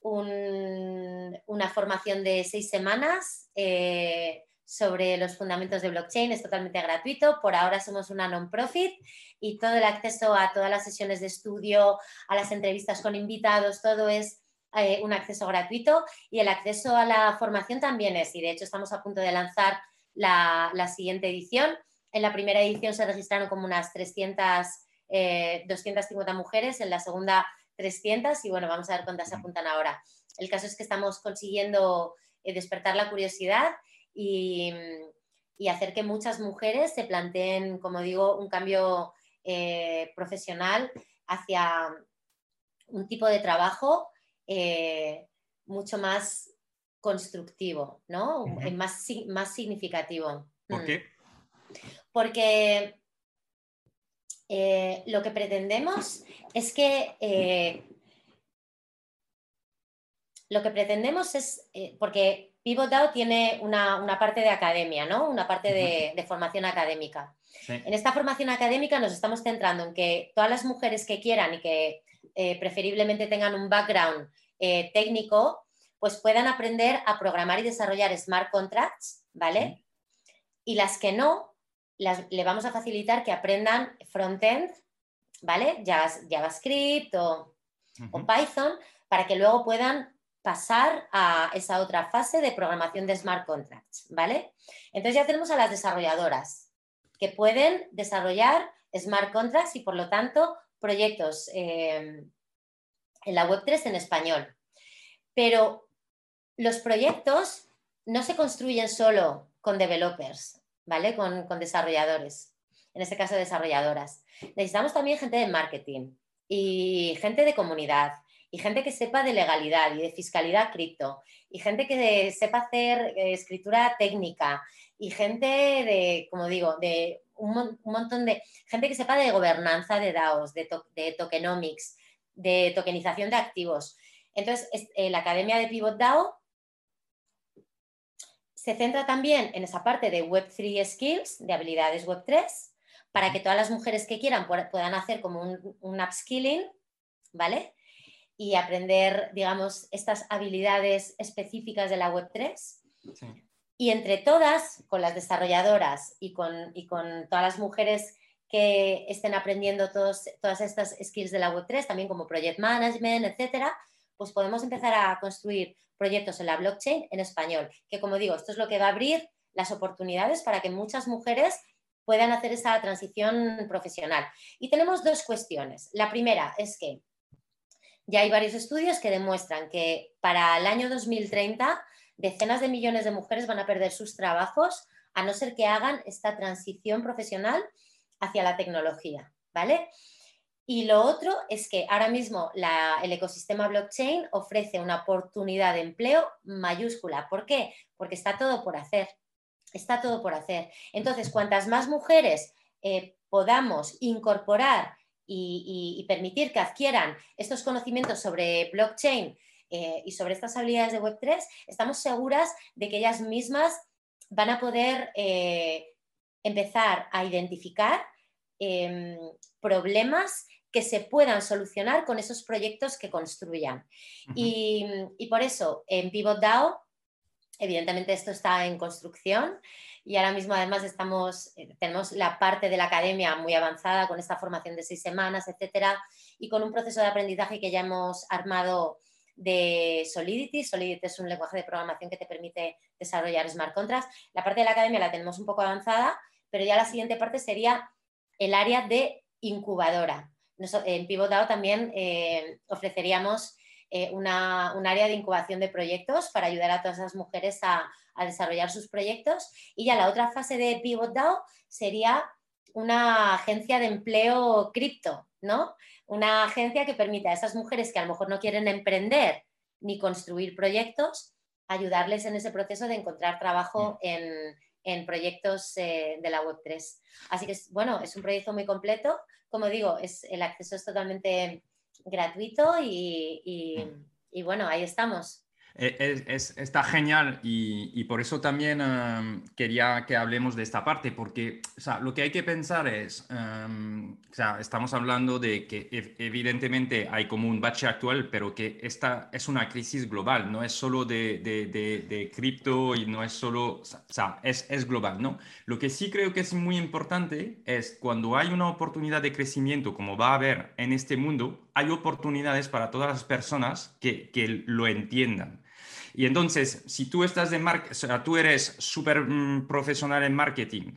una formación de seis semanas eh, sobre los fundamentos de blockchain, es totalmente gratuito. Por ahora somos una non-profit y todo el acceso a todas las sesiones de estudio, a las entrevistas con invitados, todo es eh, un acceso gratuito y el acceso a la formación también es, y de hecho estamos a punto de lanzar la, siguiente edición. En la primera edición se registraron como unas 300, 250 eh, mujeres, en la segunda 300 y bueno, vamos a ver cuántas se apuntan ahora. El caso es que estamos consiguiendo eh, despertar la curiosidad y, hacer que muchas mujeres se planteen, como digo, un cambio eh, profesional hacia un tipo de trabajo mucho más constructivo, ¿no? más, más significativo. ¿Por mm. qué? Porque eh, lo que pretendemos es que eh, lo que pretendemos es, eh, porque Pivot DAO tiene una, parte de academia, ¿no? Una parte de, formación académica. En esta formación académica nos estamos centrando en que todas las mujeres que quieran y que preferiblemente tengan un background técnico pues puedan aprender a programar y desarrollar smart contracts, ¿vale? Y las que no, le vamos a facilitar que aprendan frontend, ¿vale? JavaScript o, Python, para que luego puedan pasar a esa otra fase de programación de smart contracts, ¿vale? Entonces ya tenemos a las desarrolladoras que pueden desarrollar smart contracts y por lo tanto proyectos eh, en la Web3 en español. Pero los proyectos no se construyen solo con developers, ¿vale? Con, desarrolladores, en este caso desarrolladoras. Necesitamos también gente de marketing y gente de comunidad y gente que sepa de legalidad y de fiscalidad cripto y gente que sepa hacer eh, escritura técnica y gente de, como digo, de un, montón de gente que sepa de gobernanza de DAOs, de, de tokenomics, de tokenización de activos. Entonces, eh, la Academia de Pivot DAO se centra también en esa parte de Web3 Skills, de habilidades Web3, para que todas las mujeres que quieran puedan hacer como un, upskilling, ¿vale? Y aprender, digamos, estas habilidades específicas de la Web3. Y entre todas, con las desarrolladoras y con, con todas las mujeres que estén aprendiendo todas estas skills de la Web3, también como project management, etcétera, pues podemos empezar a construir proyectos en la blockchain en español, que como digo, esto es lo que va a abrir las oportunidades para que muchas mujeres puedan hacer esa transición profesional. Y tenemos dos cuestiones. La primera es que ya hay varios estudios que demuestran que para el año 2030 decenas de millones de mujeres van a perder sus trabajos a no ser que hagan esta transición profesional hacia la tecnología, ¿vale? Y lo otro es que ahora mismo el ecosistema blockchain ofrece una oportunidad de empleo mayúscula. ¿Por qué? Porque está todo por hacer. Está todo por hacer. Entonces, cuantas más mujeres eh, podamos incorporar y, permitir que adquieran estos conocimientos sobre blockchain eh, y sobre estas habilidades de Web3, estamos seguras de que ellas mismas van a poder eh, empezar a identificar em, problemas que se puedan solucionar con esos proyectos que construyan. y, por eso en Pivot DAO, evidentemente esto está en construcción y ahora mismo además estamos, eh, tenemos la parte de la academia muy avanzada con esta formación de seis semanas, etcétera, y con un proceso de aprendizaje que ya hemos armado de Solidity. Solidity es un lenguaje de programación que te permite desarrollar smart contracts. La parte de la academia la tenemos un poco avanzada, pero ya la siguiente parte sería el área de incubadora en Pivotado también eh, ofreceríamos eh, un área de incubación de proyectos para ayudar a todas esas mujeres a, desarrollar sus proyectos. Y ya la otra fase de Pivot sería una agencia de empleo cripto, ¿no? Una agencia que permita a esas mujeres que a lo mejor no quieren emprender ni construir proyectos, ayudarles en ese proceso de encontrar trabajo en, proyectos eh, de la Web3. Así que, bueno, es un proyecto muy completo. Como digo, es, el acceso es totalmente gratuito y bueno, ahí estamos. Eh, está genial y, por eso también em, quería que hablemos de esta parte, porque lo que hay que pensar es, em, estamos hablando de que evidentemente hay como un bache actual, pero que esta es una crisis global, no es solo de, de, cripto y no es solo, o sea, es, es, global, ¿no? Lo que sí creo que es muy importante es cuando hay una oportunidad de crecimiento, como va a haber en este mundo, hay oportunidades para todas las personas que, que lo entiendan. Y entonces, si tú estás de o sea, tú eres súper mm, profesional en marketing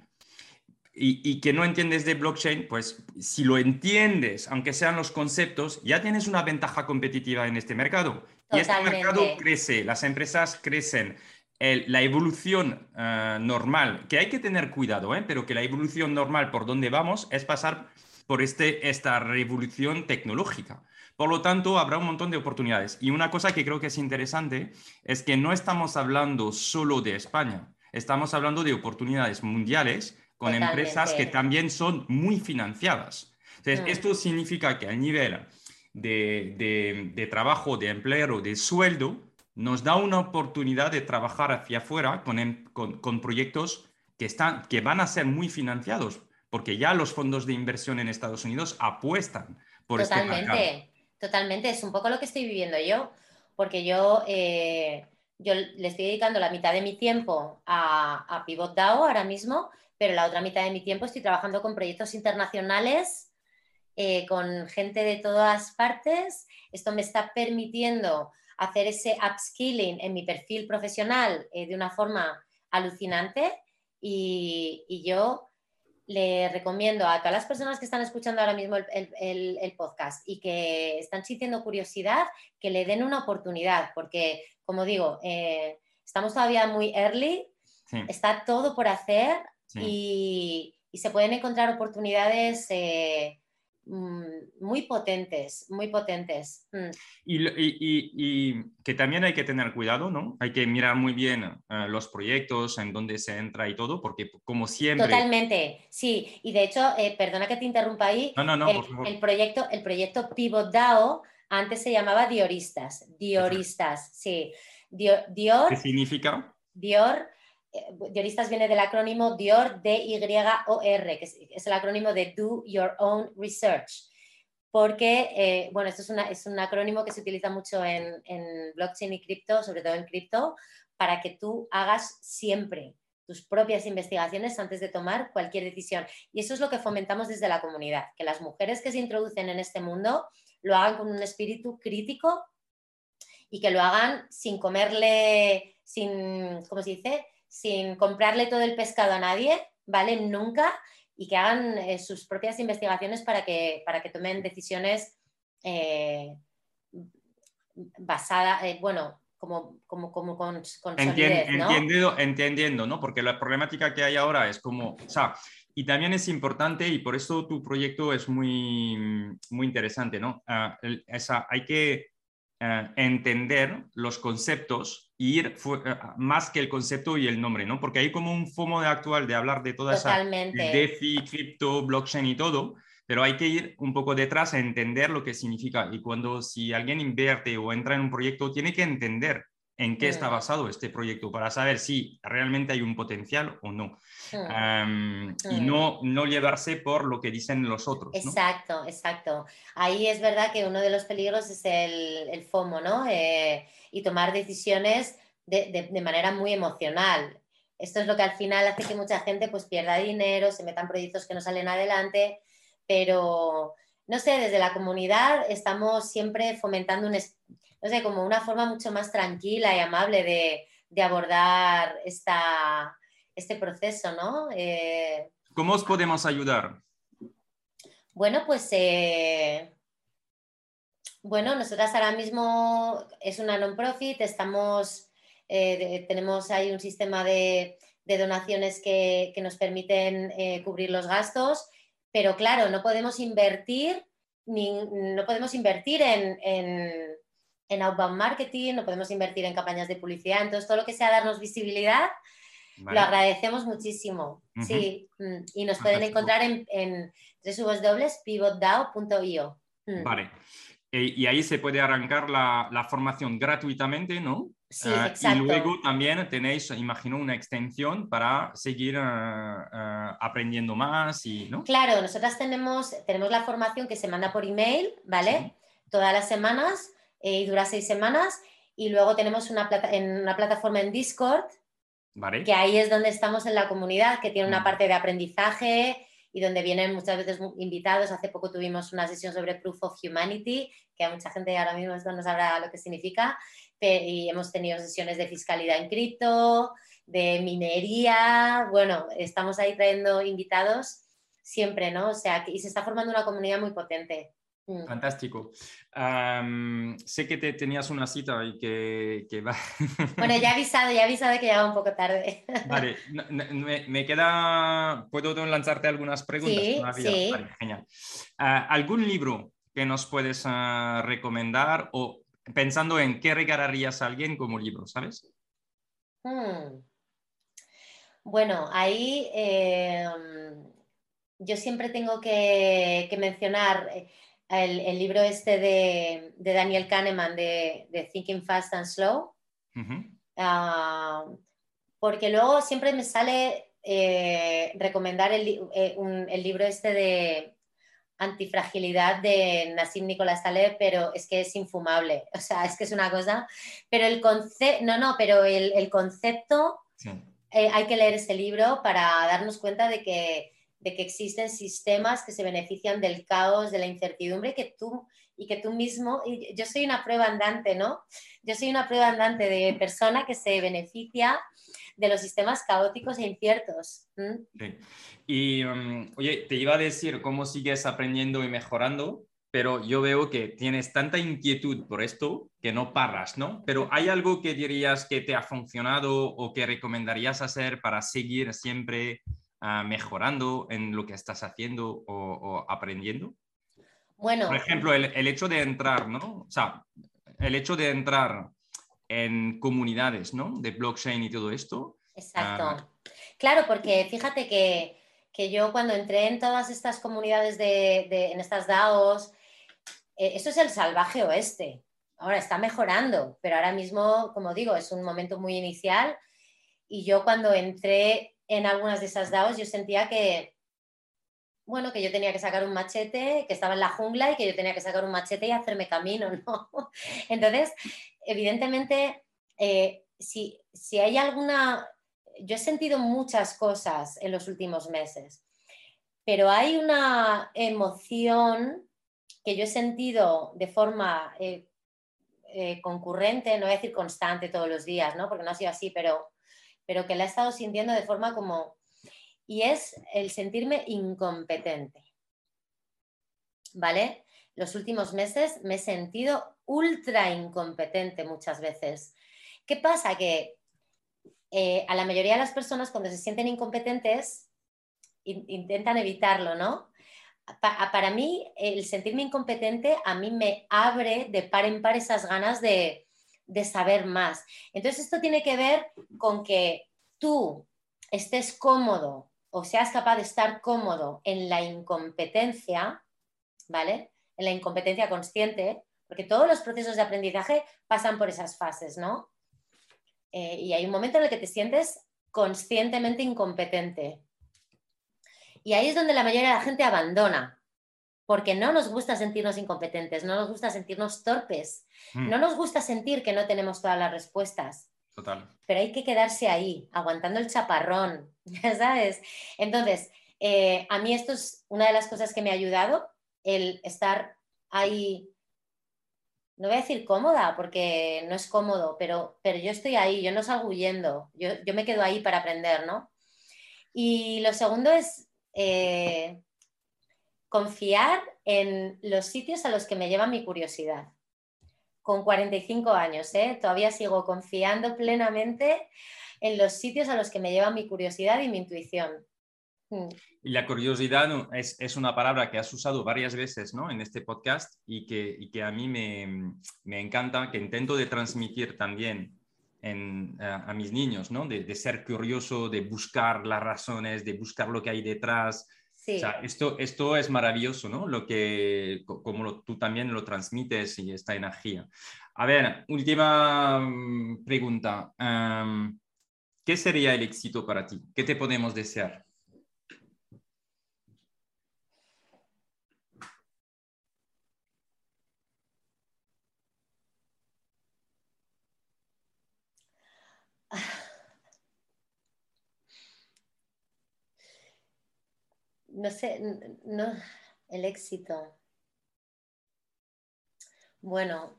y, que no entiendes de blockchain, pues si lo entiendes, aunque sean los conceptos, ya tienes una ventaja competitiva en este mercado. Y este mercado crece, las empresas crecen. la evolución eh, normal, que hay que tener cuidado, ¿eh? pero que la evolución normal por donde vamos es pasar por este, esta revolución tecnológica. Por lo tanto, habrá un montón de oportunidades. Y una cosa que creo que es interesante es que no estamos hablando solo de España, estamos hablando de oportunidades mundiales con empresas que también son muy financiadas. Entonces, mm. esto significa que a nivel de, trabajo, de empleo, de sueldo, nos da una oportunidad de trabajar hacia afuera con, em, proyectos que, están, que van a ser muy financiados, porque ya los fondos de inversión en Estados Unidos apuestan por este mercado. Totalmente, es un poco lo que estoy viviendo yo, porque yo, eh, yo le estoy dedicando la mitad de mi tiempo a, a Pivot DAO ahora mismo, pero la otra mitad de mi tiempo estoy trabajando con proyectos internacionales, eh, con gente de todas partes. Esto me está permitiendo hacer ese upskilling en mi perfil profesional eh, de una forma alucinante y, y yo le recomiendo a todas las personas que están escuchando ahora mismo el, podcast y que están sintiendo curiosidad, que le den una oportunidad, porque, como digo, eh, estamos todavía muy early, está todo por hacer y, se pueden encontrar oportunidades eh, muy potentes, muy potentes. Mm. Y, que también hay que tener cuidado, ¿no? Hay que mirar muy bien eh, los proyectos, en dónde se entra y todo, porque como siempre... Totalmente, sí. Y de hecho, eh, perdona que te interrumpa ahí. No, no, no, el, proyecto, el proyecto Pivot DAO antes se llamaba Dioristas. Dioristas, sí. Dior, ¿Qué significa? Dior Dioristas viene del acrónimo Dior, D-Y-O-R, que es, el acrónimo de Do Your Own Research. Porque, eh, bueno, esto es, un acrónimo que se utiliza mucho en, blockchain y cripto, sobre todo en cripto, para que tú hagas siempre tus propias investigaciones antes de tomar cualquier decisión. Y eso es lo que fomentamos desde la comunidad, que las mujeres que se introducen en este mundo lo hagan con un espíritu crítico y que lo hagan sin comerle, sin, ¿cómo se dice? Sin comprarle todo el pescado a nadie, ¿vale? Nunca, y que hagan eh, sus propias investigaciones para que, para que tomen decisiones eh, basadas, eh, bueno, como, como, como con, entendiendo, entendiendo, ¿no? Porque la problemática que hay ahora es como, o sea, y también es importante y por eso tu proyecto es muy, muy interesante, ¿no? Ah, esa, hay que entender los conceptos ir eh, más que el concepto y el nombre, ¿no? Porque hay como un FOMO de actual de hablar de toda Totalmente. esa DeFi, cripto, blockchain y todo, pero hay que ir un poco detrás a entender lo que significa. Y cuando si alguien invierte o entra en un proyecto, tiene que entender en qué está mm. basado este proyecto para saber si realmente hay un potencial o no. Mm. Y mm. no, no llevarse por lo que dicen los otros. Exacto, exacto. Ahí es verdad que uno de los peligros es el, el FOMO, ¿no? Eh, y tomar decisiones de, de, manera muy emocional. Esto es lo que al final hace que mucha gente pues pierda dinero, se metan proyectos que no salen adelante, pero no sé, desde la comunidad estamos siempre fomentando un, no sé, como una forma mucho más tranquila y amable de, de abordar esta, este proceso, ¿no? Eh, ¿Cómo os podemos ayudar? Bueno, pues eh, bueno, nosotras ahora mismo es una non-profit, estamos, eh, tenemos ahí un sistema de, de donaciones que, nos permiten cubrir los gastos, pero claro, no podemos invertir, no podemos invertir en, en, outbound marketing, no podemos invertir en campañas de publicidad, entonces todo lo que sea darnos visibilidad, lo agradecemos muchísimo. Sí, mm, y nos pueden encontrar en, en www.pivotdao.io. Mm. Vale. Eh, y ahí se puede arrancar la, formación gratuitamente, ¿no? Sí, ah, exacto. Y luego también tenéis, imagino, una extensión para seguir ah, ah, aprendiendo más y, ¿no? Claro, nosotras tenemos, tenemos la formación que se manda por email, ¿vale? Todas las semanas eh, y dura seis semanas. Y luego tenemos una, plata en una plataforma en Discord, vale. que ahí es donde estamos en la comunidad, que tiene una mm. parte de aprendizaje, y donde vienen muchas veces invitados. Hace poco tuvimos una sesión sobre Proof of Humanity, que a mucha gente ahora mismo no sabrá lo que significa, y hemos tenido sesiones de fiscalidad en cripto, de minería, bueno, estamos ahí trayendo invitados siempre, ¿no? O sea, y se está formando una comunidad muy potente. Mm. Sé que te tenías una cita y que, va. bueno, ya he avisado, ya he avisado que ya va un poco tarde. vale, me, queda. ¿Puedo lanzarte algunas preguntas? Sí, sí. genial. Ah, ¿Algún libro que nos puedes ah, recomendar o pensando en qué regalarías a alguien como libro, ¿sabes? Hmm. Bueno, ahí em, yo siempre tengo que, que mencionar eh, el, libro este de, Daniel Kahneman de, Thinking Fast and Slow, ah, porque luego siempre me sale eh, recomendar eh, el, libro este de antifragilidad de Nassim Nicolás Taleb, pero es que es infumable, o sea, es que es una cosa, pero el concepto, no, no, pero el, concepto, eh, hay que leer ese libro para darnos cuenta de que de que existen sistemas que se benefician del caos, de la incertidumbre, que tú y que tú mismo, yo soy una prueba andante, ¿no? Yo soy una prueba andante de persona que se beneficia de los sistemas caóticos e inciertos. Y, um, oye, te iba a decir cómo sigues aprendiendo y mejorando, pero yo veo que tienes tanta inquietud por esto que no paras, ¿no? Pero ¿hay algo que dirías que te ha funcionado o que recomendarías hacer para seguir siempre Ah, mejorando en lo que estás haciendo o, aprendiendo? Bueno. Por ejemplo, el, hecho de entrar, ¿no? O sea, el hecho de entrar en comunidades, ¿no? De blockchain y todo esto. Exacto. Ah, claro, porque fíjate que, yo cuando entré en todas estas comunidades de, en estas DAOs, eh, eso es el salvaje oeste. Ahora está mejorando, pero ahora mismo, como digo, es un momento muy inicial. Y yo cuando entré en algunas de esas DAOs yo sentía que, bueno, que yo tenía que sacar un machete, que estaba en la jungla y que yo tenía que sacar un machete y hacerme camino, ¿no? Entonces, evidentemente, eh, si, si hay alguna... Yo he sentido muchas cosas en los últimos meses, pero hay una emoción que yo he sentido de forma eh, eh, concurrente, no voy a decir constante todos los días, ¿no? porque no ha sido así, pero pero que la he estado sintiendo de forma como... Y es el sentirme incompetente. ¿Vale? Los últimos meses me he sentido ultra incompetente muchas veces. ¿Qué pasa? Que eh, a la mayoría de las personas cuando se sienten incompetentes intentan evitarlo, ¿no? para mí, el sentirme incompetente a mí me abre de par en par esas ganas de, de saber más. Entonces, esto tiene que ver con que tú estés cómodo o seas capaz de estar cómodo en la incompetencia, ¿vale? En la incompetencia consciente, porque todos los procesos de aprendizaje pasan por esas fases, ¿no? Eh, y hay un momento en el que te sientes conscientemente incompetente. Y ahí es donde la mayoría de la gente abandona, porque no nos gusta sentirnos incompetentes, no nos gusta sentirnos torpes, mm. no nos gusta sentir que no tenemos todas las respuestas. Total. Pero hay que quedarse ahí, aguantando el chaparrón, ¿sabes? Entonces, eh, a mí esto es una de las cosas que me ha ayudado, el estar ahí, no voy a decir cómoda, porque no es cómodo, pero, pero yo estoy ahí, yo no salgo huyendo, yo, me quedo ahí para aprender, ¿no? Y lo segundo es... Eh, confiar en los sitios a los que me lleva mi curiosidad. Con 45 años, ¿eh? todavía sigo confiando plenamente en los sitios a los que me lleva mi curiosidad y mi intuición. Mm. Y la curiosidad es, una palabra que has usado varias veces ¿no? en este podcast y que, y que a mí me, me, encanta, que intento de transmitir también en, a, mis niños, ¿no? De, ser curioso, de buscar las razones, de buscar lo que hay detrás. O sea, esto, esto es maravilloso, ¿no? Lo que, como tú también lo transmites y esta energía. A ver, última mm, pregunta. ¿Qué sería el éxito para ti? ¿Qué te podemos desear? No sé, no, el éxito. Bueno,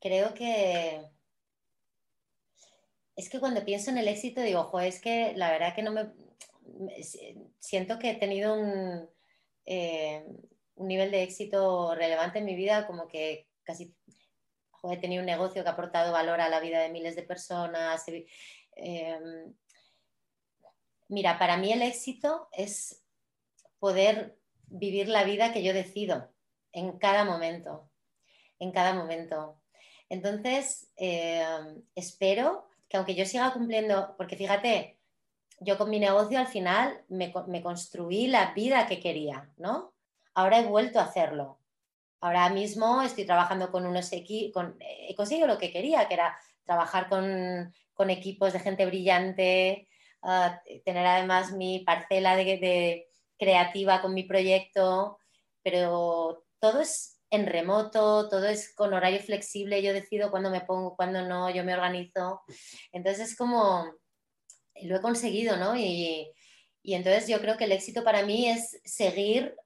creo que es que cuando pienso en el éxito digo, ojo, es que la verdad que no me, siento que he tenido un, eh, un nivel de éxito relevante en mi vida, como que casi he tenido un negocio que ha aportado valor a la vida de miles de personas. Em, mira, para mí el éxito es poder vivir la vida que yo decido en cada momento, en cada momento. Entonces, eh, espero que aunque yo siga cumpliendo, porque fíjate, yo con mi negocio al final me, construí la vida que quería, ¿no? Ahora he vuelto a hacerlo. Ahora mismo estoy trabajando con unos equipos, he conseguido lo que quería, que era trabajar con, equipos de gente brillante, ah, tener además mi parcela de, creativa con mi proyecto, pero todo es en remoto, todo es con horario flexible, yo decido cuándo me pongo, cuándo no, yo me organizo. Entonces es como, lo he conseguido, ¿no? Y, entonces yo creo que el éxito para mí es seguir,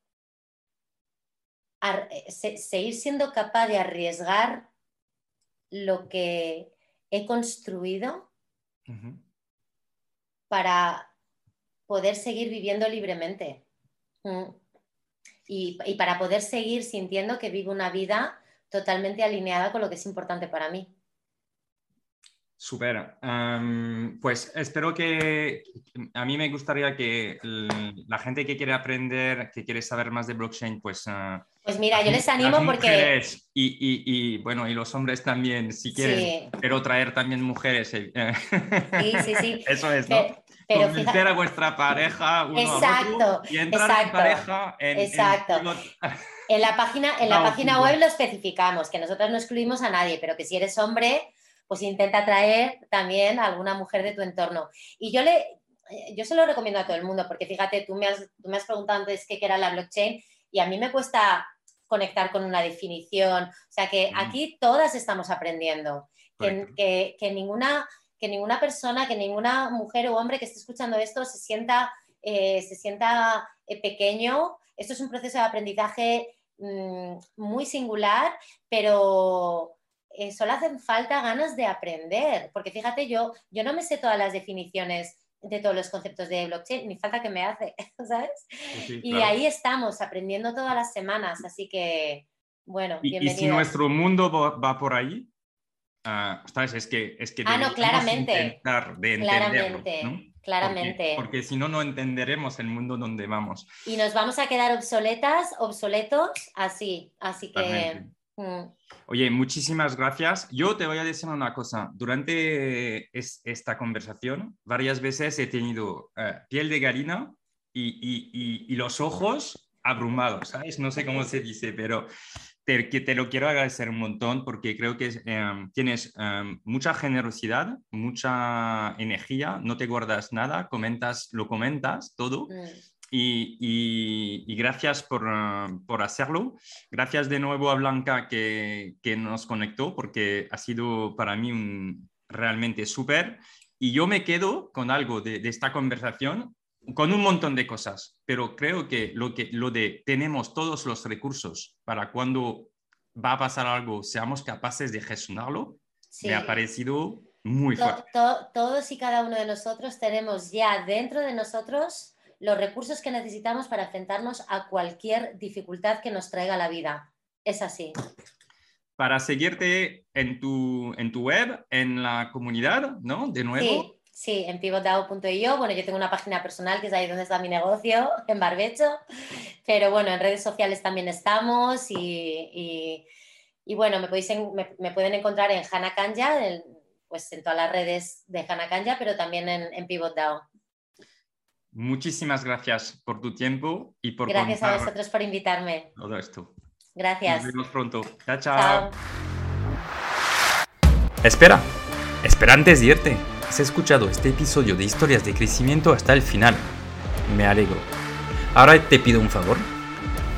seguir siendo capaz de arriesgar lo que he construido para poder seguir viviendo libremente. Mm. Y, para poder seguir sintiendo que vivo una vida totalmente alineada con lo que es importante para mí. Súper. pues espero que a mí me gustaría que la gente que quiere aprender, que quiere saber más de blockchain, pues... Ah, pues mira, yo les animo porque... Y, bueno, y los hombres también, si quieren, pero traer también mujeres. Eh, sí, sí, sí. Eso es, ¿no? Pero Convencer a vuestra pareja uno exacto, y entrar exacto, en pareja en, exacto. En, la página, en la página web lo especificamos, que nosotros no excluimos a nadie, pero que si eres hombre, pues intenta traer también a alguna mujer de tu entorno. Y yo le, yo se lo recomiendo a todo el mundo, porque fíjate, tú me has, tú me has preguntado antes qué era la blockchain y a mí me cuesta conectar con una definición. O sea que mm. aquí todas estamos aprendiendo, que, que, que, ninguna que ninguna persona, que ninguna mujer o hombre que esté escuchando esto se sienta, eh, se sienta eh, pequeño. Esto es un proceso de aprendizaje mm, muy singular, pero eh, solo hacen falta ganas de aprender, porque fíjate, yo, yo no me sé todas las definiciones de todos los conceptos de blockchain, ni falta que me hace, ¿sabes? Y ahí estamos aprendiendo todas las semanas, así que, bueno, ¿Y, ¿Y si nuestro mundo va por ahí? Ah, es que, es que ah, no, claramente. intentar de claramente, Claramente. Porque, si no, no entenderemos el mundo donde vamos. Y nos vamos a quedar obsoletas, obsoletos, así. Así que. Mm. Oye, muchísimas gracias. Yo te voy a decir una cosa. Durante esta conversación, varias veces he tenido eh, piel de gallina y, y, y, los ojos abrumados, ¿sabes? No sé cómo se dice, pero te, te lo quiero agradecer un montón porque creo que em, tienes em, mucha generosidad, mucha energía, no te guardas nada, comentas, lo comentas todo. Mm. Y, y, gracias por, por, hacerlo. Gracias de nuevo a Blanca que, que nos conectó porque ha sido para mí un, realmente súper. Y yo me quedo con algo de, de esta conversación con un montón de cosas, pero creo que lo, que lo de tenemos todos los recursos para cuando va a pasar algo, seamos capaces de gestionarlo, me ha parecido muy fuerte. todos y cada uno de nosotros tenemos ya dentro de nosotros los recursos que necesitamos para enfrentarnos a cualquier dificultad que nos traiga la vida. Es así. Para seguirte en tu, en tu web, en la comunidad, ¿no? De nuevo. Sí, en pivotdao.io. Bueno, yo tengo una página personal que es ahí donde está mi negocio, en Barbecho. Pero bueno, en redes sociales también estamos y, bueno, me, podéis me, pueden encontrar en Hana Kanja, pues en todas las redes de Hana Kanja, pero también en, en PivotDAO. Muchísimas gracias por tu tiempo y por Gracias a vosotros por invitarme. Todo esto. Gracias. Nos vemos pronto. Chao, chao. Espera, espera antes de irte. Has escuchado este episodio de historias de crecimiento hasta el final. Me alegro. Ahora te pido un favor.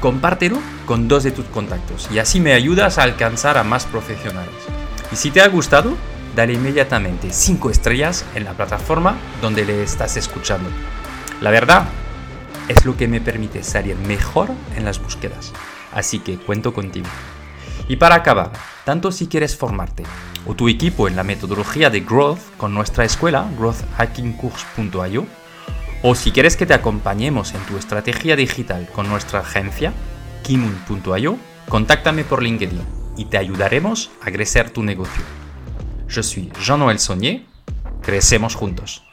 Compártelo con dos de tus contactos y así me ayudas a alcanzar a más profesionales. Y si te ha gustado, dale inmediatamente 5 estrellas en la plataforma donde le estás escuchando. La verdad es lo que me permite salir mejor en las búsquedas. Así que cuento contigo. Y para acabar, tanto si quieres formarte o tu equipo en la metodología de Growth con nuestra escuela, growthhackingcourse.io, o si quieres que te acompañemos en tu estrategia digital con nuestra agencia, kimun.io, contáctame por LinkedIn y te ayudaremos a crecer tu negocio. Yo soy Jean-Noël Saunier, crecemos juntos.